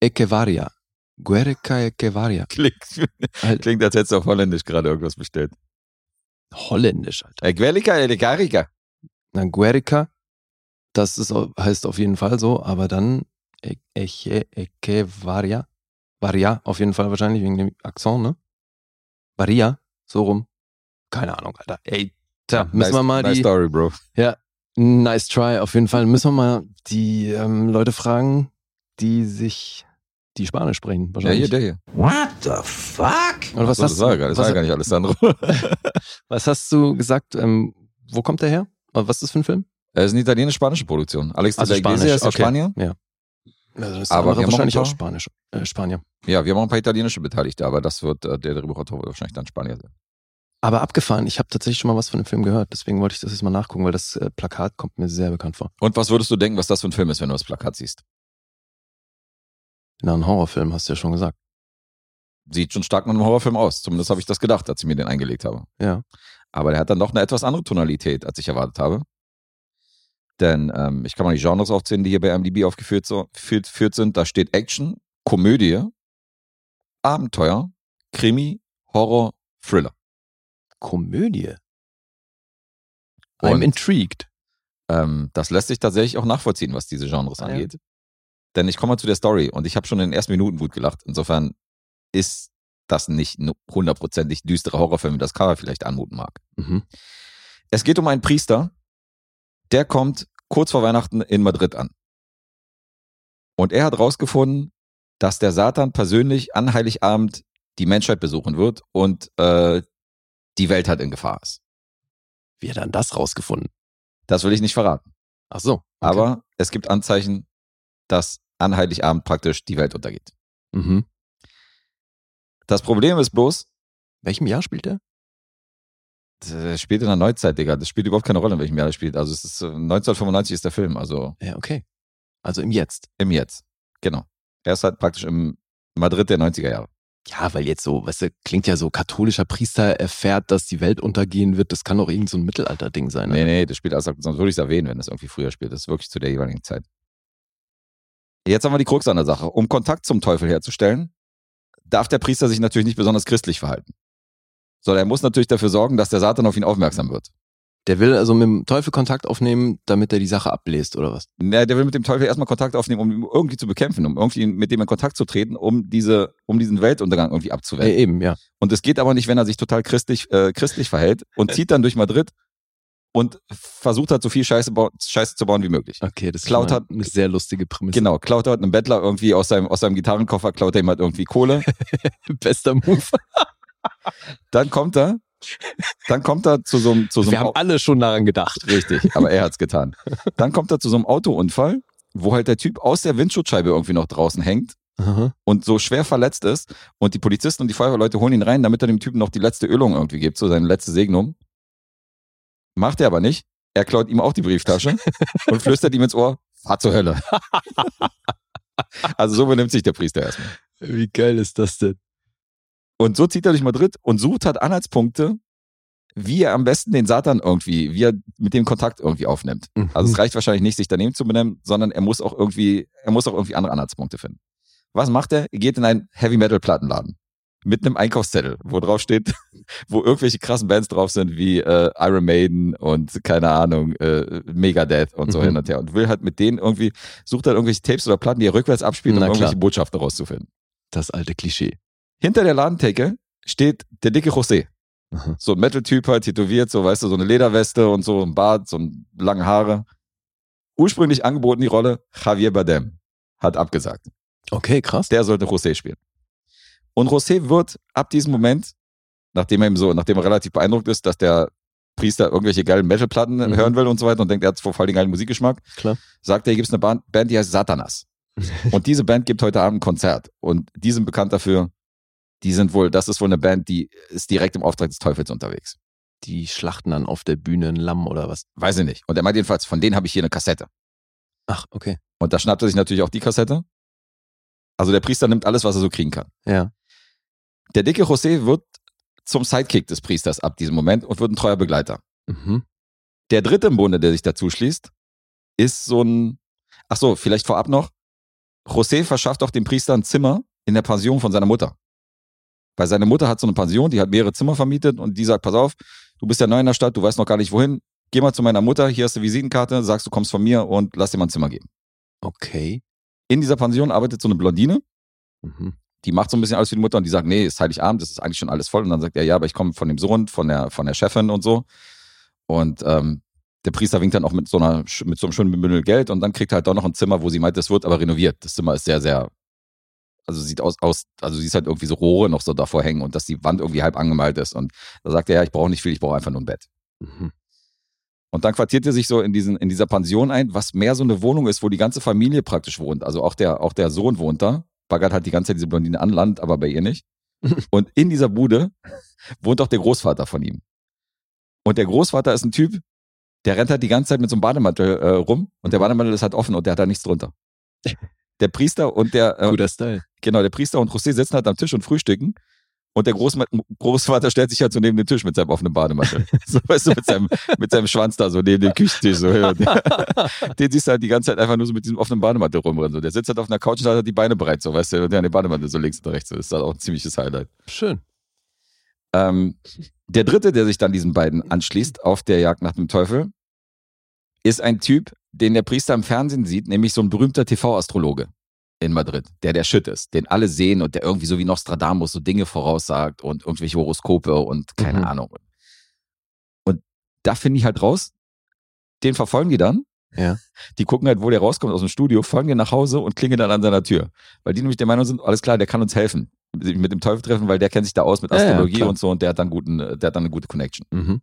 Echevarria. Guerica Echevarria. Klingt, klingt als hättest du auf Holländisch gerade irgendwas bestellt. Holländisch, Alter. Äh, Guelica, Eligarica. Na, Guerica, das ist, heißt auf jeden Fall so, aber dann E- Eche, Echevarria. Varia, auf jeden Fall wahrscheinlich wegen dem Akzent, ne? Varia, so rum. Keine Ahnung, Alter. Ey, tja, müssen nice, wir mal nice die, Story, Bro. Nice try, auf jeden Fall. Müssen wir mal die ähm, Leute fragen, die sich, die Spanisch sprechen, Ja, wahrscheinlich. hier, der hier. What the fuck? Oder was, Achso, hast, das war, ja gar, das war was, ja gar nicht Alessandro. was hast du gesagt? Ähm, wo kommt der her? Äh, Was ist das für ein Film? Es ist eine italienisch-spanische Produktion. Alex Also Iglesia ist ja okay. Spanier. Ja. Also das Aber wir haben wahrscheinlich ein auch paar- Spanisch, äh, Spanier. Ja, wir haben auch ein paar italienische Beteiligte, aber das wird äh, der Drehbuchautor wird wahrscheinlich dann Spanier sein. Aber abgefahren, ich habe tatsächlich schon mal was von dem Film gehört, deswegen wollte ich das jetzt mal nachgucken, weil das äh, Plakat kommt mir sehr bekannt vor. Und was würdest du denken, was das für ein Film ist, wenn du das Plakat siehst? Na, ein Horrorfilm, hast du ja schon gesagt. Sieht schon stark nach einem Horrorfilm aus. Zumindest habe ich das gedacht, als ich mir den eingelegt habe. Ja. Aber der hat dann doch eine etwas andere Tonalität, als ich erwartet habe. Denn ähm, ich kann mal die Genres aufzählen, die hier bei MDB aufgeführt so, führt, führt sind. Da steht Action, Komödie, Abenteuer, Krimi, Horror, Thriller. Komödie. Und- I'm intrigued. Ähm, das lässt sich tatsächlich auch nachvollziehen, was diese Genres ja. angeht. Denn ich komme mal zu der Story und ich habe schon in den ersten Minuten gut gelacht. Insofern ist das nicht ein hundertprozentig düsterer Horrorfilm, wie das Cover vielleicht anmuten mag. Mhm. Es geht um einen Priester, der kommt kurz vor Weihnachten in Madrid an. Und er hat rausgefunden, dass der Satan persönlich an Heiligabend die Menschheit besuchen wird und äh, die Welt halt in Gefahr ist. Wie hat er dann das rausgefunden? Das will ich nicht verraten. Ach so. okay. Aber es gibt Anzeichen, dass an Heiligabend praktisch die Welt untergeht. Mhm. Das Problem ist bloß, Welchem Jahr spielt er? Das spielt in der Neuzeit, Digga. Das spielt überhaupt keine Rolle, in welchem Jahr das spielt. Also es ist äh, 1995 ist der Film, also Ja, okay. Also im Jetzt. im Jetzt. Genau. Er ist halt praktisch im Madrid der 90er Jahre. Ja, weil jetzt so, weißt du, klingt ja so, katholischer Priester erfährt, dass die Welt untergehen wird. Das kann doch irgend so ein Mittelalter-Ding sein. Nee, Ne? nee, das spielt also, sonst würde ich es erwähnen, wenn das irgendwie früher spielt. Das ist wirklich zu der jeweiligen Zeit. Jetzt haben wir die Krux an der Sache. Um Kontakt zum Teufel herzustellen, darf der Priester sich natürlich nicht besonders christlich verhalten. Sondern er muss natürlich dafür sorgen, dass der Satan auf ihn aufmerksam wird. Der will also mit dem Teufel Kontakt aufnehmen, damit er die Sache abbläst, oder was? Na, der will mit dem Teufel erstmal Kontakt aufnehmen, um ihn irgendwie zu bekämpfen, um irgendwie mit dem in Kontakt zu treten, um diese, um diesen Weltuntergang irgendwie abzuwenden. Äh, eben, ja. Und es geht aber nicht, wenn er sich total christlich, äh, christlich verhält und zieht dann durch Madrid und versucht halt so viel Scheiße, Scheiße zu bauen wie möglich. Okay, das ist Klaut mal hat- eine sehr lustige Prämisse. Genau, klaut halt einem Bettler irgendwie aus seinem, aus seinem Gitarrenkoffer, klaut er ihm halt irgendwie Kohle. Bester Move. Dann kommt er, dann kommt er zu so einem, zu so Wir haben alle schon daran gedacht. Richtig, aber er hat's getan. Dann kommt er zu so einem Autounfall, wo halt der Typ aus der Windschutzscheibe irgendwie noch draußen hängt Aha. und so schwer verletzt ist und die Polizisten und die Feuerwehrleute holen ihn rein, damit er dem Typen noch die letzte Ölung irgendwie gibt, so seine letzte Segnung. Macht er aber nicht. Er klaut ihm auch die Brieftasche und flüstert ihm ins Ohr, fahr zur Hölle. also so benimmt sich der Priester erstmal. Wie geil ist das denn? Und so zieht er durch Madrid und sucht halt Anhaltspunkte, wie er am besten den Satan irgendwie, wie er mit dem Kontakt irgendwie aufnimmt. Also es reicht wahrscheinlich nicht, sich daneben zu benennen, sondern er muss auch irgendwie, er muss auch irgendwie andere Anhaltspunkte finden. Was macht er? Er geht in einen Heavy Metal Plattenladen mit einem Einkaufszettel, wo drauf steht, wo irgendwelche krassen Bands drauf sind, wie äh, Iron Maiden und keine Ahnung, äh, Megadeth und so Mhm. hin und her und will halt mit denen irgendwie, sucht halt irgendwelche Tapes oder Platten, die er rückwärts abspielt, um Na klar. irgendwelche Botschaften rauszufinden. Das alte Klischee. Hinter der Ladentheke steht der dicke José. Aha. So ein Metal-Typ halt, tätowiert, so, weißt du, so eine Lederweste und so ein Bart, so lange Haare. Ursprünglich angeboten die Rolle Javier Bardem. Hat abgesagt. Okay, krass. Der sollte José spielen. Und José wird ab diesem Moment, nachdem er ihm so, nachdem er relativ beeindruckt ist, dass der Priester irgendwelche geilen Metal-Platten Mhm. hören will und so weiter und denkt, er hat vor allem den geilen Musikgeschmack, Klar. sagt er, hier gibt's eine Band, Band, die heißt Satanas. Und diese Band gibt heute Abend ein Konzert. Und die sind bekannt dafür, die sind wohl, das ist wohl eine Band, die ist direkt im Auftrag des Teufels unterwegs. Die schlachten dann auf der Bühne ein Lamm oder was? Weiß ich nicht. Und er meint jedenfalls, von denen habe ich hier eine Kassette. Ach, okay. Und da schnappt er sich natürlich auch die Kassette. Also der Priester nimmt alles, was er so kriegen kann. Ja. Der dicke José wird zum Sidekick des Priesters ab diesem Moment und wird ein treuer Begleiter. Mhm. Der dritte im Bunde, der sich dazu schließt, ist so ein, ach so, vielleicht vorab noch. José verschafft auch dem Priester ein Zimmer in der Pension von seiner Mutter. Weil seine Mutter hat so eine Pension, die hat mehrere Zimmer vermietet und die sagt, pass auf, du bist ja neu in der Stadt, du weißt noch gar nicht wohin. Geh mal zu meiner Mutter, hier hast du Visitenkarte, sagst, du kommst von mir und lass dir mal ein Zimmer geben. Okay. In dieser Pension arbeitet so eine Blondine, Mhm. die macht so ein bisschen alles wie die Mutter und die sagt, nee, ist Heiligabend, das ist eigentlich schon alles voll. Und dann sagt er, ja, aber ich komme von dem Sohn, von der, von der Chefin und so. Und ähm, der Priester winkt dann auch mit so einer, mit so einem schönen Bündel Geld und dann kriegt er halt auch noch ein Zimmer, wo sie meint, das wird aber renoviert. Das Zimmer ist sehr, sehr, also sieht aus, aus, also sie ist halt irgendwie so Rohre noch so davor hängen und dass die Wand irgendwie halb angemalt ist. Und da sagt er, ja, ich brauche nicht viel, ich brauche einfach nur ein Bett. Mhm. Und dann quartiert er sich so in diesen, in dieser Pension ein, was mehr so eine Wohnung ist, wo die ganze Familie praktisch wohnt. Also auch der, auch der Sohn wohnt da. Baggert halt die ganze Zeit diese Blondine an Land, aber bei ihr nicht. Und in dieser Bude wohnt auch der Großvater von ihm. Und der Großvater ist ein Typ, der rennt halt die ganze Zeit mit so einem Bademantel äh, rum und der Bademantel ist halt offen und der hat da nichts drunter. Der Priester und der, äh, Guter Style. genau, der Priester und José sitzen halt am Tisch und frühstücken. Und der Großma Großvater stellt sich halt so neben den Tisch mit seinem offenen Bademantel. so, weißt du, mit seinem, mit seinem Schwanz da so neben dem Küchentisch. So, her. den siehst du halt die ganze Zeit einfach nur so mit diesem offenen Bademantel rumrennen. So. Der sitzt halt auf einer Couch und hat halt die Beine breit, so, weißt du, und der an den Bademantel so links und rechts. So. Das ist halt auch ein ziemliches Highlight. Schön. Ähm, der dritte, der sich dann diesen beiden anschließt auf der Jagd nach dem Teufel, ist ein Typ, den der Priester im Fernsehen sieht, nämlich so ein berühmter TV-Astrologe in Madrid, der der Shit ist, den alle sehen und der irgendwie so wie Nostradamus so Dinge voraussagt und irgendwelche Horoskope und keine Mhm. Ahnung. Und da finde ich halt raus, den verfolgen die dann. Ja. Die gucken halt, wo der rauskommt aus dem Studio, folgen den nach Hause und klingeln dann an seiner Tür. Weil die nämlich der Meinung sind, alles klar, der kann uns helfen. Mit dem Teufel treffen, weil der kennt sich da aus mit Ja, ja, Astrologie klar. und so und der hat dann guten, der hat dann eine gute Connection. Mhm.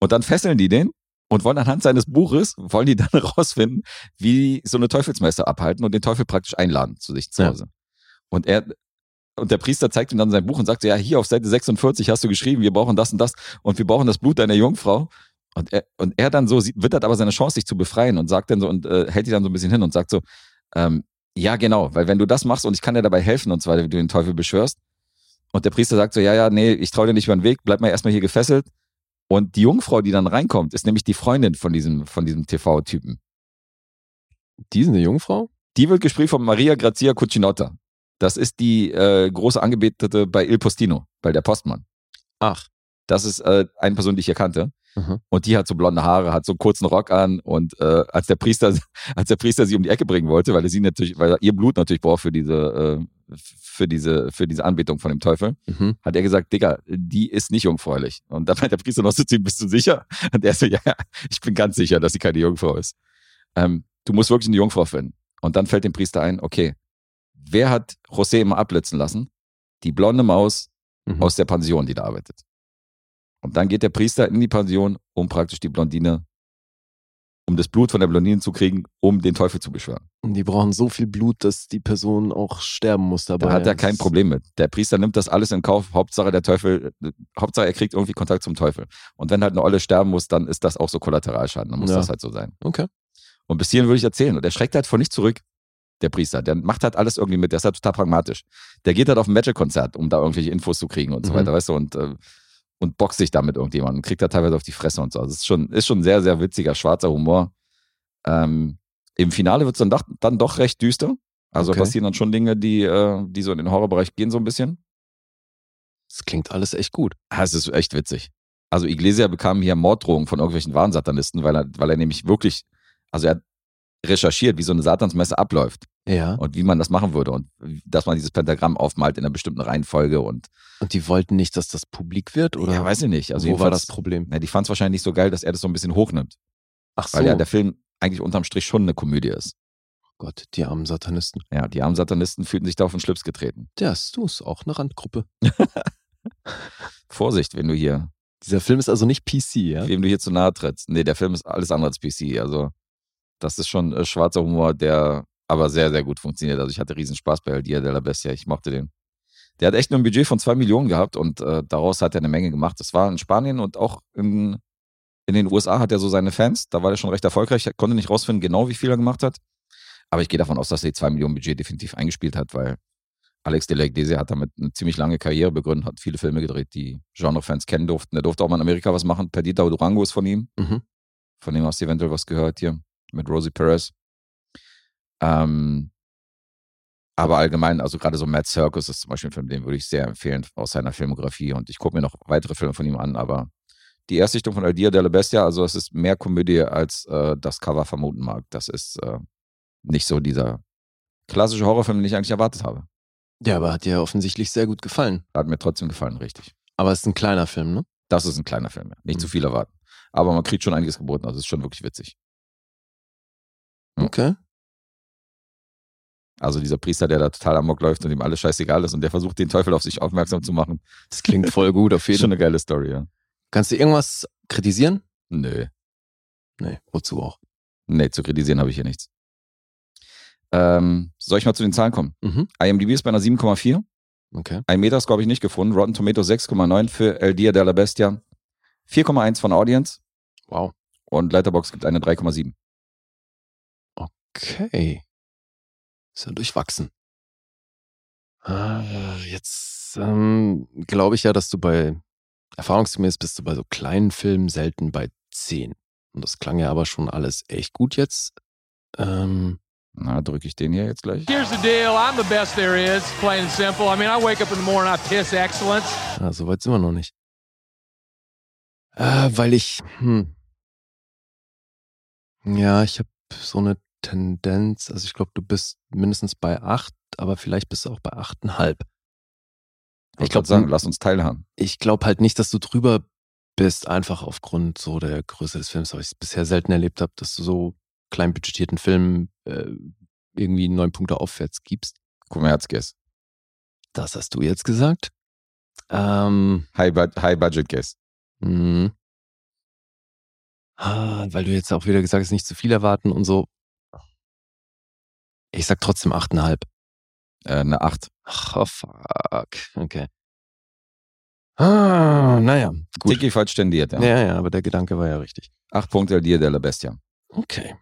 Und dann fesseln die den und wollen anhand seines Buches, wollen die dann herausfinden, wie so eine Teufelsmesse abhalten und den Teufel praktisch einladen zu sich zu Ja. Hause. Und er und der Priester zeigt ihm dann sein Buch und sagt so, ja, hier auf Seite 46 hast du geschrieben, wir brauchen das und das und wir brauchen das Blut deiner Jungfrau. Und er, und er dann so sieht, wittert aber seine Chance, sich zu befreien und sagt dann so und äh, hält die dann so ein bisschen hin und sagt so, ähm, ja, genau, weil wenn du das machst und ich kann dir dabei helfen und zwar, wie du den Teufel beschwörst. Und der Priester sagt so, ja, ja, nee, ich traue dir nicht über den Weg, bleib mal erstmal hier gefesselt. Und die Jungfrau, die dann reinkommt, ist nämlich die Freundin von diesem, von diesem TV-Typen. Die ist eine Jungfrau? Die wird gespielt von Maria Grazia Cucinotta. Das ist die äh, große Angebetete bei Il Postino, bei der Postmann. Ach. Das ist äh, eine Person, die ich hier kannte. Mhm. Und die hat so blonde Haare, hat so einen kurzen Rock an und äh, als der Priester, als der Priester sie um die Ecke bringen wollte, weil er sie natürlich, weil er ihr Blut natürlich braucht für diese, äh, für diese, für diese Anbetung von dem Teufel, Mhm. hat er gesagt, Digga, die ist nicht jungfräulich. Und dann meint der Priester noch so zu ihm, bist du sicher? Und er so, ja, ja, ich bin ganz sicher, dass sie keine Jungfrau ist. Ähm, du musst wirklich eine Jungfrau finden. Und dann fällt dem Priester ein, okay, wer hat José immer abblitzen lassen? Die blonde Maus Mhm. aus der Pension, die da arbeitet. Und dann geht der Priester in die Pension, um praktisch die Blondine, um das Blut von der Blondine zu kriegen, um den Teufel zu beschwören. Und Die brauchen so viel Blut, dass die Person auch sterben muss dabei. Da hat er kein Problem mit. Der Priester nimmt das alles in Kauf. Hauptsache der Teufel, Hauptsache er kriegt irgendwie Kontakt zum Teufel. Und wenn halt eine Olle sterben muss, dann ist das auch so Kollateralschaden. Dann muss Ja. das halt so sein. Okay. Und bis hierhin würde ich erzählen. Und er schreckt halt vor nichts zurück, der Priester. Der macht halt alles irgendwie mit. Der ist halt total pragmatisch. Der geht halt auf ein Metal-Konzert, um da irgendwelche Infos zu kriegen und so Mhm. weiter, weißt du, und, äh, und boxt sich da mit irgendjemandem und kriegt da teilweise auf die Fresse und so. Also es ist schon, ist schon sehr, sehr witziger, schwarzer Humor. Ähm, Im Finale wird es dann, doch- dann doch recht düster. Also Okay. passieren dann schon Dinge, die, äh, die so in den Horrorbereich gehen, so ein bisschen. Das klingt alles echt gut. Ah, Es ist echt witzig. Also Iglesia bekam hier Morddrohungen von irgendwelchen Warnsatanisten, weil er, weil er nämlich wirklich, also er hat recherchiert, wie so eine Satansmesse abläuft Ja. und wie man das machen würde und dass man dieses Pentagramm aufmalt in einer bestimmten Reihenfolge und Und die wollten nicht, dass das publik wird? Oder ja, weiß ich nicht. Also wo war das Problem? Na, die fand es wahrscheinlich nicht so geil, dass er das so ein bisschen hochnimmt, Ach so. weil ja der Film eigentlich unterm Strich schon eine Komödie ist. Gott, die armen Satanisten. Ja, die armen Satanisten fühlten sich da auf den Schlips getreten. Ja, ist du, ist auch eine Randgruppe. Vorsicht, wenn du hier, Dieser Film ist also nicht PC, ja? wem du hier zu nahe trittst. Nee, der Film ist alles andere als PC. Also, das ist schon äh, schwarzer Humor, der aber sehr, sehr gut funktioniert. Also, ich hatte riesen Spaß bei El Dia de la Bestia. Ich mochte den. Der hat echt nur ein Budget von zwei Millionen gehabt und äh, daraus hat er eine Menge gemacht. Das war in Spanien und auch in, in den USA hat er so seine Fans. Da war er schon recht erfolgreich. Ich konnte nicht rausfinden, genau wie viel er gemacht hat. Aber ich gehe davon aus, dass er die zwei Millionen Budget definitiv eingespielt hat, weil Alex de la Iglesia hat damit eine ziemlich lange Karriere begründet, hat viele Filme gedreht, die Genre-Fans kennen durften. Er durfte auch mal in Amerika was machen. Perdita Durango ist von ihm. Mhm. Von dem hast du eventuell was gehört hier mit Rosie Perez. Ähm, aber allgemein, also gerade so Mad Circus ist zum Beispiel ein Film, den würde ich sehr empfehlen aus seiner Filmografie. Und ich gucke mir noch weitere Filme von ihm an, aber die Erstsichtung von El Dia de la Bestia, also es ist mehr Komödie, als äh, das Cover vermuten mag. Das ist äh, nicht so dieser klassische Horrorfilm, den ich eigentlich erwartet habe. Ja, aber hat dir offensichtlich sehr gut gefallen. Hat mir trotzdem gefallen, richtig. Aber es ist ein kleiner Film, ne? Das ist ein kleiner Film, ja. nicht Mhm. zu viel erwarten. Aber man kriegt schon einiges geboten, also es ist schon wirklich witzig. Ja. Okay. Also dieser Priester, der da total amok läuft und ihm alles scheißegal ist und der versucht, den Teufel auf sich aufmerksam zu machen. Das klingt voll gut, auf jeden schon Fall. eine geile Story, ja. Kannst du irgendwas kritisieren? Nö. Nee, wozu auch? Nee, zu kritisieren habe ich hier nichts. Ähm, soll ich mal zu den Zahlen kommen? Mhm. IMDb ist bei einer 7,4. Okay. Ein Metascore habe ich nicht gefunden. Rotten Tomatoes 6,9 für El Dia de la Bestia. 4,1 von Audience Wow. und Letterbox gibt eine 3,7. Okay. Ist ja durchwachsen. Ah, Jetzt ähm, glaube ich ja, dass du bei, erfahrungsgemäß bist du bei so kleinen Filmen selten bei 10. Und das klang ja aber schon alles echt gut jetzt. Ähm, Na, drücke ich den hier jetzt gleich. Here's the deal. I'm the best there is, plain and simple. I mean, I wake up in the morning, I piss excellence. ah, so weit sind wir noch nicht. Äh, weil ich, hm, ja, ich habe so eine Tendenz, also ich glaube, du bist mindestens bei 8, aber vielleicht bist du auch bei 8,5. Ich glaube, sagen, lass uns teilhaben. ich glaube halt nicht, dass du drüber bist, einfach aufgrund so der Größe des Films, weil ich es bisher selten erlebt habe, dass du so klein budgetierten Filmen äh, irgendwie neun Punkte aufwärts gibst. Kommerzguess. Das hast du jetzt gesagt. Ähm, High, Bu High Budget Guess. mh. ah, weil du jetzt auch wieder gesagt hast, nicht zu viel erwarten und so. Ich sag trotzdem 8,5. Äh, eine 8. Ach, oh, fuck. Okay. Ah, naja, gut. Tiki falsch stendiert, ja. Ja, ja, aber der Gedanke war ja richtig. Acht Punkte El Dia de la Bestia. Okay.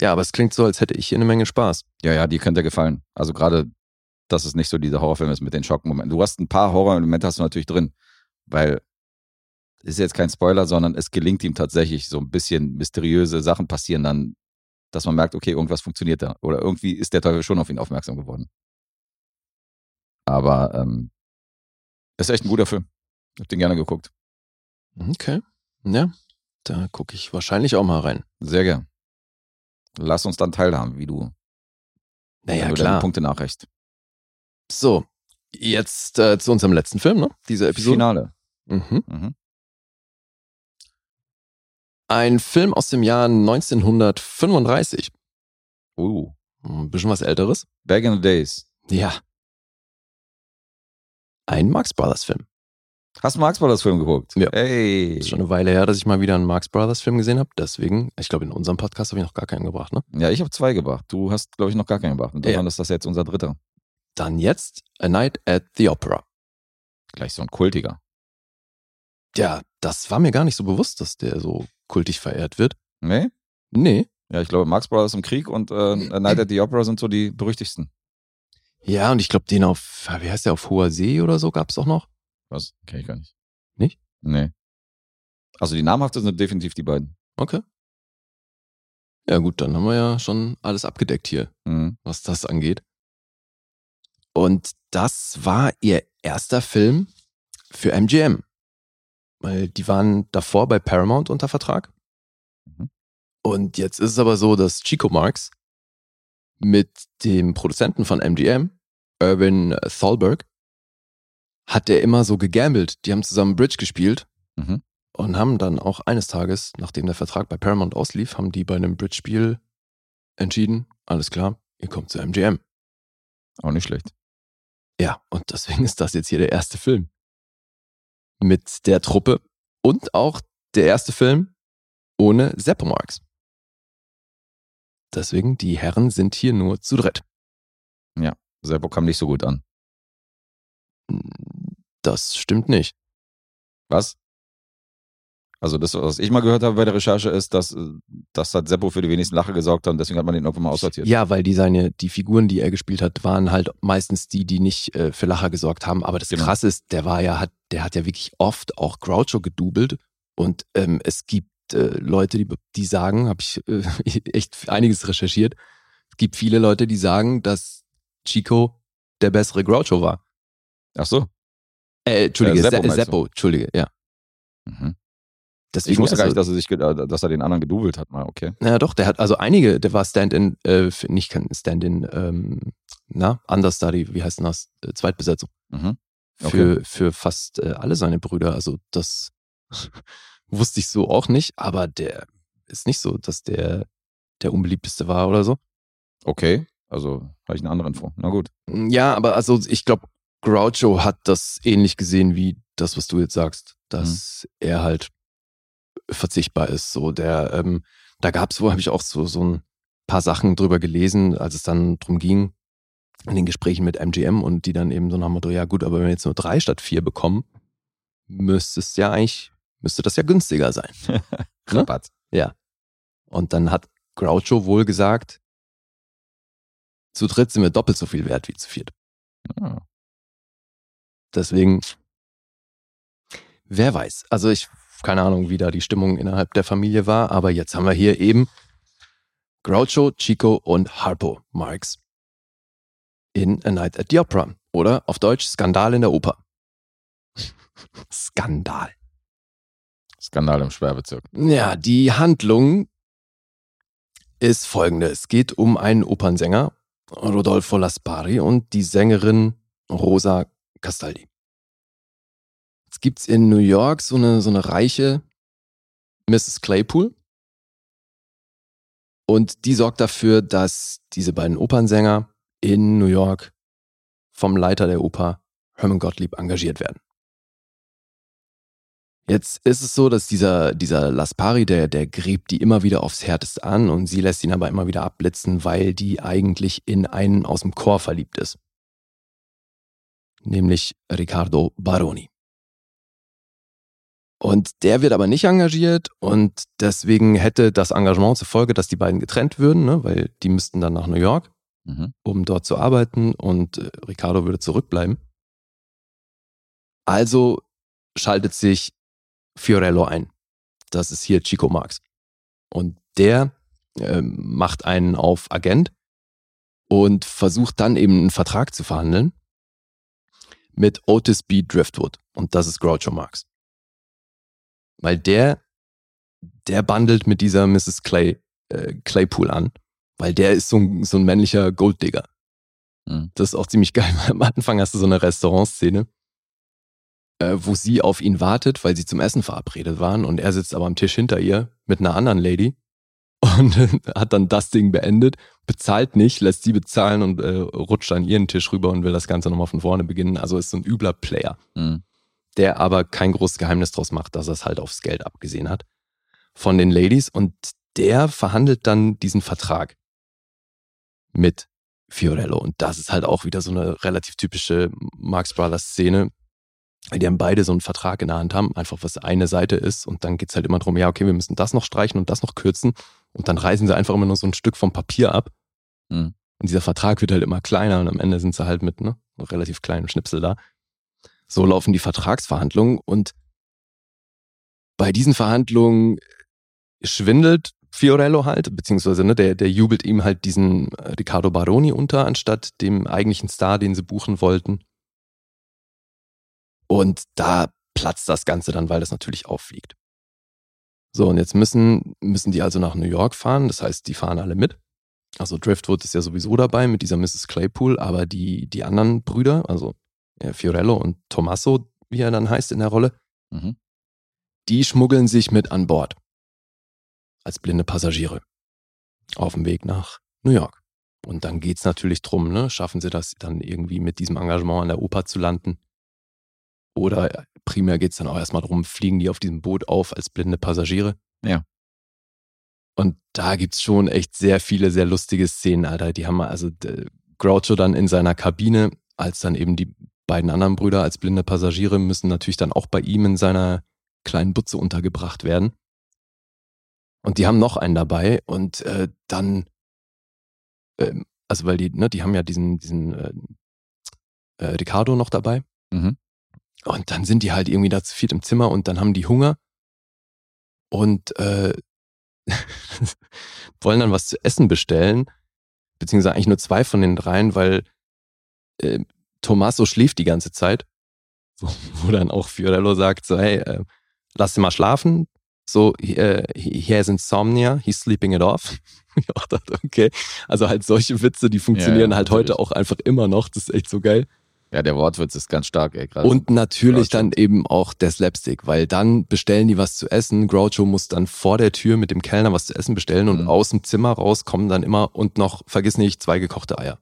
Ja, aber es klingt so, als hätte ich hier eine Menge Spaß. Ja, ja, die könnte dir gefallen. Also gerade, dass es nicht so dieser Horrorfilm ist mit den Schockmomenten. Du hast ein paar Horrorelemente hast du natürlich drin, weil ist jetzt kein Spoiler, sondern es gelingt ihm tatsächlich so ein bisschen mysteriöse Sachen passieren dann, dass man merkt, okay, irgendwas funktioniert da oder irgendwie ist der Teufel schon auf ihn aufmerksam geworden. Aber ähm, ist echt ein guter Film. Ich hab den gerne geguckt. Okay. Ja, da gucke ich wahrscheinlich auch mal rein. Sehr gern. Lass uns dann teilhaben, wie du, Naja, du klar. Punkte nachreichst. So, jetzt äh, zu unserem letzten Film, ne? Dieser Episode. Finale. Mhm. Mhm. Ein Film aus dem Jahr 1935. Uh. Ein bisschen was Älteres. Back in the Days. Ja. Ein Marx Brothers Film. Hast du Marx Brothers Film geguckt? Ja. Ey. Ist schon eine Weile her, dass ich mal wieder einen Marx Brothers Film gesehen habe. Deswegen, ich glaube, in unserem Podcast habe ich noch gar keinen gebracht, ne? Ja, ich habe zwei gebracht. Du hast, glaube ich, noch gar keinen gebracht. Und Ja. dann ist das jetzt unser dritter. Dann jetzt A Night at the Opera. Gleich so ein kultiger. Ja, das war mir gar nicht so bewusst, dass der so kultig verehrt wird. Nee? Nee. Ja, ich glaube, Marx Brothers im Krieg und äh, Night at the Opera sind so die berüchtigsten. Ja, und ich glaube, den auf, wie heißt der, auf hoher See oder so gab's auch noch. Was? Kenn ich gar nicht. Nicht? Nee. Also die namhafte sind definitiv die beiden. Okay. Ja, gut, dann haben wir ja schon alles abgedeckt hier, Mhm. was das angeht. Und das war ihr erster Film für MGM. Weil die waren davor bei Paramount unter Vertrag. Mhm. Und jetzt ist es aber so, dass Chico Marx mit dem Produzenten von MGM, Irvin Thalberg, hat er immer so gegambelt. Die haben zusammen Bridge gespielt Mhm. und haben dann auch eines Tages, nachdem der Vertrag bei Paramount auslief, haben die bei einem Bridge-Spiel entschieden, alles klar, ihr kommt zu MGM. Auch nicht schlecht. Ja, und deswegen ist das jetzt hier der erste Film. Mit der Truppe und auch der erste Film ohne Seppo Marx. Deswegen, die Herren sind hier nur zu dritt. Seppo kam nicht so gut an. Das stimmt nicht. Was? Also das, was ich mal gehört habe bei der Recherche, ist, dass, äh, das hat Seppo für die wenigsten Lacher gesorgt hat und deswegen hat man den irgendwann mal aussortiert. Ja, weil die seine, die Figuren, die er gespielt hat, waren halt meistens die, die nicht äh, für Lacher gesorgt haben. Aber das Genau. Krasse ist, der war ja, hat, der hat ja wirklich oft auch Groucho gedoubelt. Und ähm, es gibt äh, Leute, die, die sagen, habe ich äh, echt einiges recherchiert. Es gibt viele Leute, die sagen, dass Chico der bessere Groucho war. Ach so. Äh, Entschuldige, Äh, Seppo? Seppo Entschuldige, ja. Mhm. Deswegen, Ich wusste gar also- nicht, dass er sich, äh, dass er den anderen gedoubelt hat. Mal, okay. Ja, doch, der hat also einige, der war Stand-in, äh, nicht Stand-in, ähm, na, Understudy, wie heißt denn das? Äh, Zweitbesetzung. Mhm. Für, für fast äh, alle seine Brüder. Also das wusste ich so auch nicht, aber der ist nicht so, dass der der unbeliebteste war oder so. Okay. Also habe ich eine andere Info. Na gut. Ja, aber also ich glaube, Groucho hat das ähnlich gesehen wie das, was du jetzt sagst, dass er halt verzichtbar ist. So der, ähm, da gab es, wo habe ich auch so so ein paar Sachen drüber gelesen, als es dann drum ging in den Gesprächen mit MGM und die dann eben so nach dem Motto, ja gut, aber wenn wir jetzt nur drei statt vier bekommen, müsste es ja eigentlich, müsste das ja günstiger sein. Rabatt. Und dann hat Groucho wohl gesagt, zu dritt sind wir doppelt so viel wert wie zu viert. Ah. Deswegen, wer weiß. Also ich, keine Ahnung, wie da die Stimmung innerhalb der Familie war, aber jetzt haben wir hier eben Groucho, Chico und Harpo Marx in A Night at the Opera. Oder auf Deutsch Skandal in der Oper. Skandal. Skandal im Sperrbezirk. Ja, die Handlung ist folgende. Es geht um einen Opernsänger, Rodolfo Laspari, und die Sängerin Rosa Castaldi. Jetzt gibt's in New York so eine, so eine reiche Mrs. Claypool. Und die sorgt dafür, dass diese beiden Opernsänger in New York vom Leiter der Oper, Herman Gottlieb, engagiert werden. Jetzt ist es so, dass dieser, dieser Laspari, der, der gräbt die immer wieder aufs Härteste an und sie lässt ihn aber immer wieder abblitzen, weil die eigentlich in einen aus dem Chor verliebt ist. Nämlich Riccardo Baroni. Und der wird aber nicht engagiert und deswegen hätte das Engagement zur Folge, dass die beiden getrennt würden, ne, weil die müssten dann nach New York, Mhm. um dort zu arbeiten und äh, Riccardo würde zurückbleiben. Also schaltet sich Fiorello ein. Das ist hier Chico Marx. Und der ähm, macht einen auf Agent und versucht dann eben einen Vertrag zu verhandeln mit Otis B. Driftwood. Und das ist Groucho Marx. Weil der, der bandelt mit dieser Mrs. Clay, äh, Claypool an. Weil der ist so ein, so ein männlicher Golddigger. Mhm. Das ist auch ziemlich geil. Am Anfang hast du so eine Restaurantszene, äh, wo sie auf ihn wartet, weil sie zum Essen verabredet waren und er sitzt aber am Tisch hinter ihr mit einer anderen Lady und hat dann das Ding beendet, bezahlt nicht, lässt sie bezahlen und äh, rutscht an ihren Tisch rüber und will das Ganze nochmal von vorne beginnen. Also ist so ein übler Player, Mhm. Der aber kein großes Geheimnis draus macht, dass er es halt aufs Geld abgesehen hat von den Ladies. Und der verhandelt dann diesen Vertrag mit Fiorello. Und das ist halt auch wieder so eine relativ typische Marx Brothers Szene, weil die haben beide so einen Vertrag in der Hand haben, einfach was eine Seite ist. Und dann geht's halt immer drum, ja, okay, wir müssen das noch streichen und das noch kürzen. Und dann reißen sie einfach immer nur so ein Stück vom Papier ab. Mhm. und dieser Vertrag wird halt immer kleiner und am Ende sind sie halt mit ne, einem relativ kleinen Schnipsel da. So laufen die Vertragsverhandlungen und bei diesen Verhandlungen schwindelt Fiorello halt, beziehungsweise ne, der, der jubelt ihm halt diesen äh, Riccardo Baroni unter, anstatt dem eigentlichen Star, den sie buchen wollten. Und da platzt das Ganze dann, weil das natürlich auffliegt. So, und jetzt müssen, müssen die also nach New York fahren. Das heißt, die fahren alle mit. Also Driftwood ist ja sowieso dabei mit dieser Mrs. Claypool, aber die, die anderen Brüder, also äh, Fiorello und Tommaso, wie er dann heißt in der Rolle, Mhm. die schmuggeln sich mit an Bord. Als blinde Passagiere. Auf dem Weg nach New York. Und dann geht's natürlich drum, ne? Schaffen sie das dann irgendwie mit diesem Engagement an der Oper zu landen? Oder primär geht's dann auch erstmal drum, fliegen die auf diesem Boot auf als blinde Passagiere? Ja. Und da gibt's schon echt sehr viele, sehr lustige Szenen, Alter. Die haben also äh, Groucho dann in seiner Kabine, als dann eben die beiden anderen Brüder als blinde Passagiere müssen natürlich dann auch bei ihm in seiner kleinen Butze untergebracht werden. Und die haben noch einen dabei und äh, dann, ähm, also weil die, ne, die haben ja diesen, diesen äh, äh, Ricardo noch dabei. Mhm. Und dann sind die halt irgendwie da zu viert im Zimmer und dann haben die Hunger und äh, wollen dann was zu essen bestellen, beziehungsweise eigentlich nur zwei von den dreien, weil äh, Tommaso schläft die ganze Zeit, wo, wo dann auch Fiorello sagt so, hey, äh, lass ihn mal schlafen, so, äh, he, he has insomnia, he's sleeping it off. ich auch dachte, okay, also halt solche Witze, die funktionieren Ja, ja, halt heute natürlich. auch einfach immer noch, das ist echt so geil. Ja, der Wortwitz ist ganz stark, ey. Gerade. Und natürlich Groucho. dann eben auch der Slapstick, weil dann bestellen die was zu essen. Groucho muss dann vor der Tür mit dem Kellner was zu essen bestellen und Mhm. aus dem Zimmer raus kommen dann immer und noch, vergiss nicht, zwei gekochte Eier.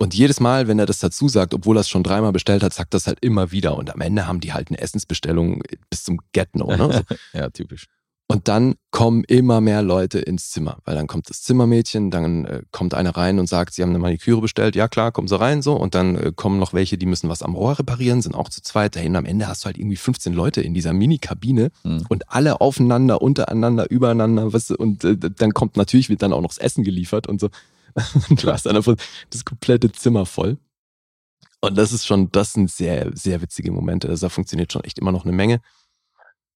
Und jedes Mal, wenn er das dazu sagt, obwohl er es schon dreimal bestellt hat, sagt das halt immer wieder. Und am Ende haben die halt eine Essensbestellung bis zum Get-No. Ne? So. ja, typisch. Und dann kommen immer mehr Leute ins Zimmer, weil dann kommt das Zimmermädchen, dann äh, kommt eine rein und sagt, sie haben eine Maniküre bestellt. Ja klar, kommen sie rein so. Und dann äh, kommen noch welche, die müssen was am Rohr reparieren, sind auch zu zweit dahin. Am Ende hast du halt irgendwie 15 Leute in dieser Mini-Kabine Mhm. und alle aufeinander, untereinander, übereinander. Was, und äh, dann kommt natürlich, wird dann auch noch das Essen geliefert und so. Du hast dann einfach das komplette Zimmer voll. Und das ist schon, das sind sehr, sehr witzige Momente. Also da funktioniert schon echt immer noch eine Menge.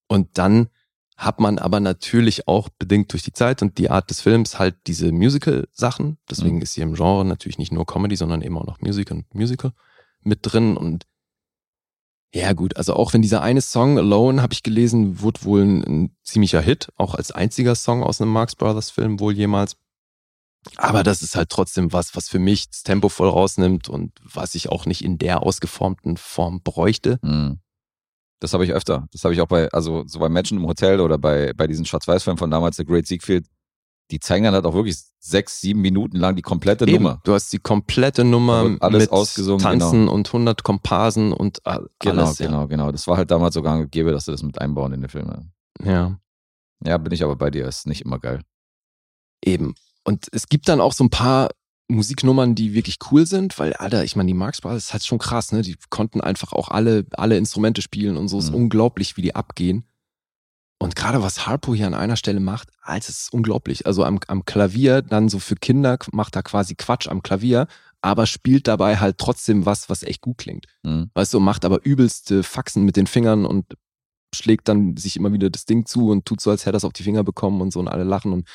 Und dann hat man aber natürlich auch bedingt durch die Zeit und die Art des Films halt diese Musical-Sachen. Deswegen Mhm. ist hier im Genre natürlich nicht nur Comedy, sondern eben auch noch Musik und Musical mit drin. Und ja gut, also auch wenn dieser eine Song Alone, habe ich gelesen, wurde wohl ein, ein ziemlicher Hit, auch als einziger Song aus einem Marx Brothers Film wohl jemals. Aber das ist halt trotzdem was, was für mich das Tempo voll rausnimmt und was ich auch nicht in der ausgeformten Form bräuchte. Mhm. Das habe ich öfter. Das habe ich auch bei, also so bei Menschen im Hotel oder bei, bei diesen Schwarz-Weiß-Filmen von damals, The Great Siegfried. die zeigen dann halt auch wirklich sechs, sieben Minuten lang die komplette Eben, Nummer. Du hast die komplette Nummer alles mit ausgesungen, Tanzen genau. und 100 Komparsen und a- Genau, alles. genau, genau. Das war halt damals sogar Gebe, dass sie das mit einbauen in den Filme. Ja. ja, Ja, bin ich aber bei dir, ist nicht immer geil. eben. Und es gibt dann auch so ein paar Musiknummern, die wirklich cool sind, weil, Alter, ich meine, die Marx Brothers ist halt schon krass, ne? Die konnten einfach auch alle, alle Instrumente spielen und so. ist Mhm. unglaublich, wie die abgehen. Und gerade was Harpo hier an einer Stelle macht, Alter, es ist unglaublich. Also am, am Klavier, dann so für Kinder macht er quasi Quatsch am Klavier, aber spielt dabei halt trotzdem was, was echt gut klingt. Mhm. Weißt du, macht aber übelste Faxen mit den Fingern und schlägt dann sich immer wieder das Ding zu und tut so, als hätte er es auf die Finger bekommen und so und alle lachen und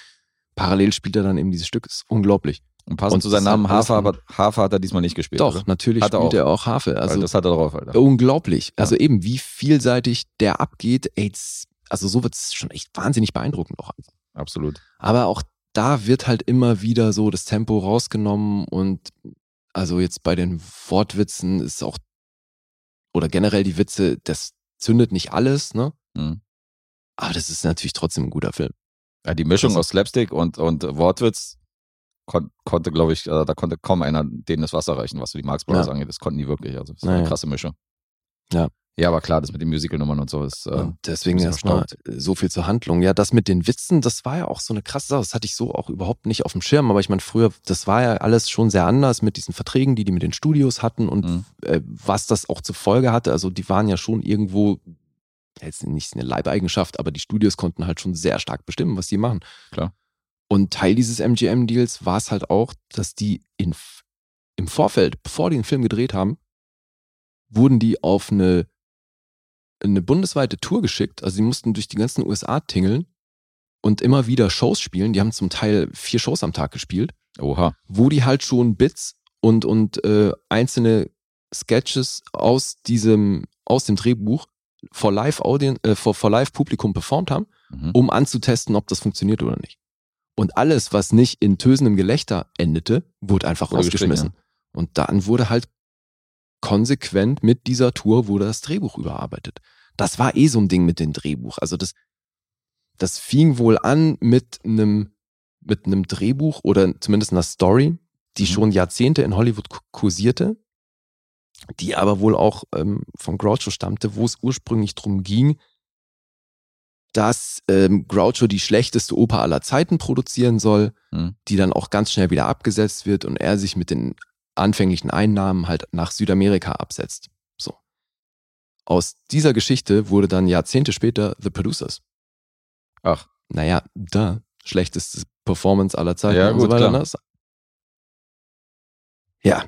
parallel spielt er dann eben dieses Stück. Ist unglaublich. Und passend Und zu seinem Namen Hafer, aber Hafer hat er diesmal nicht gespielt. Doch, oder? natürlich Hat er spielt auch. er auch. Weil Also das hat er drauf, Alter. unglaublich. Ja. Also eben, wie vielseitig der abgeht, ey, also so wird es schon echt wahnsinnig beeindruckend auch. Absolut. Aber auch da wird halt immer wieder so das Tempo rausgenommen und also jetzt bei den Wortwitzen ist auch, oder generell die Witze, das zündet nicht alles, ne? Mhm. Aber das ist natürlich trotzdem ein guter Film. Ja, die Mischung Also- aus Slapstick und, und Wortwitz kon konnte, glaube ich, äh, da konnte kaum einer denen das Wasser reichen, was so die Marx Brothers Ja. angeht. Das konnten die wirklich. Also, das war Naja. eine krasse Mischung. Ja. Ja, aber klar, das mit den Musical-Nummern und so ist. Äh, Und deswegen erstmal so viel zur Handlung. Ja, das mit den Witzen, das war ja auch so eine krasse Sache. Das hatte ich so auch überhaupt nicht auf dem Schirm. Aber ich meine, früher, das war ja alles schon sehr anders mit diesen Verträgen, die die mit den Studios hatten und Mhm. äh, was das auch zur Folge hatte. Also die waren ja schon irgendwo, jetzt nicht eine Leibeigenschaft, aber die Studios konnten halt schon sehr stark bestimmen, was die machen. Klar. Und Teil dieses MGM-Deals war es halt auch, dass die in, im Vorfeld, bevor die den Film gedreht haben, wurden die auf eine eine bundesweite Tour geschickt. Also sie mussten durch die ganzen USA tingeln und immer wieder Shows spielen. Die haben zum Teil vier Shows am Tag gespielt, oha. wo die halt schon Bits und, und äh, einzelne Sketches aus diesem, aus dem Drehbuch vor Live Audien, äh, vor, vor Live Publikum performt haben, Mhm. um anzutesten, ob das funktioniert oder nicht. Und alles, was nicht in tösendem Gelächter endete, wurde einfach Wurde rausgeschmissen. Und dann wurde halt konsequent mit dieser Tour wurde das Drehbuch überarbeitet. Das war eh so ein Ding mit dem Drehbuch. Also das, das fing wohl an mit einem, mit einem Drehbuch oder zumindest einer Story, die Mhm. schon Jahrzehnte in Hollywood ku- kursierte, die aber wohl auch ähm, von Groucho stammte, wo es ursprünglich drum ging, dass ähm, Groucho die schlechteste Oper aller Zeiten produzieren soll, Mhm. die dann auch ganz schnell wieder abgesetzt wird und er sich mit den anfänglichen Einnahmen halt nach Südamerika absetzt. So. Aus dieser Geschichte wurde dann Jahrzehnte später The Producers. Ach, Naja, da schlechteste Performance aller Zeiten Ja, und so gut, weiter. klar. Ne? Ja.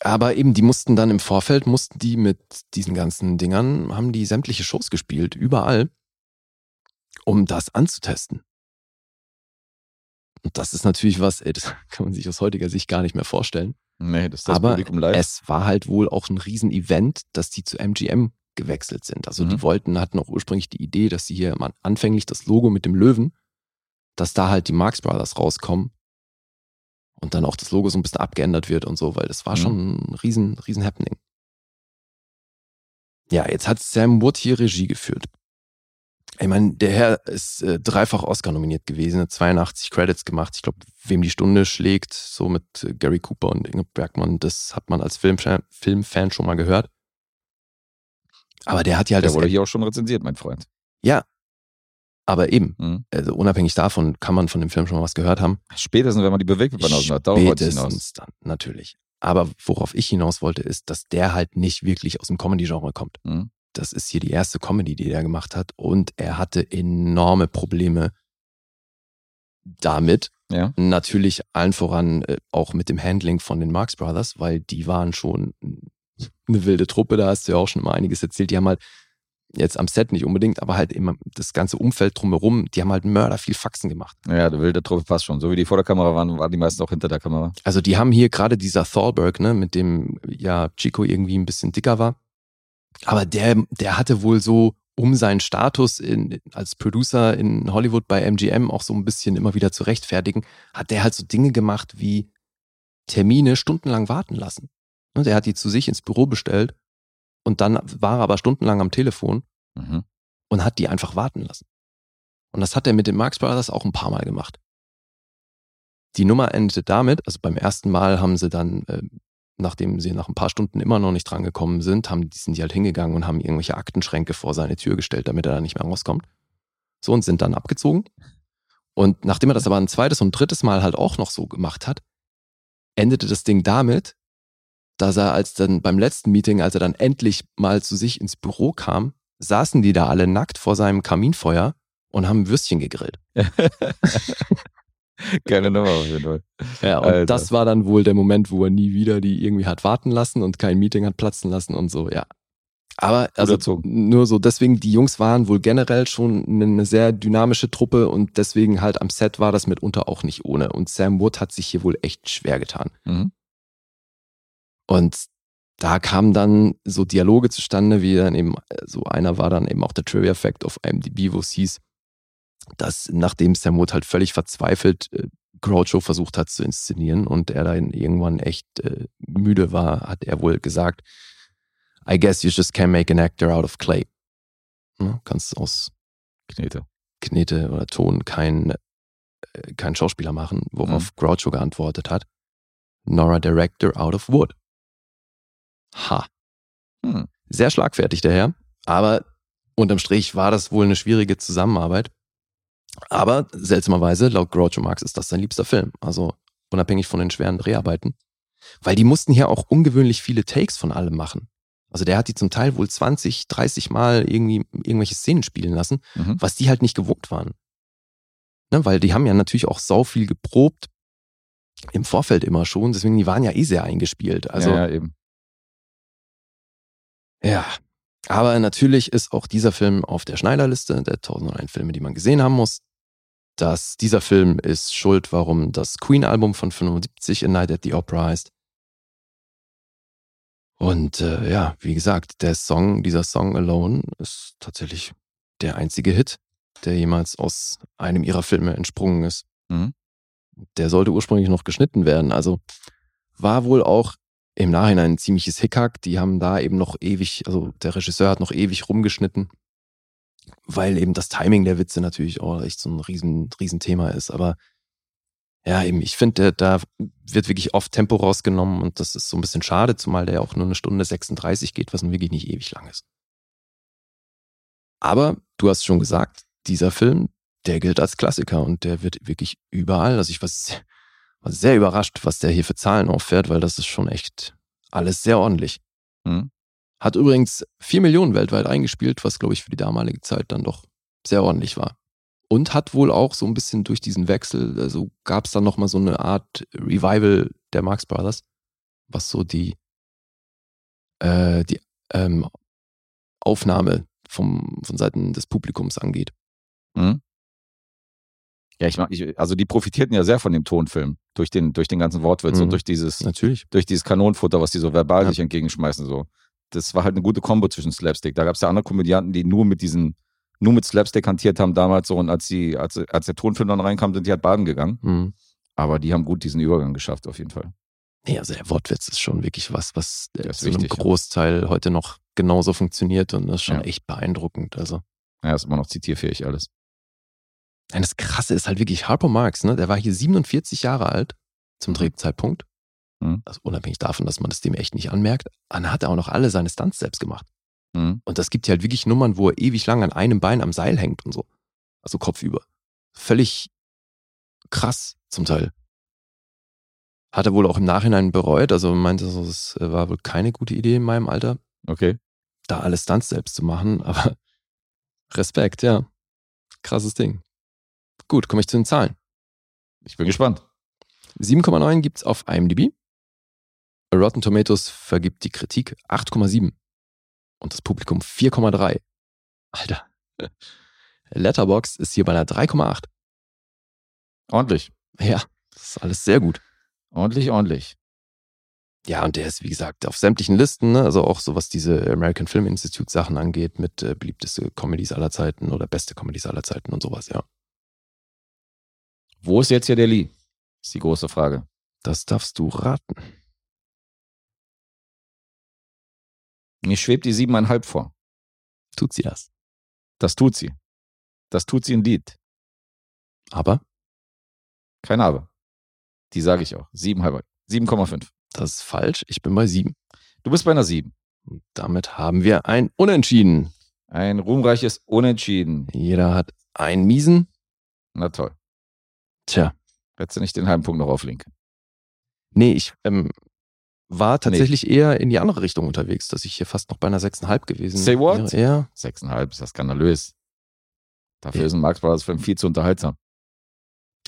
Aber eben, die mussten dann im Vorfeld, mussten die mit diesen ganzen Dingern, haben die sämtliche Shows gespielt, überall, um das anzutesten. Und das ist natürlich was, ey, das kann man sich aus heutiger Sicht gar nicht mehr vorstellen. nee, das ist das Aber Publikum live. Es war halt wohl auch ein Riesen-Event, dass die zu MGM gewechselt sind. Also Mhm. die wollten, hatten auch ursprünglich die Idee, dass sie hier mal anfänglich das Logo mit dem Löwen, dass da halt die Marx Brothers rauskommen und dann auch das Logo so ein bisschen abgeändert wird und so, weil das war Mhm. schon ein riesen, riesen Happening. Ja, jetzt hat Sam Wood hier Regie geführt. Ich meine, der Herr ist äh, dreifach Oscar nominiert gewesen, hat 82 Credits gemacht. Ich glaube, wem die Stunde schlägt, so mit äh, Gary Cooper und Inge Bergmann, das hat man als Filmfan, Filmfan schon mal gehört. Aber der hat ja halt Der wurde hier auch schon rezensiert, mein Freund. Ja. Aber eben, Mhm. also unabhängig davon kann man von dem Film schon mal was gehört haben. Spätestens, wenn man die außen hat. Darauf wollte ich hinaus. Spätestens dann, natürlich. Aber worauf ich hinaus wollte, ist, dass der halt nicht wirklich aus dem Comedy-Genre kommt. Mhm. Das ist hier die erste Comedy, die er gemacht hat. Und er hatte enorme Probleme damit. Ja. Natürlich allen voran äh, auch mit dem Handling von den Marx Brothers, weil die waren schon eine wilde Truppe, da hast du ja auch schon mal einiges erzählt. Die haben halt jetzt am Set nicht unbedingt, aber halt immer das ganze Umfeld drumherum, die haben halt Mörder viel Faxen gemacht. Ja, der wilde Truppe passt schon. So wie die vor der Kamera waren, waren die meisten auch hinter der Kamera. Also die haben hier gerade dieser Thalberg, ne, mit dem ja Chico irgendwie ein bisschen dicker war. Aber der, der hatte wohl so um seinen Status in, als Producer in Hollywood bei MGM auch so ein bisschen immer wieder zu rechtfertigen, hat der halt so Dinge gemacht wie Termine stundenlang warten lassen. Ne, Der hat die zu sich ins Büro bestellt und dann war er aber stundenlang am Telefon Mhm. und hat die einfach warten lassen. Und das hat er mit den Marx Brothers auch ein paar Mal gemacht. die Nummer endete damit, also beim ersten Mal haben sie dann, äh, nachdem sie nach ein paar Stunden immer noch nicht drangekommen sind, haben, sind die halt hingegangen und haben irgendwelche Aktenschränke vor seine Tür gestellt, damit er da nicht mehr rauskommt. So und sind dann abgezogen. Und nachdem er das aber ein zweites und drittes Mal halt auch noch so gemacht hat, endete das Ding damit, dass er als dann beim letzten Meeting, als er dann endlich mal zu sich ins Büro kam, saßen die da alle nackt vor seinem Kaminfeuer und haben Würstchen gegrillt. Geile Nummer auf jeden Fall. Ja, und Alter. das war dann wohl der Moment, wo er nie wieder die irgendwie hat warten lassen und kein Meeting hat platzen lassen und so, ja. Aber also nur so, deswegen, die Jungs waren wohl generell schon eine sehr dynamische Truppe und deswegen halt am Set war das mitunter auch nicht ohne. Und Sam Wood hat sich hier wohl echt schwer getan. Mhm. Und da kamen dann so Dialoge zustande, wie dann eben, äh, so einer war dann eben auch der Trivia Fact auf IMDb, wo es hieß, dass nachdem Sam Wood halt völlig verzweifelt äh, Groucho versucht hat zu inszenieren und er dann irgendwann echt äh, müde war, hat er wohl gesagt, I guess you just can't make an actor out of clay. Ne? Kannst aus Knete. Knete oder Ton kein, äh, kein Schauspieler machen, worauf Groucho geantwortet hat, nor a director out of wood. Ha. Hm. Sehr schlagfertig der Herr, aber unterm Strich war das wohl eine schwierige Zusammenarbeit. Aber seltsamerweise, laut Groucho Marx, ist das sein liebster Film. Also unabhängig von den schweren Dreharbeiten. Weil die mussten hier auch ungewöhnlich viele Takes von allem machen. Also der hat die zum Teil wohl 20, 30 Mal irgendwie irgendwelche Szenen spielen lassen, Mhm. was die halt nicht gewohnt waren. Ne, weil die haben ja natürlich auch sau viel geprobt im Vorfeld immer schon, deswegen die waren ja eh sehr eingespielt. Also ja, ja, eben. Ja. Aber natürlich ist auch dieser Film auf der Schneiderliste der 1001 Filme, die man gesehen haben muss. Dass dieser Film ist schuld, warum das Queen-Album von 75 A Night at the Opera heißt. Und äh, ja, wie gesagt, der Song, dieser Song Alone ist tatsächlich der einzige Hit, der jemals aus einem ihrer Filme entsprungen ist. Mhm. Der sollte ursprünglich noch geschnitten werden. Also war wohl auch im Nachhinein ein ziemliches Hickhack. Die haben da eben noch ewig, also der Regisseur hat noch ewig rumgeschnitten, weil eben das Timing der Witze natürlich auch echt so ein riesen, riesen Thema ist. Aber ja, eben, ich finde, da wird wirklich oft Tempo rausgenommen und das ist so ein bisschen schade, zumal der auch nur eine Stunde 36 geht, was nun wirklich nicht ewig lang ist. Aber du hast schon gesagt, dieser Film, der gilt als Klassiker und der wird wirklich überall. Also ich sehr, war sehr überrascht, was der hier für Zahlen auffährt, weil das ist schon echt alles sehr ordentlich. Mhm. Hat übrigens 4 Millionen weltweit eingespielt, was glaube ich für die damalige Zeit dann doch sehr ordentlich war. Und hat wohl auch so ein bisschen durch diesen Wechsel, also gab es dann nochmal so eine Art Revival der Marx Brothers, was so die, äh, die ähm, Aufnahme vom, von Seiten des Publikums angeht. Mhm. Ja, ich mag, ich, also die profitierten ja sehr von dem Tonfilm, durch den, durch den ganzen Wortwitz Mhm. und durch dieses, Natürlich. durch dieses Kanonenfutter, was die so verbal Ja. sich entgegenschmeißen. So. Das war halt eine gute Kombo zwischen Slapstick. Da gab es ja andere Komödianten, die nur mit diesen, nur mit Slapstick hantiert haben damals so und als die, als, als der Tonfilm dann reinkam, sind die halt baden gegangen. Mhm. Aber die haben gut diesen Übergang geschafft, auf jeden Fall. Nee, also der Wortwitz ist schon wirklich was, was äh, zu einem wichtig, ja. Großteil heute noch genauso funktioniert und das ist schon Ja. echt beeindruckend. Also. Ja, ist immer noch zitierfähig alles. Und das Krasse ist halt wirklich Harpo Marx, ne? Der war hier 47 Jahre alt zum Mhm. Drehzeitpunkt. Mhm. Also unabhängig davon, dass man das dem echt nicht anmerkt. Dann hat er auch noch alle seine Stunts selbst gemacht. Mhm. Und das gibt ja halt wirklich Nummern, wo er ewig lang an einem Bein am Seil hängt und so. Also kopfüber. Völlig krass zum Teil. Hat er wohl auch im Nachhinein bereut. Also meinte es war wohl keine gute Idee in meinem Alter, Okay. da alle Stunts selbst zu machen. Aber Respekt, ja. Krasses Ding. Gut, komme ich zu den Zahlen. Ich bin gespannt. 7,9 gibt's auf IMDb. Rotten Tomatoes vergibt die Kritik 8,7 und das Publikum 4,3. Alter. Letterbox ist hier bei einer 3,8. Ordentlich. Ja, das ist alles sehr gut. Ordentlich, ordentlich. Ja, und der ist, wie gesagt, auf sämtlichen Listen, ne? also auch so was diese American Film Institute Sachen angeht, mit äh, beliebteste Comedies aller Zeiten oder beste Comedies aller Zeiten und sowas, ja. Wo ist jetzt hier der Lee? Ist die große Frage. Das darfst du raten. Mir schwebt die siebeneinhalb vor. Tut sie das. Das tut sie. Das tut sie indeed. Aber Kein Aber. Die sage ich auch. 7,5. 7,5. Das ist falsch. Ich bin bei sieben. Du bist bei einer 7. Und damit haben wir ein Unentschieden. Ein ruhmreiches Unentschieden. Jeder hat einen miesen. Na toll. Tja, Hättest du nicht den halben Punkt noch auflegen können. nee, ich ähm, war tatsächlich eher in die andere Richtung unterwegs, dass ich hier fast noch bei einer 6,5 gewesen Say what? wäre. Ja, 6,5 ist das skandalös. Dafür Ja. ist ein Marx Brothers Film viel zu unterhaltsam.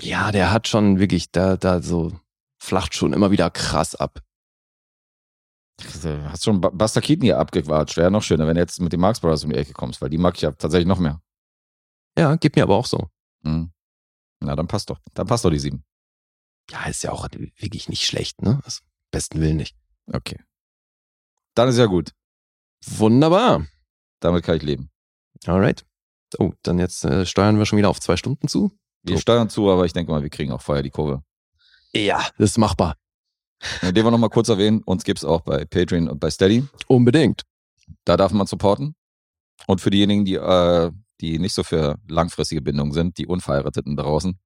ja, der hat schon wirklich, da, da so flacht schon immer wieder krass ab. Hast schon Buster Keaton hier abgequatscht. Wäre noch schöner, wenn du jetzt mit den Marx Brothers um die Ecke kommst, weil die mag ich ja tatsächlich noch mehr. Ja, geht mir aber auch so. Mhm. Na, dann passt doch. Dann passt doch die 7. Ja, ist ja auch wirklich nicht schlecht, ne? Also, besten Willen nicht. Okay. Dann ist ja gut. Wunderbar. Damit kann ich leben. Alright. Oh, dann jetzt äh, steuern wir schon wieder auf zwei Stunden zu. Wir So. steuern zu, aber ich denke mal, wir kriegen auch vorher die Kurve. Ja, das ist machbar. Den wir noch mal kurz erwähnen, uns gibt's auch bei Patreon und bei Steady. Unbedingt. Da darf man supporten. Und für diejenigen, die, äh, die nicht so für langfristige Bindungen sind, die Unverheirateten draußen,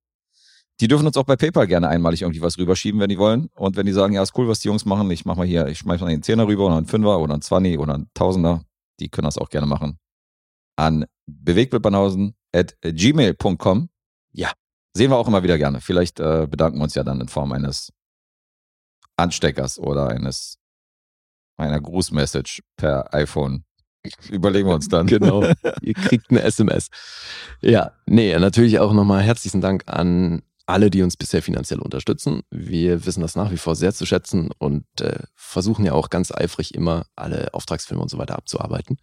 die dürfen uns auch bei PayPal gerne einmalig irgendwie was rüberschieben, wenn die wollen. Und wenn die sagen, ja, ist cool, was die Jungs machen, ich mach mal hier, ich schmeiß mal einen Zehner rüber oder einen Fünfer oder einen Zwanni oder einen Tausender, die können das auch gerne machen. An bewegtbildbanhausen. Ja. Sehen wir auch immer wieder gerne. Vielleicht äh, bedanken wir uns ja dann in Form eines Ansteckers oder eines einer Grußmessage per iPhone. Überlegen wir uns dann. Genau. Ihr kriegt eine SMS. Ja, nee, natürlich auch nochmal herzlichen Dank an alle, die uns bisher finanziell unterstützen. Wir wissen das nach wie vor sehr zu schätzen und äh, versuchen ja auch ganz eifrig immer alle Auftragsfilme und so weiter abzuarbeiten.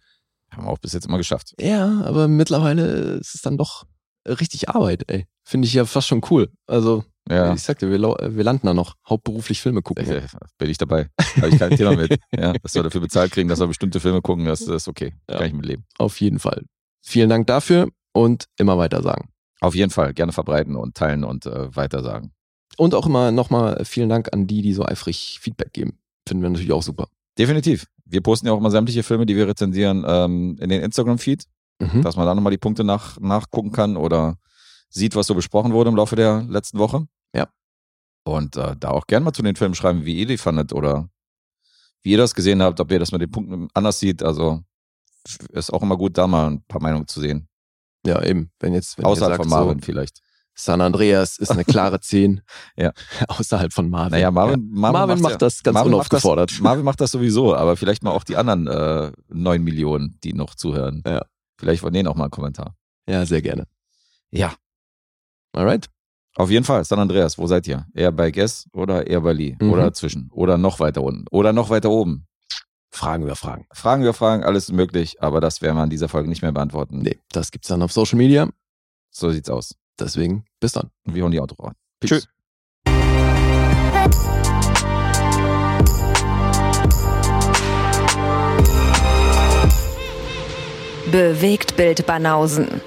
Haben wir auch bis jetzt immer geschafft. Ja, aber mittlerweile ist es dann doch richtig Arbeit, ey. Finde ich ja fast schon cool. Also, Ja, ich sagte, wir, wir landen da noch hauptberuflich Filme gucken. äh, bin ich dabei. Habe ich kein Thema mit. Ja, dass wir dafür bezahlt kriegen, dass wir bestimmte Filme gucken, das ist okay. Ja. Kann ich mitleben. Auf jeden Fall. Vielen Dank dafür und immer weiter sagen. Auf jeden Fall. Gerne verbreiten und teilen und äh, weitersagen. Und auch immer nochmal vielen Dank an die, die so eifrig Feedback geben. Finden wir natürlich auch super. Definitiv. Wir posten ja auch immer sämtliche Filme, die wir rezensieren, ähm, in den Instagram-Feed, Mhm. dass man da nochmal die Punkte nach, nachgucken kann oder sieht, was so besprochen wurde im Laufe der letzten Woche. Ja. Und äh, da auch gerne mal zu den Filmen schreiben, wie ihr die fandet oder wie ihr das gesehen habt, ob ihr das mit den Punkten anders sieht. Also ist auch immer gut, da mal ein paar Meinungen zu sehen. Ja, eben. Wenn jetzt, wenn Außerhalb ihr von sagt, Marvin so, vielleicht. San Andreas ist eine klare 10. Ja. Außerhalb von Marvin. Naja, Marvin, Ja. Marvin, Marvin macht das ganz Marvin macht das- unaufgefordert. Marvin macht das sowieso, aber vielleicht mal auch die anderen äh, 9 Millionen, die noch zuhören. Ja. Vielleicht von denen auch mal einen Kommentar. Ja, sehr gerne. Ja, Alright. Auf jeden Fall. San Andreas, wo seid ihr? Eher bei Guess oder eher bei Lee? Mhm. Oder dazwischen? Oder noch weiter unten? Oder noch weiter oben? Fragen wir Fragen. Fragen wir Fragen, alles ist möglich, aber das werden wir in dieser Folge nicht mehr beantworten. Nee, das gibt's dann auf Social Media. So sieht's aus. Deswegen, bis dann. Und wir hauen die Auto rein. Peace. Tschö. Bewegt Bild Banausen.